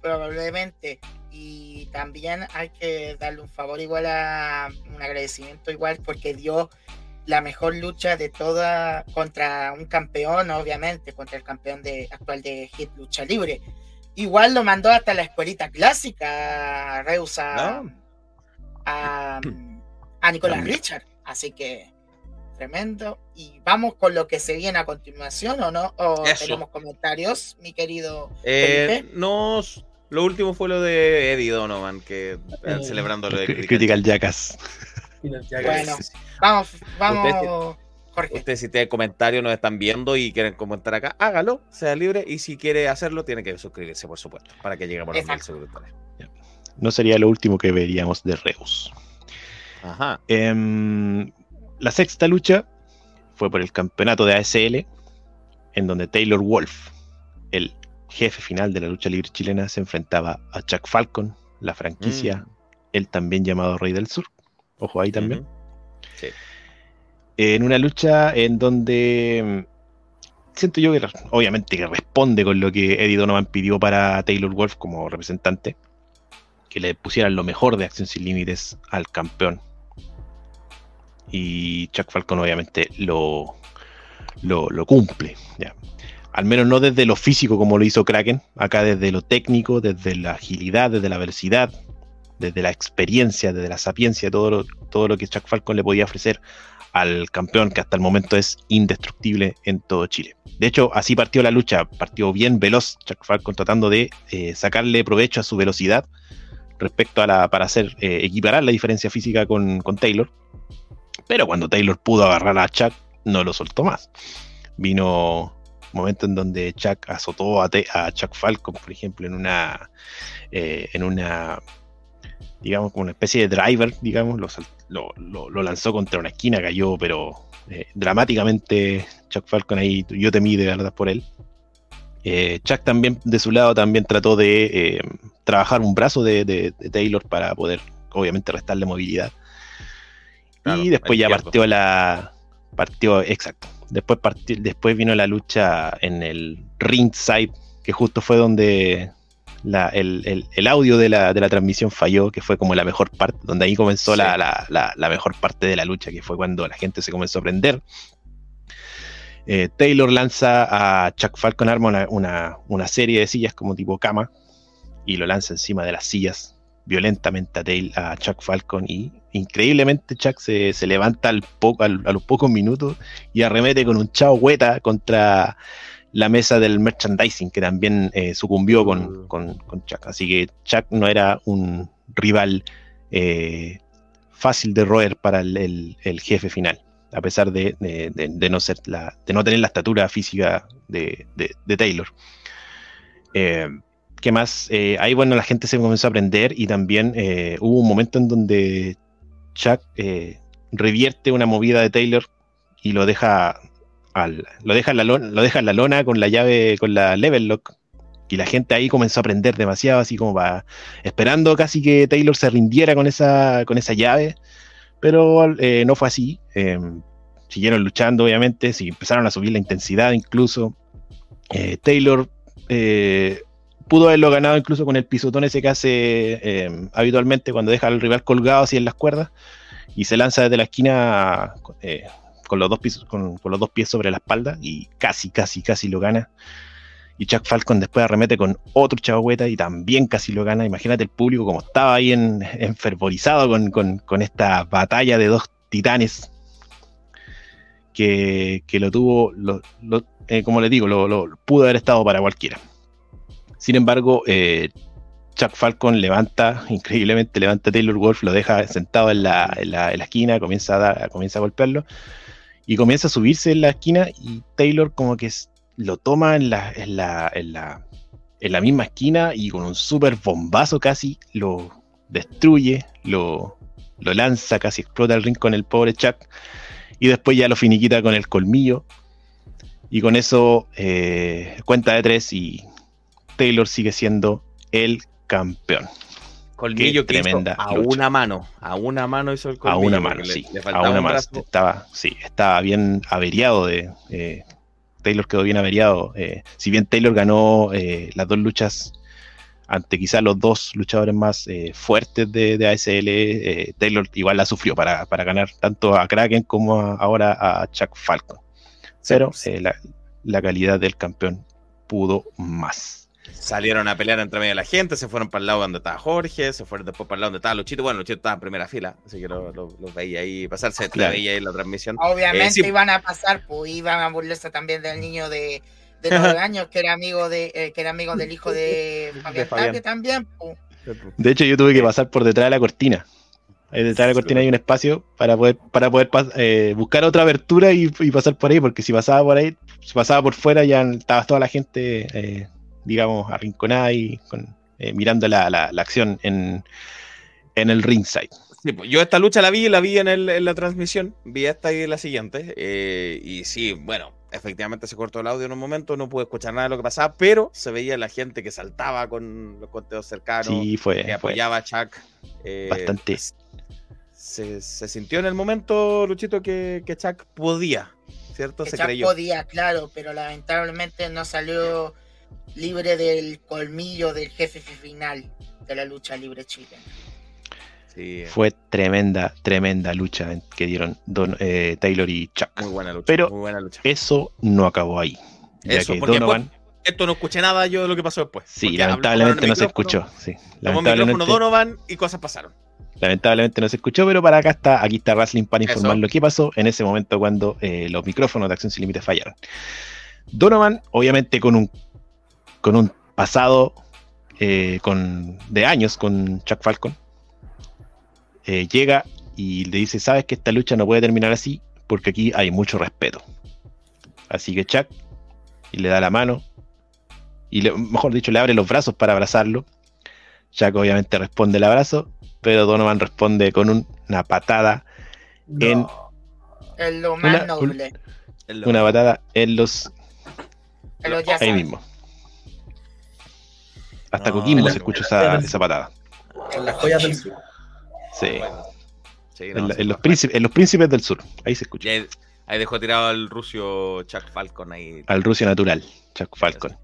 probablemente. Y también hay que darle un favor igual a un agradecimiento igual porque dio la mejor lucha de toda contra un campeón, obviamente, contra el campeón de actual de Hit Lucha Libre. Igual lo mandó hasta la escuelita clásica, Reus a, Ah. a, a Nicolás También. Richard. Así que tremendo. Y vamos con lo que se viene a continuación, ¿o no? ¿O Eso. tenemos comentarios, mi querido Eh, Felipe? no, lo último fue lo de Eddie Donovan, que eh, celebrando lo de Cri- Critical Critical Jackass. Bueno. Vamos, vamos, Jorge. Ustedes si tienen comentarios, nos están viendo y quieren comentar acá, hágalo, sea libre. Y si quiere hacerlo, tiene que suscribirse, por supuesto, para que lleguemos a los mil. No sería lo último que veríamos de Reus. Ajá. Em, la sexta lucha fue por el campeonato de ASL, en donde Taylor Wolf, el jefe final de la lucha libre chilena, se enfrentaba a Chuck Falcon, la franquicia, Mm. el también llamado Rey del Sur. Ojo ahí también. Sí. En una lucha en donde mm, siento yo que obviamente que responde con lo que Eddie Donovan pidió para Taylor Wolf como representante, que le pusieran lo mejor de Acción Sin Límites al campeón. Y Chuck Falcon obviamente lo, lo, lo cumple. ya. Al menos no desde lo físico como lo hizo Kraken, acá desde lo técnico, desde la agilidad, desde la velocidad, desde la experiencia, desde la sapiencia, todo lo, todo lo que Chuck Falcon le podía ofrecer al campeón que hasta el momento es indestructible en todo Chile. De hecho, así partió la lucha, partió bien veloz Chuck Falcon tratando de eh, sacarle provecho a su velocidad respecto a la para hacer eh, equiparar la diferencia física con, con Taylor. Pero cuando Taylor pudo agarrar a Chuck, no lo soltó más. Vino un momento en donde Chuck azotó a, a Chuck Falcon, por ejemplo, en una eh, en una digamos como una especie de driver, digamos, lo, lo, lo- lo lanzó contra una esquina, cayó, pero eh, dramáticamente Chuck Falcon ahí, yo temí de verdad por él. Eh, Chuck también, de su lado, también trató de eh, trabajar un brazo de, de- de Taylor para poder, obviamente, restarle movilidad. Claro, y después ya izquierdo. partió la. Partió, exacto. Después, partió- después vino la lucha en el ringside, que justo fue donde la- el, el- el audio de la, de la transmisión falló, que fue como la mejor parte, donde ahí comenzó Sí. la, la- mejor parte de la lucha, que fue cuando la gente se comenzó a prender. Eh, Taylor lanza a Chuck Falcon, arma una, una- una serie de sillas como tipo cama y lo lanza encima de las sillas violentamente a, Tail- a Chuck Falcon y increíblemente Chuck se, se levanta al poco, al- a los pocos minutos y arremete con un chao hueta contra la mesa del merchandising que también eh, sucumbió con, Mm. con- con Chuck. Así que Chuck no era un rival eh, fácil de roer para el, el- el jefe final, a pesar de, de- de- de no ser la, de no tener la estatura física de, Taylor. Eh, ¿Qué más? Ahí, bueno, la gente se comenzó a aprender y también hubo un momento en donde Chuck revierte una movida de Taylor y lo deja al, lo deja en la lona, lo deja la lona con la llave, con la level lock. Y la gente ahí comenzó a aprender demasiado, así como para esperando casi que Taylor se rindiera con esa, con esa llave. Pero eh, no fue así. Eh, siguieron luchando, obviamente, sí, empezaron a subir la intensidad incluso. Eh, Taylor eh, pudo haberlo ganado incluso con el pisotón ese que hace eh, habitualmente cuando deja al rival colgado así en las cuerdas y se lanza desde la esquina con, los dos pies, sobre la espalda y casi, casi, casi lo gana. Y Chuck Falcon después arremete con otro chavagüeta y también casi lo gana. Imagínate el público como estaba ahí en, enfervorizado con, con- esta batalla de dos titanes que, que lo tuvo, lo- eh, como les digo, lo, pudo haber estado para cualquiera. Sin embargo, eh, Chuck Falcon levanta, increíblemente levanta Taylor Wolf, lo deja sentado en la, en la- en la esquina, comienza a, dar- comienza a golpearlo y comienza a subirse en la esquina y Taylor como que lo toma en la, en la, en la, en la misma esquina y con un super bombazo casi lo destruye, lo, lo lanza, casi explota el ring con el pobre Chuck y después ya lo finiquita con el colmillo y con eso eh, cuenta de tres y Taylor sigue siendo el campeón. Colmillo que hizo tremenda a lucha. una mano. A una mano hizo el A colmillo. una porque mano, sí. le a una un mano. Estaba, sí, estaba bien averiado de. eh, Taylor quedó bien averiado. eh, si bien Taylor ganó eh, las dos luchas ante quizás los dos luchadores más eh, fuertes de, de ASL, Taylor igual la sufrió para, para ganar tanto a Kraken como a- ahora a Chuck Falcon. Pero la calidad del campeón pudo más. Salieron a pelear entre medio de la gente, se fueron para el lado donde estaba Jorge, se fueron después para el lado donde estaba Luchito. Bueno, Luchito estaba en primera fila, así que los lo, lo veía ahí pasarse, Claro. la veía ahí en la transmisión. Obviamente Eh, sí. iban a pasar, pues iban a burlarse también del niño de, de nueve años que era amigo de eh, que era amigo del hijo de Fabián Fabián. Taque también. pues. De hecho, yo tuve que pasar por detrás de la cortina. Detrás de la cortina hay un espacio para poder, para poder eh, buscar otra abertura y, y pasar por ahí, porque si pasaba por ahí, si pasaba por fuera, ya estaba toda la gente, eh, digamos, arrinconada y con, eh, mirando la, la- la acción en, en el ringside. Sí, pues, yo esta lucha la vi, la vi en, el- en la transmisión, vi esta y la siguiente, eh, y sí, bueno, efectivamente se cortó el audio en un momento, no pude escuchar nada de lo que pasaba, pero se veía la gente que saltaba con los conteos cercanos, Sí, fue, que fue apoyaba a Chuck. eh, bastante. Se, se sintió en el momento, Luchito, que, que Chuck podía, ¿cierto? Que Se ya creyó. podía, claro, pero lamentablemente no salió libre del colmillo del jefe final de la lucha libre chilena. Sí, Fue tremenda, tremenda lucha que dieron Don, eh, Taylor y Chuck. muy buena lucha. Pero- muy buena lucha. Eso no acabó ahí. Ya Eso, que Donovan, Esto no escuché nada yo de lo que pasó después. sí, lamentablemente no se escuchó. Sí, el micrófono lamentablemente, Donovan y cosas pasaron. lamentablemente no se escuchó, pero para acá está, aquí está Wrestling para Eso. informar lo que pasó en ese momento cuando eh, los micrófonos de Acción Sin Límites fallaron. Donovan, obviamente con un con un pasado eh, con, de años con Chuck Falcon, eh, llega y le dice, sabes que esta lucha no puede terminar así porque aquí hay mucho respeto. Así que Chuck y le da la mano y le- mejor dicho le abre los brazos para abrazarlo. Chuck obviamente responde el abrazo, pero Donovan responde con un- una patada, En- lo más Una- noble. Una patada en los en los ahí mismo. Hasta No, Coquimbo se escucha esa, esa patada. En las joyas del sur. Sí. Bueno, sí, no, En, la- sí, en los príncipes, en los príncipes del sur. Ahí se escucha. Ahí dejó tirado al ruso Chuck Falcon ahí. Al ruso natural, Chuck Falcon.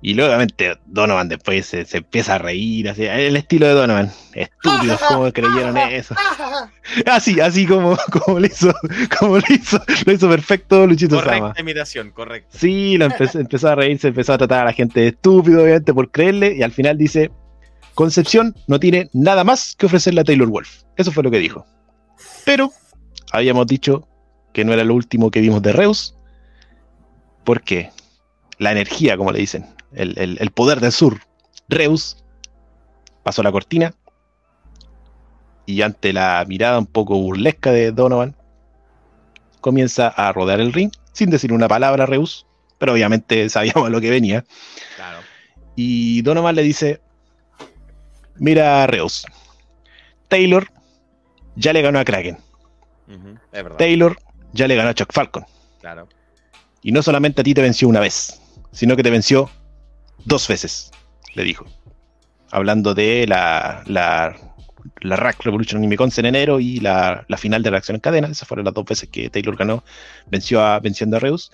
Y luego, obviamente, Donovan después se, se empieza a reír, así, el estilo de Donovan. Estúpidos, ¿cómo creyeron eso? Así, así como, como lo hizo, como lo hizo, lo hizo perfecto Luchito Sama. Correcta imitación, correcto. Sí, lo empezó, empezó a reírse, empezó a tratar a la gente de estúpido, obviamente, por creerle, y al final dice, Concepción no tiene nada más que ofrecerle a Taylor Wolf. Eso fue lo que dijo. Pero habíamos dicho que no era lo último que vimos de Reus, porque la energía, como le dicen, el, el- el poder del sur, Reus, pasó la cortina, y ante la mirada un poco burlesca de Donovan, comienza a rodear el ring, sin decir una palabra Reus, pero obviamente sabíamos a lo que venía. Claro. Y Donovan le dice: Mira, Reus, Taylor ya le ganó a Kraken. Es. Taylor ya le ganó a Chuck Falcon. Claro. Y no solamente a ti te venció una vez, sino que te venció dos veces, le dijo. Hablando de la, la, la Rack Revolution Uniconce en enero y la, la final de reacción en cadena. Esas fueron las dos veces que Taylor ganó, venció a, venciendo a Reus.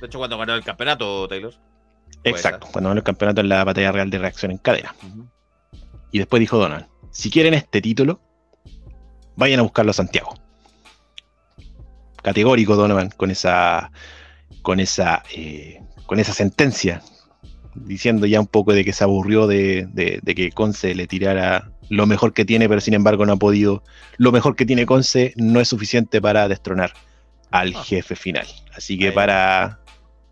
De hecho, cuando ganó el campeonato, Taylor. Exacto, cuando ganó el campeonato en la batalla real de reacción en cadena. Y después dijo Donald, si quieren este título, vayan a buscarlo a Santiago. Categórico Donovan con esa con esa eh, con esa sentencia, diciendo ya un poco de que se aburrió de, de- de que Conce le tirara lo mejor que tiene, pero sin embargo no ha podido. Lo mejor que tiene Conce no es suficiente para destronar al Ah. jefe final. Así que Ahí. para,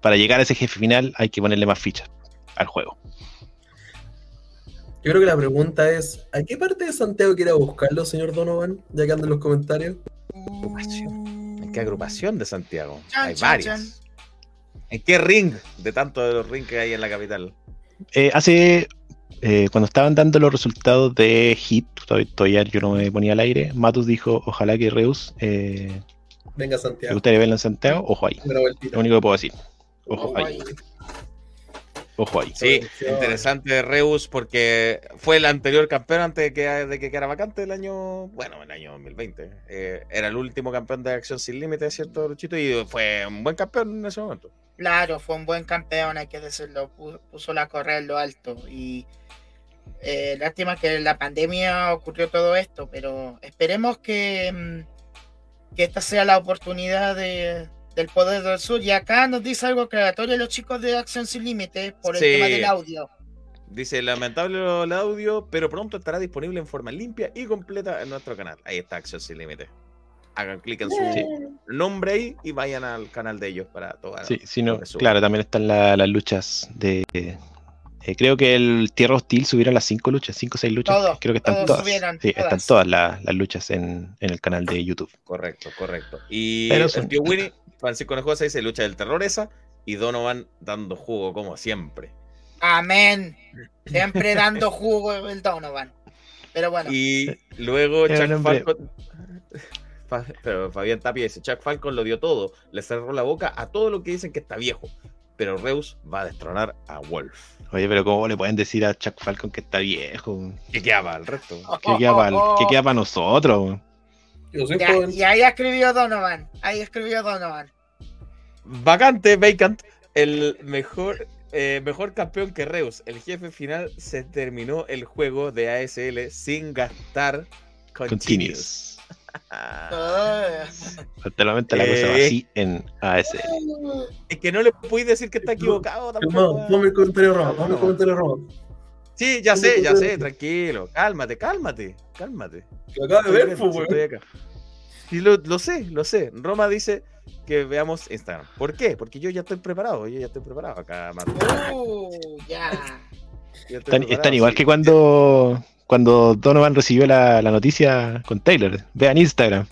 para llegar a ese jefe final hay que ponerle más fichas al juego. Yo creo que la pregunta es: ¿a qué parte de Santiago quiere buscarlo, señor Donovan? Ya que anda en los comentarios. ¿En qué agrupación de Santiago? Chan, hay chan, varias. ¿En qué ring de tantos de los rings que hay en la capital? Eh, hace eh, cuando estaban dando los resultados de Hit, todavía, yo no me ponía al aire, Matus dijo, ojalá que Reus eh, Venga, Santiago. gustaría verlo en Santiago, ojo ahí, lo único que puedo decir. Ojo Ojo ahí, ahí. Ojo ahí. Sí, interesante Reus porque fue el anterior campeón antes de que, de que quedara vacante el año, bueno, el año 2020. Eh, era el último campeón de Acción Sin Límites, ¿cierto, Luchito? Y fue un buen campeón en ese momento. Claro, fue un buen campeón, hay que decirlo. pu- Puso la correa en lo alto. Y eh, lástima que en la pandemia ocurrió todo esto, pero esperemos que, mm, que esta sea la oportunidad de- del Poder del Sur. Y acá nos dice algo aclaratorio los chicos de Acción Sin Límites por el Sí. tema del audio. Dice, lamentable el audio, pero pronto estará disponible en forma limpia y completa en nuestro canal. Ahí está Acción Sin Límite. Hagan clic en su nombre ahí y vayan al canal de ellos para todas Sí, sí, no, claro, también están la- las luchas de. Eh, creo que el Tierra Hostil subieron las cinco luchas, cinco o seis luchas. Todos, creo que están todos todas. subieron, sí, están todas. las, las luchas en, en el canal de YouTube. Correcto, correcto. Y Pero el son- tío Winnie, Francisco Nejosa dice lucha del terror esa y Donovan dando jugo como siempre. Amén. Siempre dando jugo el Donovan. Pero bueno, Y luego Chuck Falcon. Fa- Pero Fabián Tapia dice: Chuck Falcon lo dio todo, le cerró la boca a todo lo que dicen que está viejo. Pero Reus va a destronar a Wolf. Oye, pero ¿cómo le pueden decir a Chuck Falcon que está viejo? ¿Qué queda para el resto? ¿Qué queda para ¿qué queda para nosotros? Yo soy Ya, joven. y ahí escribió Donovan. Ahí escribió Donovan. Vacante, vacant. El mejor, eh, mejor campeón que Reus. El jefe final se terminó el juego de ASL sin gastar continuous. Continuous. Ah. Actualmente la cosa va Eh. así en AS. Es que no le puedes decir que está equivocado tampoco. Calmado, ponme el comentario Roma, ponme el comentario Roma. Sí, ya sé, ya sé, tranquilo. Cálmate, cálmate, cálmate. Que acaba de ver, bien, pues, sí, lo, lo sé, lo sé. Roma dice que veamos Instagram. ¿Por qué? Porque yo ya estoy preparado, yo ya estoy preparado acá, Marco. Uh, ya. Ya estoy Están, preparado, están igual sí. que cuando, cuando Donovan recibió la, la noticia con Taylor. Vean Instagram.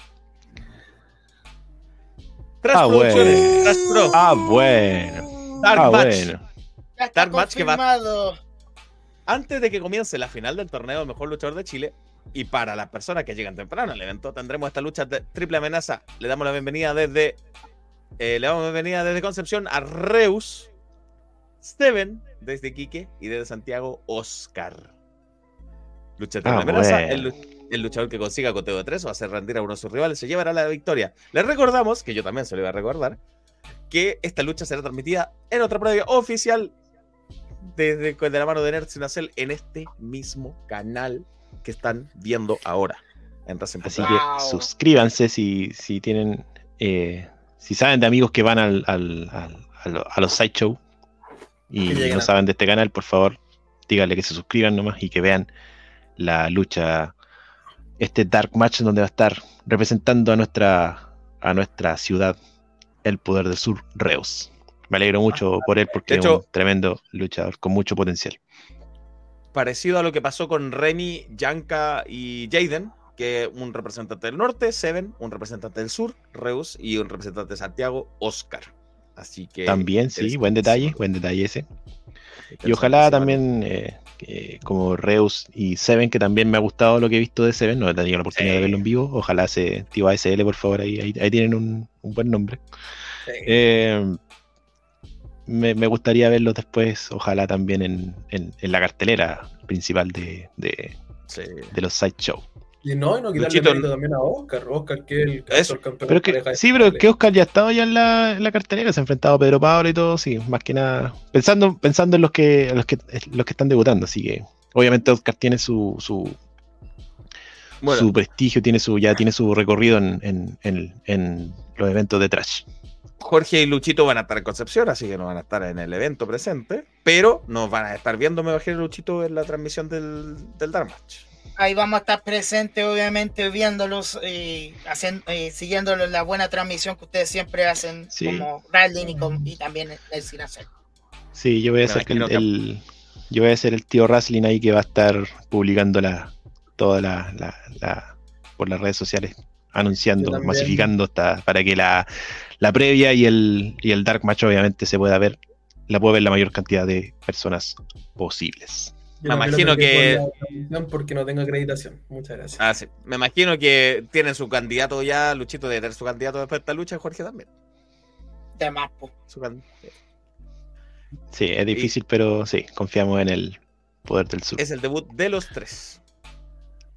Trash Ah, bueno. Trash Pro, Ah, bueno. Dark Ah, Match. bueno. Dark Match que va-. Antes de que comience la final del torneo Mejor Luchador de Chile, y para las personas que llegan temprano al evento, tendremos esta lucha de triple amenaza. Le damos la bienvenida desde. eh, le damos la bienvenida desde Concepción a Reus, Steven desde Iquique y desde Santiago, Oscar. Lucha Ah, amenaza. bueno. El, lu- el luchador que consiga coteo de tres o hacer rendir a uno de sus rivales se llevará la victoria. Les recordamos, que yo también se lo iba a recordar, que esta lucha será transmitida en otra previa oficial desde de la mano de Nerd Sin Hacer en este mismo canal que están viendo ahora. En Racing Así que Wow. suscríbanse si, si tienen. eh, si saben de amigos que van al, al- al- a, lo- a los sideshow y no saben de este canal, por favor, díganle que se suscriban nomás y que vean la lucha, este Dark Match donde va a estar representando a nuestra, a nuestra ciudad, el Poder del Sur, Reus. Me alegro mucho por él porque es un tremendo luchador con mucho potencial. Parecido a lo que pasó con Remy, Yanka y Jaden, que un representante del norte, Seven, un representante del sur, Reus, y un representante de Santiago, Oscar. Así que. También, sí, buen detalle, buen detalle ese. Y ojalá también, eh, que como Reus y Seven, que también me ha gustado lo que he visto de Seven, no he tenido la oportunidad Sí. de verlo en vivo. Ojalá se tío ASL, por favor, ahí, ahí, ahí tienen un, un buen nombre. Sí. Eh, me, me gustaría verlos después, ojalá también en, en- en la cartelera principal de, de, Sí. de los sideshow. Y no, y no quitarle Luchito, mérito también a Oscar. Oscar, que es el Eso. campeón Pero de que, pareja de sí, pero Chile. que Oscar ya ha estado ya en la, en la cartelera, se ha enfrentado a Pedro Pablo y todo, sí, más que nada. Pensando, pensando en los que, en los que los que están debutando, así que obviamente Oscar tiene su, su, Bueno, su prestigio, tiene su, ya tiene su recorrido en, en- en- en los eventos de trash. Jorge y Luchito van a estar en Concepción, así que no van a estar en el evento presente, pero nos van a estar viendo, me imagino, Luchito, en la transmisión del, del Dark Match. Ahí vamos a estar presentes, obviamente, viéndolos y haciendo, eh, siguiéndolos la buena transmisión que ustedes siempre hacen Sí. como Rallying y, con- y también el Sin Hacer. Sí, yo voy a ser el, yo voy a ser el tío Wrestling ahí que va a estar publicando la, toda la, la- la- por las redes sociales, anunciando, masificando hasta, para que la, la previa y el, y el Dark Match obviamente se pueda ver, la pueda ver la mayor cantidad de personas posibles. Me imagino que- Porque no tengo acreditación. Muchas gracias. Ah, sí. Me imagino que tienen su candidato ya, Luchito, de tener su candidato después de esta lucha, Jorge también. De más, Sí, es difícil, pero sí, confiamos en el poder del sur. Es el debut de los tres.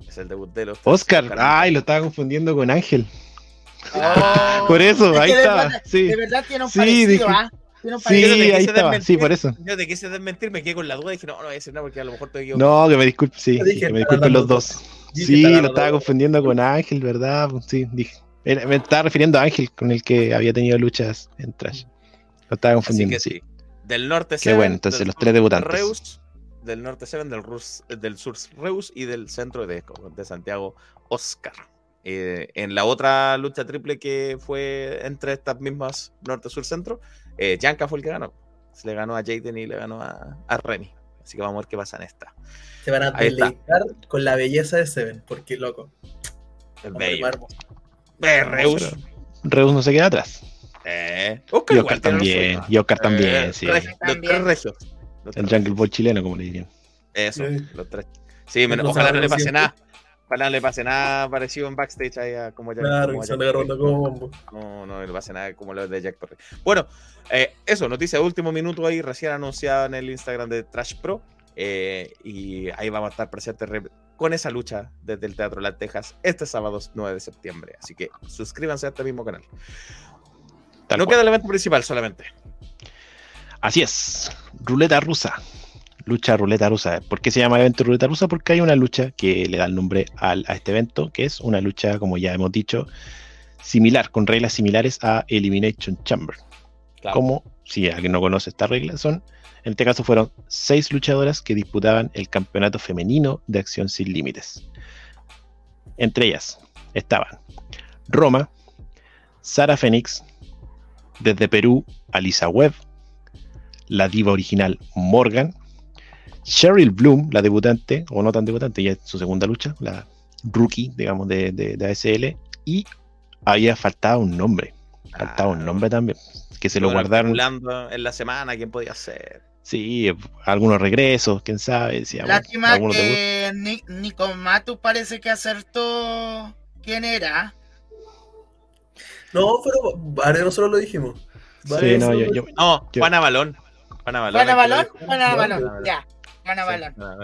Es el debut de los tres. Oscar, ay, lo estaba confundiendo con Ángel. Oh. Por eso, Es ahí verdad- Sí, De verdad tiene un Sí, parecido, dije- ¿ah? Sí, te ahí estaba. Sí, por eso. Yo te quise desmentir, me quedé con la duda y dije, no, no voy a decir nada porque a lo mejor te equivoco. No, que me disculpen, sí, dije, que me disculpen los dos. Sí, lo estaba confundiendo con Ángel, ¿verdad? Sí, dije. Me estaba refiriendo a Ángel, con el que había tenido luchas en Trash. Lo estaba Así confundiendo, que sí. Del norte Qué bueno, entonces del los tres debutantes. Reus, del norte Seven, del, Rus- del sur Reus y del centro de, de Santiago Oscar. Eh, en la otra lucha triple que fue entre estas mismas norte, sur, centro, eh, Yanka fue el que ganó. Se le ganó a Jaden y le ganó a, a Remy. Así que vamos a ver qué pasa en esta. Se van a Ahí está. deleitar con la belleza de Seven, porque loco. El bello. Eh, Reus. Reus no se queda atrás. Eh, Y Oscar, Oscar igual tiene lo también. Y Oscar Eh, también, sí. los tres regios. Los El Jungle Boy chileno, como le dirían. Eso, Sí. los tres. Sí, menos- ojalá no le pase siempre. nada. Ojalá no le pase nada parecido en backstage ahí a como ya. Claro, como se como bombo. No, no le pase nada como lo de Jack Perry. Bueno, eh, eso, noticia de último minuto ahí, recién anunciada en el Instagram de Trash Pro. eh, y ahí vamos a estar presentes re- con esa lucha desde el Teatro Las Tejas este sábado 9 de septiembre. Así que suscríbanse a este mismo canal. Tal no cual. queda el evento principal solamente. Así es. Ruleta rusa. Lucha ruleta rusa. ¿Por qué se llama evento ruleta rusa? Porque hay una lucha que le da el nombre al- a este evento, que es una lucha, como ya hemos dicho, similar, con reglas similares a Elimination Chamber. Claro. Como, si alguien no conoce esta regla, son, en este caso fueron seis luchadoras que disputaban el campeonato femenino de acción sin límites. Entre ellas estaban Roma, Sara Fénix, desde Perú, Alisa Webb, la diva original Morgan, Cheryl Bloom, la debutante, o no tan debutante, ya es su segunda lucha, la rookie, digamos, de, de, de ASL, y había faltado un nombre, faltaba un Ah, nombre también, que se lo guardaron, en la semana quién podía ser. sí, eh, algunos regresos, quién sabe, Lástima que Ni- Nico Matu parece que acertó quién era. No, pero de nosotros lo dijimos. Sí, no, yo, yo- No, Juana Balón. Juana Balón. Juana Balón. Juana. Balón, ya. Sí, no.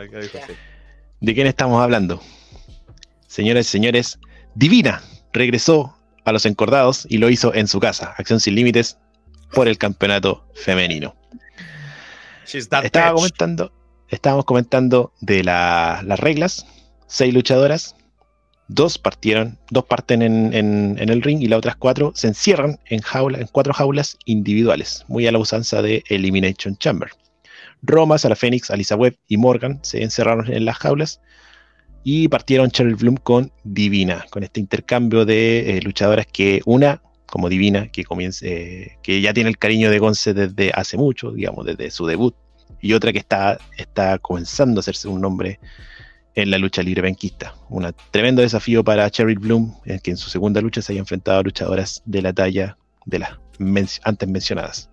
¿De quién estamos hablando? Señores y señores, Divina regresó a los encordados y lo hizo en su casa, Acción Sin Límites, por el campeonato femenino. Estaba bitch. comentando, estábamos comentando de la- las reglas, seis luchadoras, dos partieron, dos parten en, en- en el ring y las otras cuatro se encierran en, jaula, en cuatro jaulas individuales, muy a la usanza de Elimination Chamber. Roma, Sara Fénix, Alisa Webb y Morgan se encerraron en las jaulas y partieron Cheryl Bloom con Divina, con este intercambio de eh, luchadoras que una, como Divina, que, comienza, eh, que ya tiene el cariño de Gonce desde hace mucho, digamos, desde su debut, y otra que está, está comenzando a hacerse un nombre en la lucha libre benquista. Un tremendo desafío para Cheryl Bloom, en que en su segunda lucha se haya enfrentado a luchadoras de la talla de las men- antes mencionadas.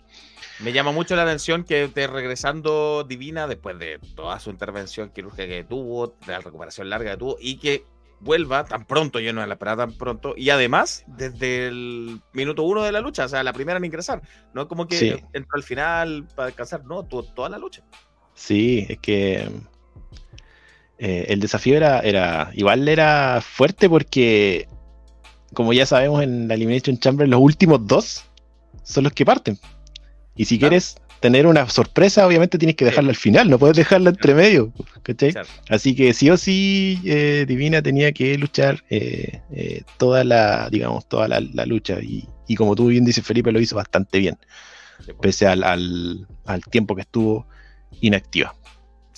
Me llama mucho la atención que esté regresando Divina después de toda su intervención quirúrgica que tuvo, de la recuperación larga que tuvo, y que vuelva tan pronto, yo no la esperaba tan pronto, y además desde el minuto uno de la lucha, o sea, la primera en ingresar, no es como que Sí. entró al final para descansar, no, tuvo toda la lucha. Sí, es que eh, el desafío era, era, igual era fuerte porque, como ya sabemos en la Elimination Chamber, los últimos dos son los que parten. Y si Claro. quieres tener una sorpresa, obviamente tienes que Sí. dejarla al final, no puedes dejarla entre medio. ¿cachai? Claro. Así que sí o sí, eh, Divina tenía que luchar eh, eh, toda la, digamos, toda la, la lucha. Y, y como tú bien dices, Felipe lo hizo bastante bien, Sí, pues. pese al, al, al tiempo que estuvo inactiva.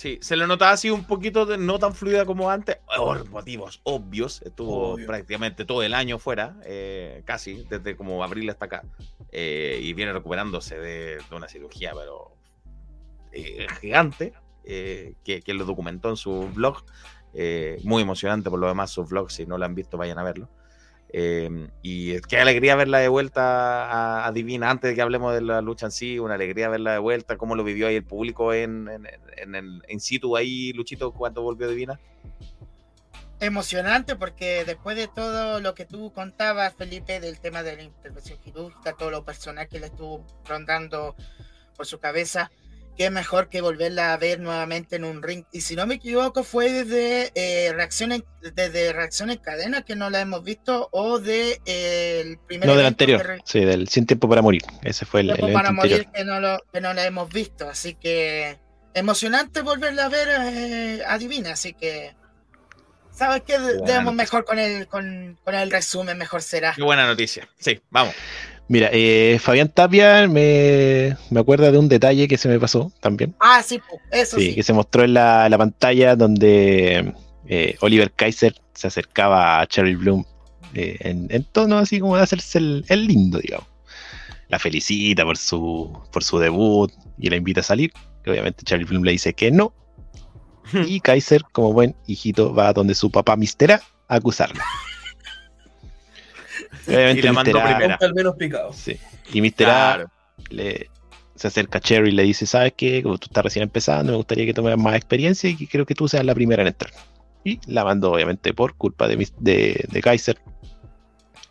Sí, se le notaba así un poquito de no tan fluida como antes, por motivos obvios. Estuvo Obvio. prácticamente todo el año fuera, eh, casi, desde como abril hasta acá. eh, y viene recuperándose de, de una cirugía, pero eh, gigante, que, que lo documentó en su blog. muy emocionante por lo demás, su blog, si no lo han visto, vayan a verlo. Eh, y qué alegría verla de vuelta a, Divina, antes de que hablemos de la lucha en sí, una alegría verla de vuelta, cómo lo vivió ahí el público en, en, en, en- in situ ahí, Luchito, cuando volvió Divina. Emocionante porque después de todo lo que tú contabas, Felipe, del tema de la intervención quirúrgica, todo lo personal que le estuvo rondando por su cabeza, qué mejor que volverla a ver nuevamente en un ring. Y si no me equivoco, fue desde eh, reacción en, desde reacción en cadena que no la hemos visto, o de eh, el primer No del anterior, re- sí, del Sin Tiempo para Morir. Ese fue el, el Tiempo evento para anterior. morir que no, lo, que no la hemos visto. Así que emocionante volverla a ver eh, a Divina. Así que, ¿sabes qué? buena Debemos noticia. mejor con el, con, con el resumen, mejor será. Qué buena noticia. Sí, vamos. Mira, eh, Fabián Tapia me, me acuerda de un detalle que se me pasó también. Ah, sí, eso Sí, sí. que se mostró en la, la pantalla donde eh, Oliver Kaiser se acercaba a Cheryl Bloom eh, en, en tono así como de hacerse el, el lindo, digamos. La felicita por su, por su debut y la invita a salir. Que obviamente Cheryl Bloom le dice que no. Y Kaiser, como buen hijito, va donde su papá Mistera a acusarla. Obviamente Y la mandó primera. Al menos picado. Sí. Y Mr. A le, se acerca a Cherry y le dice, ¿sabes qué? Como tú estás recién empezando, me gustaría que tomes más experiencia y que creo que tú seas la primera en entrar. Y la mandó, obviamente, por culpa de, de, de Kaiser.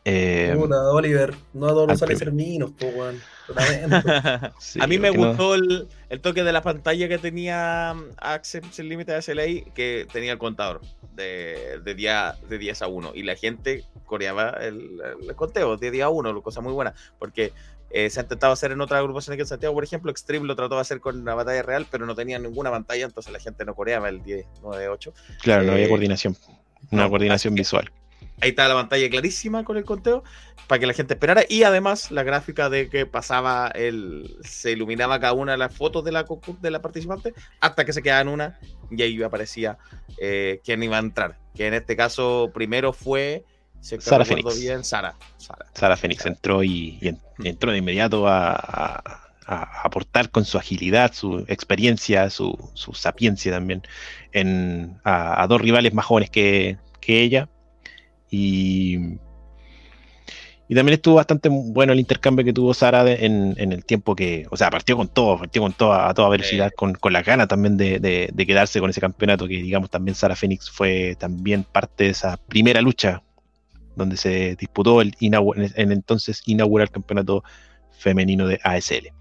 Eh, Puta, Oliver, no a todos al los sale primer. minos, po, weón. Sí, a mí me no- gustó el, el toque de la pantalla que tenía um, Access Sin Límite SLA, que tenía el contador de, de, día, de 10 a 1. Y la gente coreaba el, el conteo de 10 a 1, cosa muy buena, porque eh, se ha intentado hacer en otras agrupaciones que en Santiago, por ejemplo, Extreme lo trató de hacer con la batalla real, pero no tenía ninguna pantalla, entonces la gente no coreaba el 10, 9, 8. Claro, no había eh, coordinación. Una no, coordinación visual. Ahí está la pantalla clarísima con el conteo para que la gente esperara. Y además la gráfica de que pasaba el se iluminaba cada una de las fotos de la de la participante hasta que se quedaba en una y ahí aparecía eh, quién iba a entrar. Que en este caso primero fue si Sara Fénix. bien Sara. Sara. Sara Fénix entró y, y en- entró de inmediato a, a- a aportar con su agilidad, su experiencia, su, su sapiencia también en, a, a dos rivales más jóvenes que, que ella. Y, y también estuvo bastante bueno el intercambio que tuvo Sara de- en, en el tiempo que, o sea, partió con todo, partió con todo, a toda velocidad, con, con la gana también de, de- de quedarse con ese campeonato, que digamos también Sara Fénix fue también parte de esa primera lucha donde se disputó el, en en entonces inaugurar el campeonato femenino de ASL.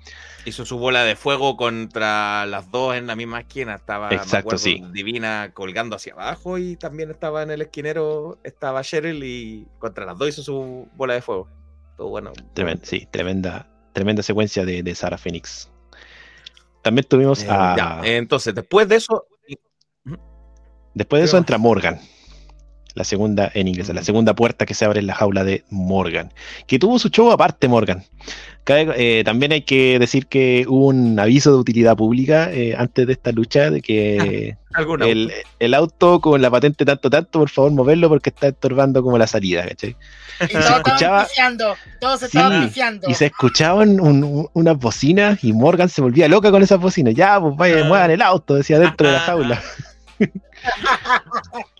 Hizo su bola de fuego contra las dos en la misma esquina estaba me Exacto, acuerdo, sí. Divina colgando hacia abajo y también estaba en el esquinero estaba Cheryl y contra las dos hizo su bola de fuego todo bueno Tremen- sí, tremenda, tremenda secuencia de, de Sara Fénix. También tuvimos Eh, a. ya, entonces después de eso Después de ¿Qué eso entra Morgan. La segunda en inglés, la segunda puerta que se abre en la jaula de Morgan. Que tuvo su show aparte, Morgan. Cabe- eh, también hay que decir que hubo un aviso de utilidad pública eh, antes de esta lucha de que alguna el, el auto con la patente tanto tanto, por favor moverlo porque está estorbando como la salida, ¿cachai? Y todos estaban escuchaba- todos Sí, estaban pifiando. Y se escuchaban un- un- unas bocinas y Morgan se volvía loca con esas bocinas. Ya, pues vaya, Ah. muevan el auto, decía dentro de la jaula.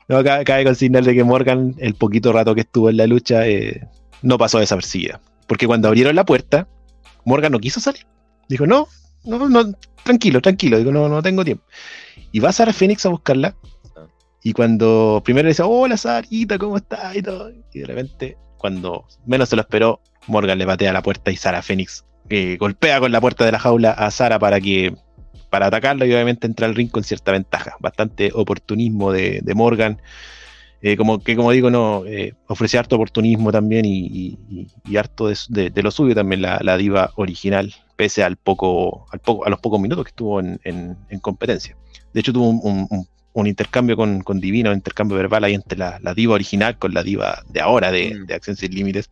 no, cabe, cabe consignar de que Morgan, el poquito rato que estuvo en la lucha, eh, no pasó desapercibida. Porque cuando abrieron la puerta, Morgan no quiso salir. Dijo, no, no, no, tranquilo, tranquilo. Digo, no, no tengo tiempo. Y va Sara Fénix a buscarla. Y cuando primero le dice, hola Sarita, ¿cómo estás? Y todo. Y de repente, cuando menos se lo esperó, Morgan le patea la puerta y Sara Fénix eh, golpea con la puerta de la jaula a Sara para que para atacarla y obviamente entra al ring con cierta ventaja. Bastante oportunismo de, de Morgan. Eh, como que como digo, no, eh, ofrece harto oportunismo también y, y- y- harto de, su- de- de lo suyo también la, la diva original, pese al poco, al poco, a los pocos minutos que estuvo en, en- en competencia. De hecho, tuvo un, un- un- un intercambio con, con Divino, un intercambio verbal ahí entre la, la diva original con la diva de ahora de, Mm. de Acción Sin Límites,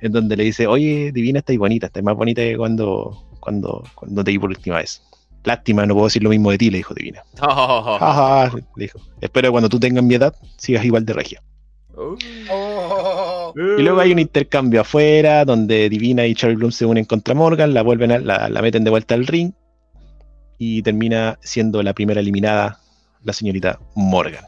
en donde le dice, oye, Divina, estáis bonita, estáis más bonita que cuando, cuando, cuando te vi por última vez. Lástima, no puedo decir lo mismo de ti, le dijo Divina. Oh. Jaja, le dijo. Espero que cuando tú tengas mi edad sigas igual de regia. Oh, Y luego hay un intercambio afuera donde Divina y Charlie Bloom se unen contra Morgan, la vuelven a- la, la meten de vuelta al ring y termina siendo la primera eliminada la señorita Morgan.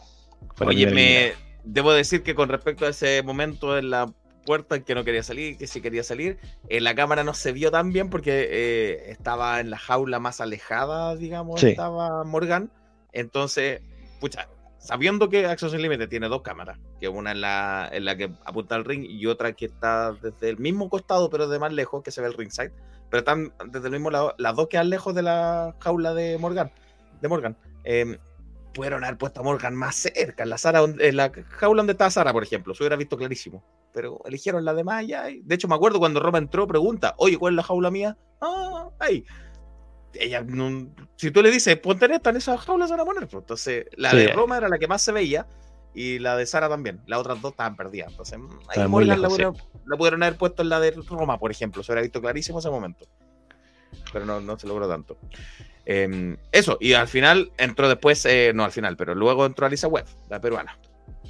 Oye, me eliminada. debo decir que con respecto a ese momento en la puerta en que no quería salir, que sí quería salir, en la cámara no se vio tan bien porque eh, estaba en la jaula más alejada, digamos, Sí. estaba Morgan. Entonces, pucha, sabiendo que Access Unlimited tiene dos cámaras, que una en la, en la que apunta al ring y otra que está desde el mismo costado, pero de más lejos, que se ve el ringside, pero están desde el mismo lado, las dos quedan lejos de la jaula de Morgan. De Morgan. Em, pudieron haber puesto a Morgan más cerca, en la, Sara, en la jaula donde estaba Sara, por ejemplo, se hubiera visto clarísimo. Pero eligieron la de allá. y- De hecho, me acuerdo cuando Roma entró, pregunta, oye, ¿cuál es la jaula mía? Ah, ahí. Ella, no- si tú le dices, ponte en esta, en esa jaula se van a poner. pues. Entonces, la Sí. de Roma era la que más se veía. y la de Sara también. Las otras dos estaban perdidas. Entonces, mm, ahí Morgan la, pudieron, la pudieron haber puesto en la de Roma, por ejemplo. Se hubiera visto clarísimo ese momento. Pero no, no se logró tanto. Eh, eso, y al final entró después, eh, no al final, pero luego entró Alisa Webb, la peruana.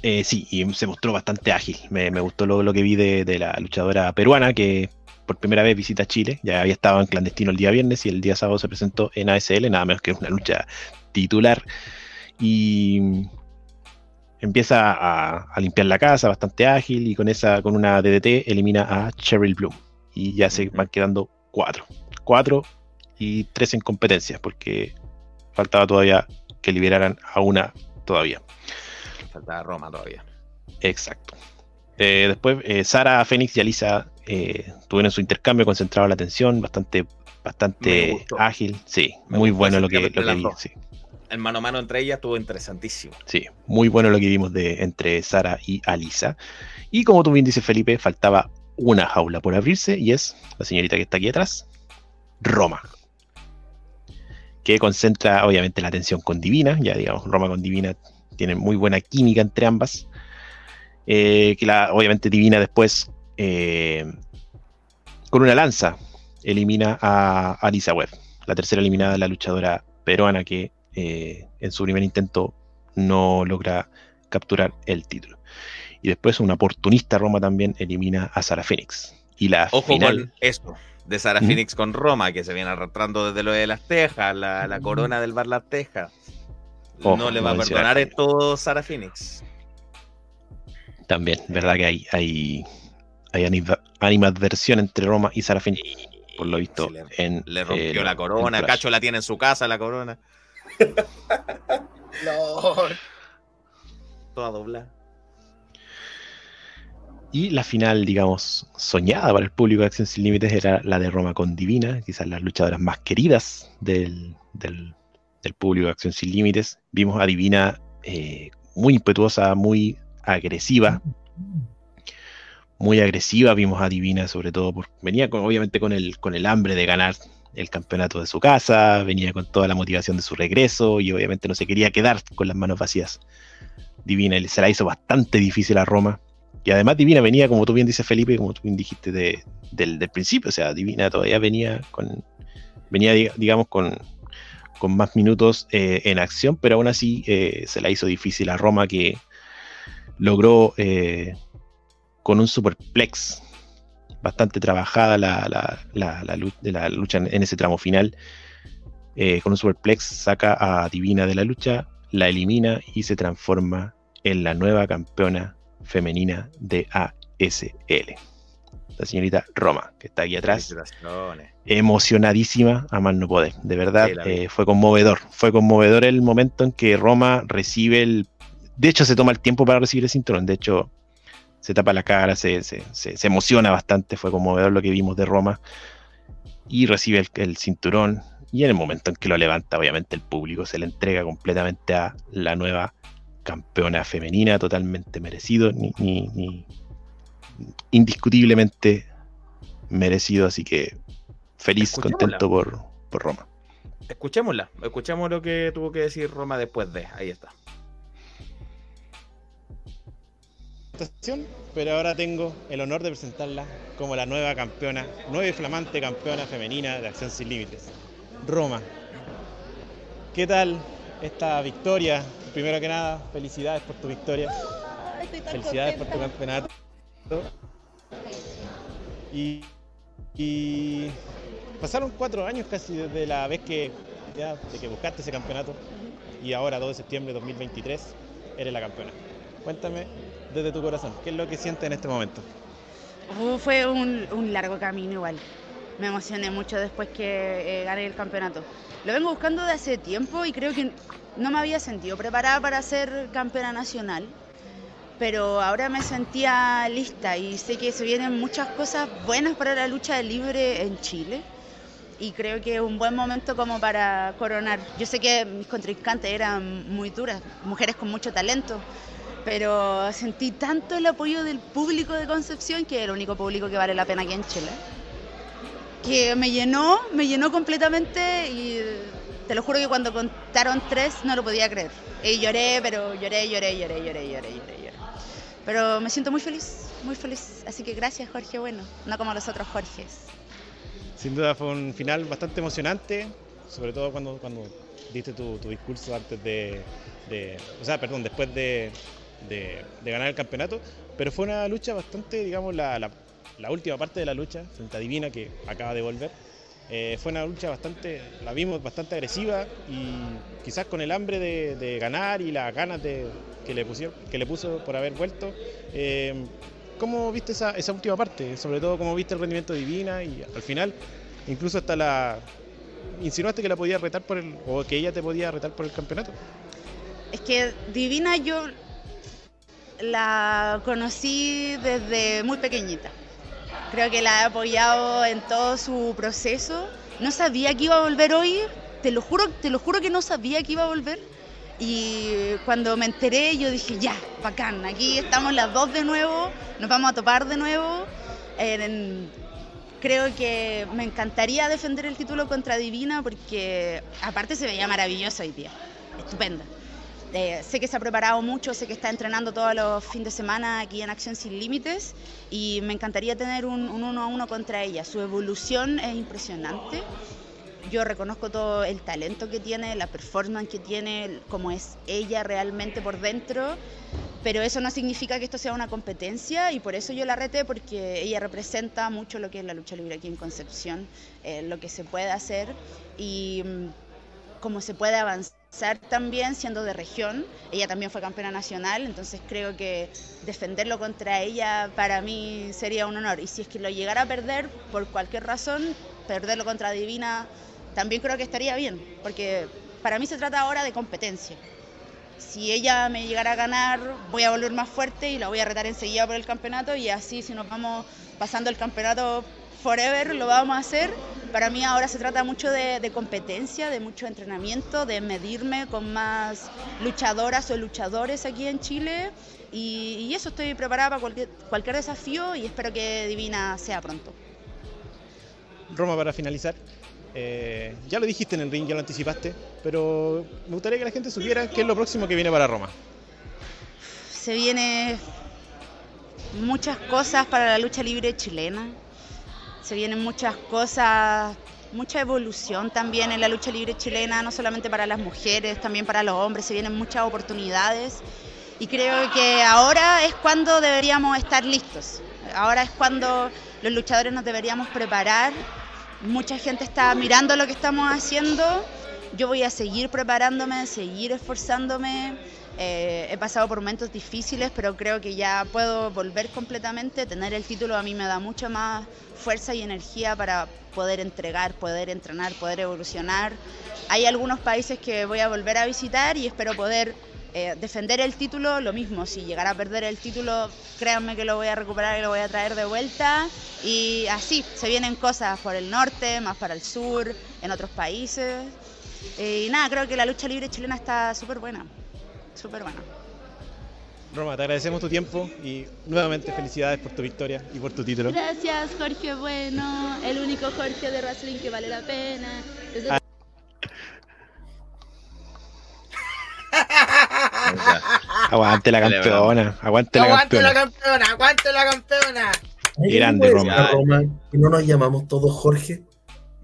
Eh, sí, y se mostró bastante ágil. Me, me gustó lo, lo que vi de, de la luchadora peruana que por primera vez visita Chile. Ya había estado en clandestino el día viernes y el día sábado se presentó en ASL, nada menos que una lucha titular. Y empieza a, a limpiar la casa, bastante ágil, y con esa, con una DDT elimina a Cheryl Bloom. Y ya se van quedando cuatro. Cuatro y tres en competencias, porque faltaba todavía que liberaran a una todavía. Faltaba Roma todavía. Exacto. Eh, después, eh, Sara, Fénix y Alisa eh, tuvieron su intercambio, concentrado la atención, bastante, bastante ágil. Sí, Me muy bueno lo que, lo que vi. Sí, El mano a mano entre ellas estuvo interesantísimo. sí, muy bueno lo que vimos de, entre Sara y Alisa. Y como tú bien dices, Felipe, faltaba una jaula por abrirse y es la señorita que está aquí atrás, Roma. Que concentra obviamente la atención con Divina, ya digamos, Roma con Divina tienen muy buena química entre ambas. Eh, que la, obviamente Divina después, eh, con una lanza, elimina a Alisa Webb, la tercera eliminada, la luchadora peruana que eh, en su primer intento no logra capturar el título. Y después una oportunista Roma también elimina a Sara Phoenix. Y la Ojo final, con esto, de Sara. Phoenix con Roma, que se viene arrastrando desde lo de las Tejas, la, Mm. la corona del bar Las Tejas. Ojo, no le va a perdonar esto Sara Phoenix. también, verdad que hay, hay, hay anima- animadversión entre Roma y Sara Phoenix, por lo visto le, en le rompió eh, la corona. Cacho la tiene en su casa, la corona. Lord. Toda doblada. Y la final, digamos, soñada para el público de Acción Sin Límites era la de Roma con Divina, quizás las luchadoras más queridas del, del- público de Acción Sin Límites. Vimos a Divina eh, muy impetuosa, muy agresiva. Muy agresiva, vimos a Divina sobre todo, por, venía obviamente con el, con el hambre de ganar el campeonato de su casa, venía con toda la motivación de su regreso y obviamente no se quería quedar con las manos vacías. Divina se la hizo bastante difícil a Roma. Y además Divina venía, como tú bien dices Felipe, como tú bien dijiste de- del, principio, o sea, Divina todavía venía con, venía diga- digamos con, con más minutos eh, en acción, pero aún así eh, se la hizo difícil a Roma que logró eh, con un superplex bastante trabajada la, la- la- lucha en, ese tramo final. Con un superplex saca a Divina de la lucha, la elimina y se transforma en la nueva campeona femenina de ASL. La señorita Roma, que está aquí atrás, emocionadísima a más no poder. De verdad, eh, fue conmovedor. Fue conmovedor el momento en que Roma recibe el. De hecho, se toma el tiempo para recibir el cinturón. De hecho, se tapa la cara, se, se- se- se emociona bastante. Fue conmovedor lo que vimos de Roma. Y recibe el, el cinturón. Y en el momento en que lo levanta, obviamente el público se le entrega completamente a la nueva campeona femenina, totalmente merecido, ni, ni- ni- indiscutiblemente merecido. Así que feliz, contento por, por Roma. Escuchémosla, escuchemos lo que tuvo que decir Roma después de. Ahí está. pero ahora tengo el honor de presentarla como la nueva campeona, nueva y flamante campeona femenina de Acción Sin Límites, Roma. ¿Qué tal esta victoria? Primero que nada, felicidades por tu victoria, Ay, estoy tan felicidades por tu campeonato. Y, y pasaron cuatro años casi desde la vez que, ya, de que buscaste ese campeonato y ahora 2 de septiembre de 2023 eres la campeona. Cuéntame desde tu corazón, ¿qué es lo que sientes en este momento? Oh, fue un, un largo camino igual. Me emocioné mucho después que eh, gané el campeonato. Lo vengo buscando de hace tiempo y creo que no me había sentido preparada para ser campeona nacional. Pero ahora me sentía lista y sé que se vienen muchas cosas buenas para la lucha libre en Chile. Y creo que es un buen momento como para coronar. Yo sé que mis contrincantes eran muy duras, mujeres con mucho talento, pero sentí tanto el apoyo del público de Concepción, que es el único público que vale la pena aquí en Chile, que me llenó, me llenó completamente y te lo juro que cuando contaron tres no lo podía creer. Y lloré, pero lloré, lloré, lloré, lloré, lloré, lloré, lloré. Pero me siento muy feliz, muy feliz. Así que gracias, Jorge, bueno, no como los otros Jorges. Sin duda fue un final bastante emocionante, sobre todo cuando, cuando diste tu, tu discurso antes de, de- O sea, perdón, después de, de- de ganar el campeonato. Pero fue una lucha bastante, digamos, la, la- la última parte de la lucha frente a Divina, que acaba de volver. Eh, fue una lucha bastante, la vimos bastante agresiva y quizás con el hambre de, ganar y las ganas de, que, le pusieron, que le puso por haber vuelto. Eh, ¿Cómo viste esa, esa última parte? Sobre todo, ¿cómo viste el rendimiento de Divina? Y al final, incluso hasta la. Insinuaste que la podía retar por el. o que ella te podía retar por el campeonato. Es que Divina yo la conocí desde muy pequeñita. Creo que la he apoyado en todo su proceso. No sabía que iba a volver hoy, te lo juro, te lo juro que no sabía que iba a volver. Y cuando me enteré yo dije, ya, bacán, aquí estamos las dos de nuevo, nos vamos a topar de nuevo. Creo que me encantaría defender el título contra Divina porque aparte se veía maravilloso hoy día, estupenda. Eh, sé que se ha preparado mucho, sé que está entrenando todos los fines de semana aquí en Acción Sin Límites y me encantaría tener un, un uno a uno contra ella. Su evolución es impresionante. Yo reconozco todo el talento que tiene, la performance que tiene, cómo es ella realmente por dentro, pero eso no significa que esto sea una competencia y por eso yo la reté porque ella representa mucho lo que es la lucha libre aquí en Concepción, eh, lo que se puede hacer y mm, cómo se puede avanzar también siendo de región. Ella también fue campeona nacional, entonces creo que defenderlo contra ella para mí sería un honor. Y si es que lo llegara a perder por cualquier razón, perderlo contra Divina también creo que estaría bien, porque para mí se trata ahora de competencia. Si ella me llegara a ganar, voy a volver más fuerte y la voy a retar enseguida por el campeonato y así si nos vamos pasando el campeonato forever, lo vamos a hacer. Para mí ahora se trata mucho de, de competencia, de mucho entrenamiento, de medirme con más luchadoras o luchadores aquí en Chile y, y eso estoy preparada para cualquier, cualquier desafío y espero que Divina sea pronto. Roma, para finalizar, eh, ya lo dijiste en el ring, ya lo anticipaste, pero me gustaría que la gente supiera qué es lo próximo que viene para Roma. se viene muchas cosas para la lucha libre chilena. Se vienen muchas cosas, mucha evolución también en la lucha libre chilena, no solamente para las mujeres, también para los hombres. Se vienen muchas oportunidades y creo que ahora es cuando deberíamos estar listos. Ahora es cuando los luchadores nos deberíamos preparar. Mucha gente está mirando lo que estamos haciendo. Yo voy a seguir preparándome, seguir esforzándome. Eh, he pasado por momentos difíciles, pero creo que ya puedo volver completamente. Tener el título a mí me da mucha más fuerza y energía para poder entregar, poder entrenar, poder evolucionar. Hay algunos países que voy a volver a visitar y espero poder eh, defender el título. Lo mismo, si llegara a perder el título, créanme que lo voy a recuperar y lo voy a traer de vuelta. Y así, se vienen cosas por el norte, más para el sur, en otros países. Eh, y nada, creo que la lucha libre chilena está súper buena. Súper buena. Roma, te agradecemos tu tiempo y nuevamente felicidades por tu victoria y por tu título. Gracias, Jorge Bueno, el único Jorge de wrestling que vale la pena. Desde- Ah. Aguante la campeona, aguante la Aguante la campeona. campeona, aguante la campeona. Grande, ¿cómo es Roma. Roma? No nos llamamos todos Jorge.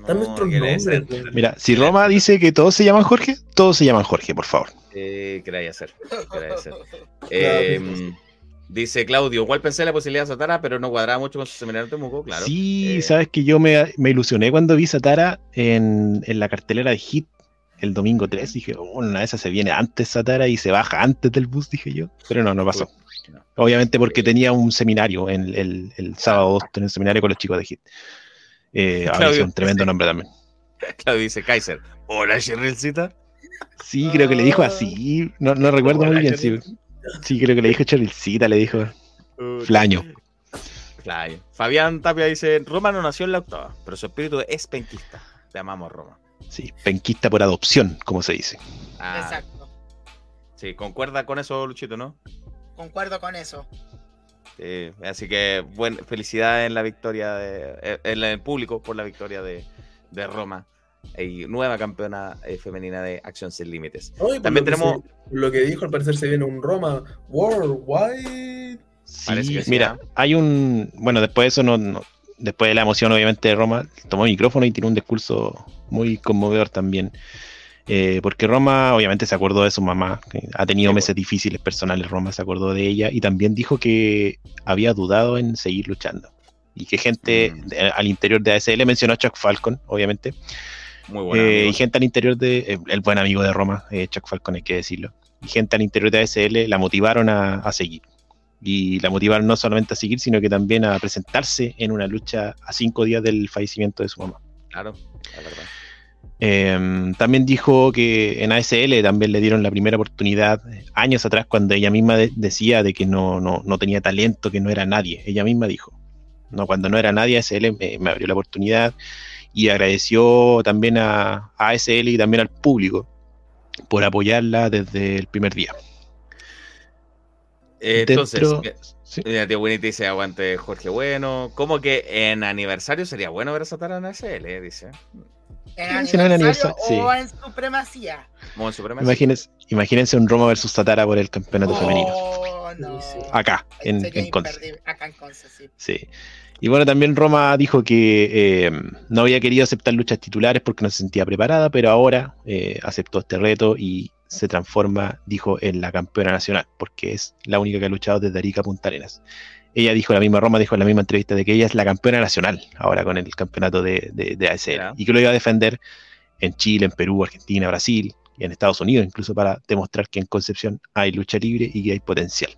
Están nuestros nombres. Mira, si Roma dice que todos se llaman Jorge, todos se llaman Jorge, por favor. Eh, ¿Qué queráis hacer? ¿Qué hacer? Eh, dice Claudio, igual pensé en la posibilidad de Satara, pero no cuadraba mucho con su seminario de Temuco, claro. Sí, Eh, sabes que yo me, me ilusioné cuando vi Satara en, en la cartelera de Hit el domingo 3. Dije, oh, una de esas se viene antes Satara y se baja antes del bus, dije yo. Pero no, no pasó. No. Obviamente porque tenía un seminario en, el, el sábado, tenía un seminario con los chicos de Hit. Eh, Claudio, un tremendo sí. nombre también. Claudio dice Kaiser, hola Cherilcita. Sí, creo que le dijo así. No, no recuerdo muy bien. Sí, sí, creo que le dijo Cherilcita, le dijo Flaño. Claro. Fabián Tapia dice, Roma no nació en la octava, pero su espíritu es penquista. Te amamos, Roma. Sí, penquista por adopción, como se dice. Ah, Exacto. Sí, concuerda con eso, Luchito, ¿no? Concuerdo con eso. Sí, así que buen, felicidades en la victoria de, eh, en el público por la victoria de, de Roma. y nueva campeona eh, femenina de Acción Sin Límites. No, También lo que tenemos. se- lo que dijo, al parecer se viene un Roma Worldwide. Parece Sí, que mira, ¿ah? hay un. Bueno, después de eso, no, no- después de la emoción, obviamente, de Roma, tomó el micrófono y tiró un discurso muy conmovedor también. Eh, porque Roma, obviamente, se acordó de su mamá. que ha tenido Sí, meses difíciles personales. Roma se acordó de ella y también dijo que había dudado en seguir luchando. Y que gente Mm. de- al interior de ASL mencionó a Chuck Falcon, obviamente. Muy buena. Eh, y gente al interior de. eh, el buen amigo de Roma, eh, Chuck Falcon, hay que decirlo. Y gente al interior de ASL la motivaron a, a seguir. Y la motivaron no solamente a seguir, sino que también a presentarse en una lucha a cinco días del fallecimiento de su mamá. Claro, la verdad. Eh, también dijo que en ASL también le dieron la primera oportunidad eh, años atrás cuando ella misma de- decía de que no, no, no tenía talento, que no era nadie. Ella misma dijo, no, cuando no era nadie ASL me, me abrió la oportunidad y agradeció también a, a ASL y también al público por apoyarla desde el primer día. Eh, entonces, mira, sí. mira, tío Winnie te dice aguante Jorge Bueno. ¿Cómo que en aniversario sería bueno ver a en SL? Dice. ¿En Sí, no, en aniversario aniversario, o sí. en supremacía? Como en supremacía. Imagínense, imagínense un Roma versus Tatara por el campeonato femenino. Oh, no. Acá, en, en Conce. Acá en Conce, sí. Sí. Y bueno, también Roma dijo que eh, no había querido aceptar luchas titulares porque no se sentía preparada, pero ahora eh, aceptó este reto y se transforma, dijo, en la campeona nacional, porque es la única que ha luchado desde Arica a Punta Arenas. Ella dijo, la misma Roma dijo en la misma entrevista de que ella es la campeona nacional ahora con el campeonato de, de, de ASL y que lo iba a defender en Chile, en Perú, Argentina, Brasil y en Estados Unidos, incluso para demostrar que en Concepción hay lucha libre y que hay potencial.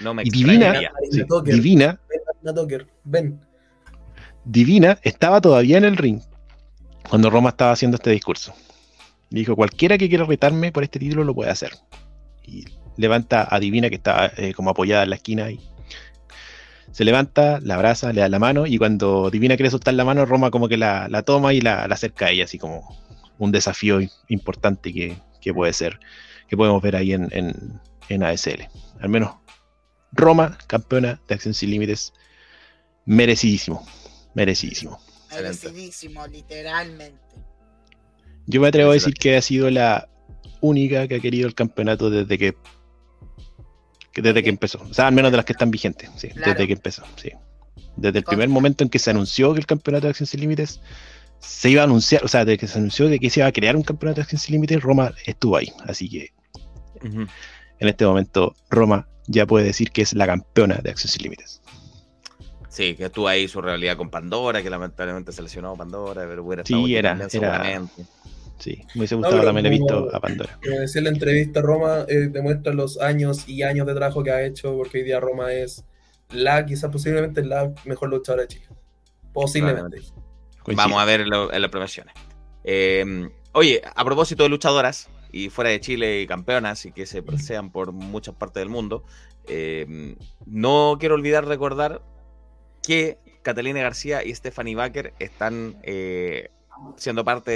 No me Y Divina, sí. Divina Ven, ven. Divina estaba todavía en el ring cuando Roma estaba haciendo este discurso. Le dijo, cualquiera que quiera retarme por este título lo puede hacer. Y levanta a Divina que estaba eh, como apoyada en la esquina y se levanta, la abraza, le da la mano y cuando Divina quiere soltar la mano, Roma como que la, la toma y la, la acerca a ella, así como un desafío importante que, que puede ser, que podemos ver ahí en, en, en ASL. Al menos Roma, campeona de Acción Sin Límites, merecidísimo, merecidísimo. Merecidísimo, literalmente. Yo me atrevo a decir que ha sido la única que ha querido el campeonato desde que, que- desde que empezó. O sea, al menos de las que están vigentes, sí, Claro. desde que empezó, sí. Desde el primer momento en que se anunció que el campeonato de Acción Sin Límites se iba a anunciar, o sea, desde que se anunció de que se iba a crear un campeonato de Acción Sin Límites, Roma estuvo ahí. Así que en este momento Roma ya puede decir que es la campeona de Acción Sin Límites. Sí, que estuvo ahí su realidad con Pandora, que lamentablemente se lesionó Pandora, pero hubiera Sí, estado era- también, era- seguramente. Sí, me hubiese gustado también he visto a Pandora. Como decía la entrevista, Roma eh, demuestra los años y años de trabajo que ha hecho, porque hoy día Roma es la, quizás posiblemente la mejor luchadora de Chile. Posiblemente. Vamos a ver en, lo- en las premiaciones. Eh, oye, a propósito de luchadoras, y fuera de Chile y campeonas, y que se sean por muchas partes del mundo, eh, no quiero olvidar recordar que Catalina García y Stephanie Baker están eh, siendo parte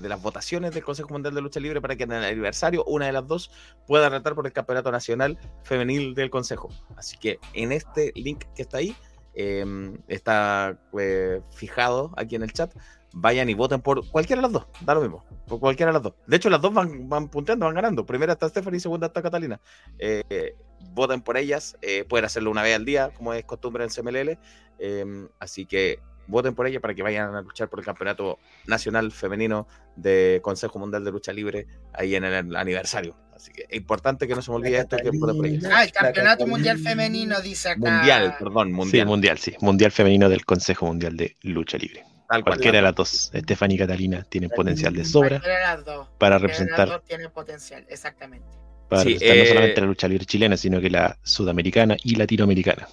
de, las votaciones del Consejo Mundial de Lucha Libre para que en el aniversario una de las dos pueda retar por el Campeonato Nacional Femenil del Consejo. Así que en este link que está ahí, eh, está eh, fijado aquí en el chat. Vayan y voten por cualquiera de las dos, da lo mismo, por cualquiera de las dos. De hecho, las dos van, van punteando, van ganando. Primera está Stephanie y segunda está Catalina. Eh, voten por ellas, eh, pueden hacerlo una vez al día, como es costumbre en CMLL. eh, así que voten por ellas para que vayan a luchar por el campeonato nacional femenino de Consejo Mundial de Lucha Libre ahí en el aniversario. Así que es importante que no se me olvide esto, que voten por ellas. Ah, el campeonato mundial femenino, dice acá. Mundial, perdón, mundial. Sí, mundial, sí. Mundial femenino del Consejo Mundial de Lucha Libre. Tal cual. Cualquiera de las dos, Stephanie y Catalina, tienen potencial de sobra las dos. para Cualquiera de las representar, dos tiene potencial, exactamente. para Sí, representar no eh, solamente la lucha libre chilena, sino que la sudamericana y latinoamericana.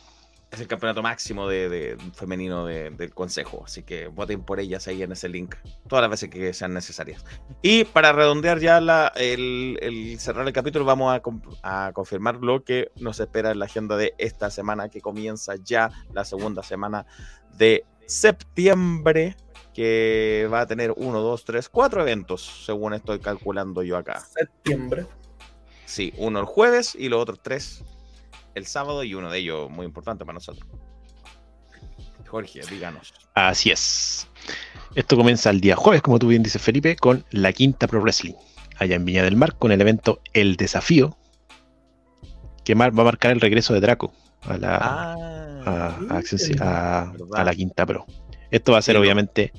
Es el campeonato máximo de, de- femenino de- del consejo. Así que voten por ellas ahí en ese link. Todas las veces que sean necesarias. Y para redondear ya la- el, el cerrar el capítulo, vamos a, a confirmar lo que nos espera en la agenda de esta semana, que comienza ya la segunda semana de septiembre. Que va a tener uno, dos, tres, cuatro eventos, según estoy calculando yo acá. Septiembre. Sí, uno el jueves y los otros tres el sábado y uno de ellos muy importante para nosotros. Jorge, díganos. Así es. Esto comienza el día jueves, como tú bien dices, Felipe, con la quinta Pro Wrestling, allá en Viña del Mar, con el evento El Desafío, que va a marcar el regreso de Draco a la, Ah, a, la quinta Pro. Esto va a ser Sí, obviamente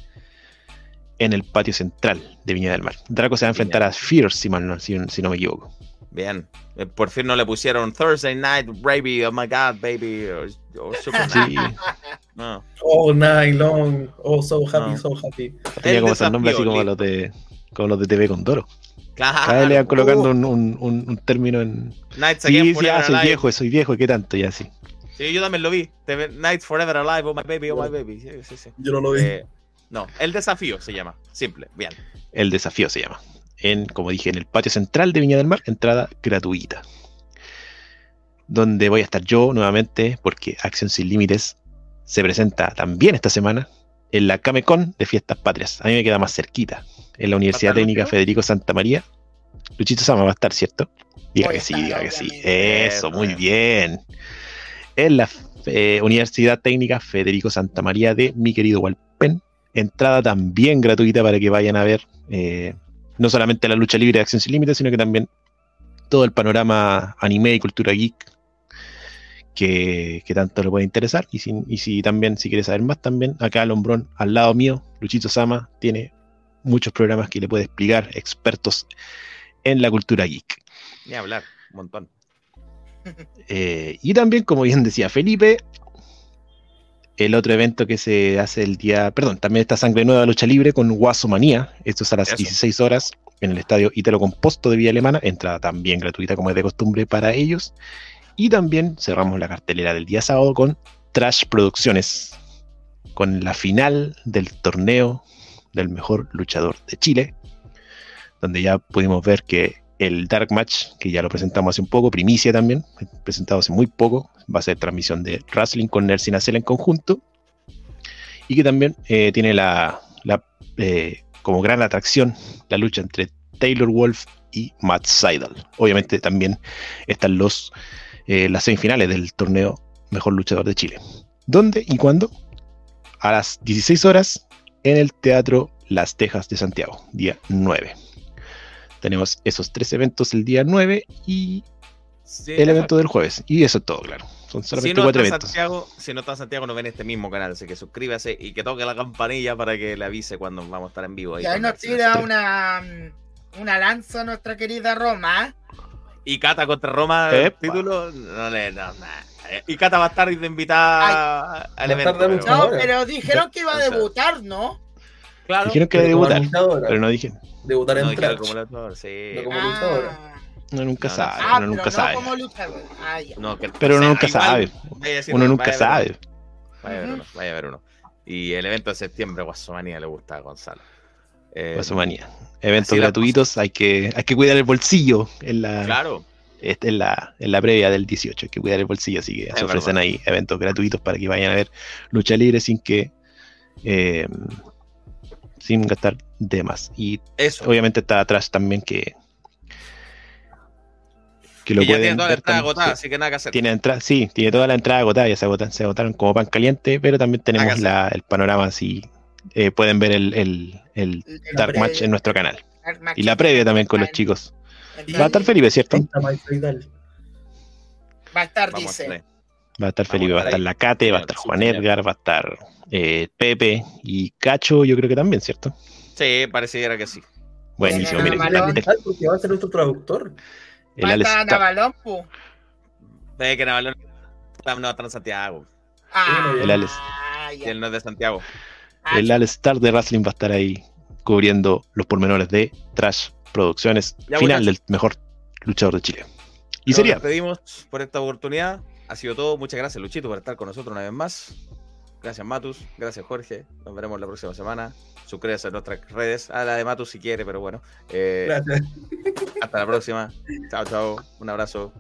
en el patio central de Viña del Mar. Draco se va a enfrentar a Fierce, si, mal no, si, si no me equivoco. Bien. Eh, Por fin no le pusieron Thursday night, baby, oh my god, baby. O, o Super Sí, No. All night long. Oh, so happy, No. so happy. tenía como esos nombres así como los de como los de TV Condoro. Claro. Cada vez le van colocando Uh, un, un- un- término en. Nights Sí, again sí, forever ah, soy alive. viejo, soy viejo, ¿qué tanto? Ya sí. Sí, yo también lo vi. TV Nights forever alive, oh my baby, oh my baby. Sí, sí, sí. Yo no lo vi. Eh, no, el desafío se llama. Simple, bien. El desafío se llama. En, como dije, en el patio central de Viña del Mar, entrada gratuita. Donde voy a estar yo nuevamente, porque Acción Sin Límites se presenta también esta semana en la Camecon de Fiestas Patrias. A mí me queda más cerquita. En la Universidad Técnica Lucho? Federico Santa María. Luchito Sama va a estar, ¿cierto? Diga Voy que sí, diga que sí. Eso, muy bien. En la eh, Universidad Técnica Federico Santa María de mi querido Walpen. Entrada también gratuita para que vayan a ver eh, no solamente la lucha libre de Acción Sin Límites, sino que también todo el panorama anime y cultura geek que, que tanto le puede interesar. Y si, y si también, si quieres saber más, también acá al hombrón, al lado mío, Luchito Sama, tiene muchos programas que le puede explicar, expertos en la cultura geek. Ni hablar, un montón. Eh, y también, como bien decía Felipe, el otro evento que se hace el día, perdón, también está Sangre Nueva Lucha Libre con Guaso Manía. Esto es a las Eso. 16 horas en el estadio Italo Composto de Villa Alemana. Entrada también gratuita, como es de costumbre para ellos. Y también cerramos la cartelera del día sábado con Trash Producciones, con la final del torneo del mejor luchador de Chile, donde ya pudimos ver que el Dark Match, que ya lo presentamos hace un poco, primicia también, presentado hace muy poco, va a ser transmisión de Wrestling con Nercy Nacel en conjunto, y que también eh, tiene la, la, eh, como gran atracción la lucha entre Taylor Wolf y Matt Seidel. Obviamente también están los, eh, las semifinales del torneo Mejor Luchador de Chile. ¿Dónde y cuándo? A las 16 horas en el Teatro Las Tejas de Santiago, día 9. Tenemos esos tres eventos el día 9 y Sí, el evento del jueves. Y eso es todo, claro. Son Si solamente no, cuatro eventos. Santiago, si no está en Santiago, nos ven en este mismo canal. Así que suscríbase y que toque la campanilla para que le avise cuando vamos a estar en vivo. ahí Y ahí nos tira una, una lanza nuestra querida Roma. Y Cata contra Roma, Epa. título. No le. No, nah. Y Cata va a estar de invitada al a evento. pero-. No, pero dijeron que iba a debutar, ¿no? Claro. Dijeron que Pero como debutar, pero no dije. Debutar No en trash. como luchador, sí. No como luchadora. Ah, Uno nunca No, sabe, ah, uno nunca no sabe. como luchador. Ah, ya. No, que- Pero o uno nunca sabe. Uno no, nunca vaya a ver sabe. Vaya a ver uno, vaya a ver uno. Y el evento de septiembre, Guasomanía, le gusta a Gonzalo. Eh, Guasomanía. Eventos gratuitos, hay que, hay que cuidar el bolsillo en la, Claro. este, en la, en la previa del 18, hay que cuidar el bolsillo, así que Es se ofrecen verdad. ahí eventos gratuitos para que vayan a ver lucha libre sin que eh, sin gastar de más. Y Eso. obviamente está atrás también que que lo y ya tiene pueden toda la ver entrada también, agotada, sí. así que nada que hacer. Tiene entrada, sí, tiene toda la entrada agotada, ya se agotan, se agotaron como pan caliente, pero también tenemos la, el panorama así. eh, pueden ver el, el, Dark Match en nuestro canal. Y la previa también con los chicos. Va a estar Felipe, ¿cierto? Va a estar, Vamos dice. Va a estar Felipe, a va a estar la Cate, va a estar sí, Juan señor. Edgar, va a estar eh, Pepe y Cacho, yo creo que también, ¿cierto? Sí, pareciera que sí. Buenísimo, Ah, porque va a ser nuestro traductor. el Va a Alex estar está- Navalón, pu. Ve que Navalón no está en Santiago. Ah, El Alex. Ya. él no es de Santiago. Ah, el All Star de Wrestling va a estar ahí cubriendo los pormenores de Trash Producciones, Ya, final del mejor luchador de Chile. Y Nos sería, despedimos por esta oportunidad. Ha sido todo. Muchas gracias, Luchito, por estar con nosotros una vez más. Gracias, Matus. Gracias, Jorge. Nos veremos la próxima semana. Suscríbase a nuestras redes. A la de Matus si quiere, pero bueno. Eh, Gracias. hasta la próxima. Chao, chao. Un abrazo.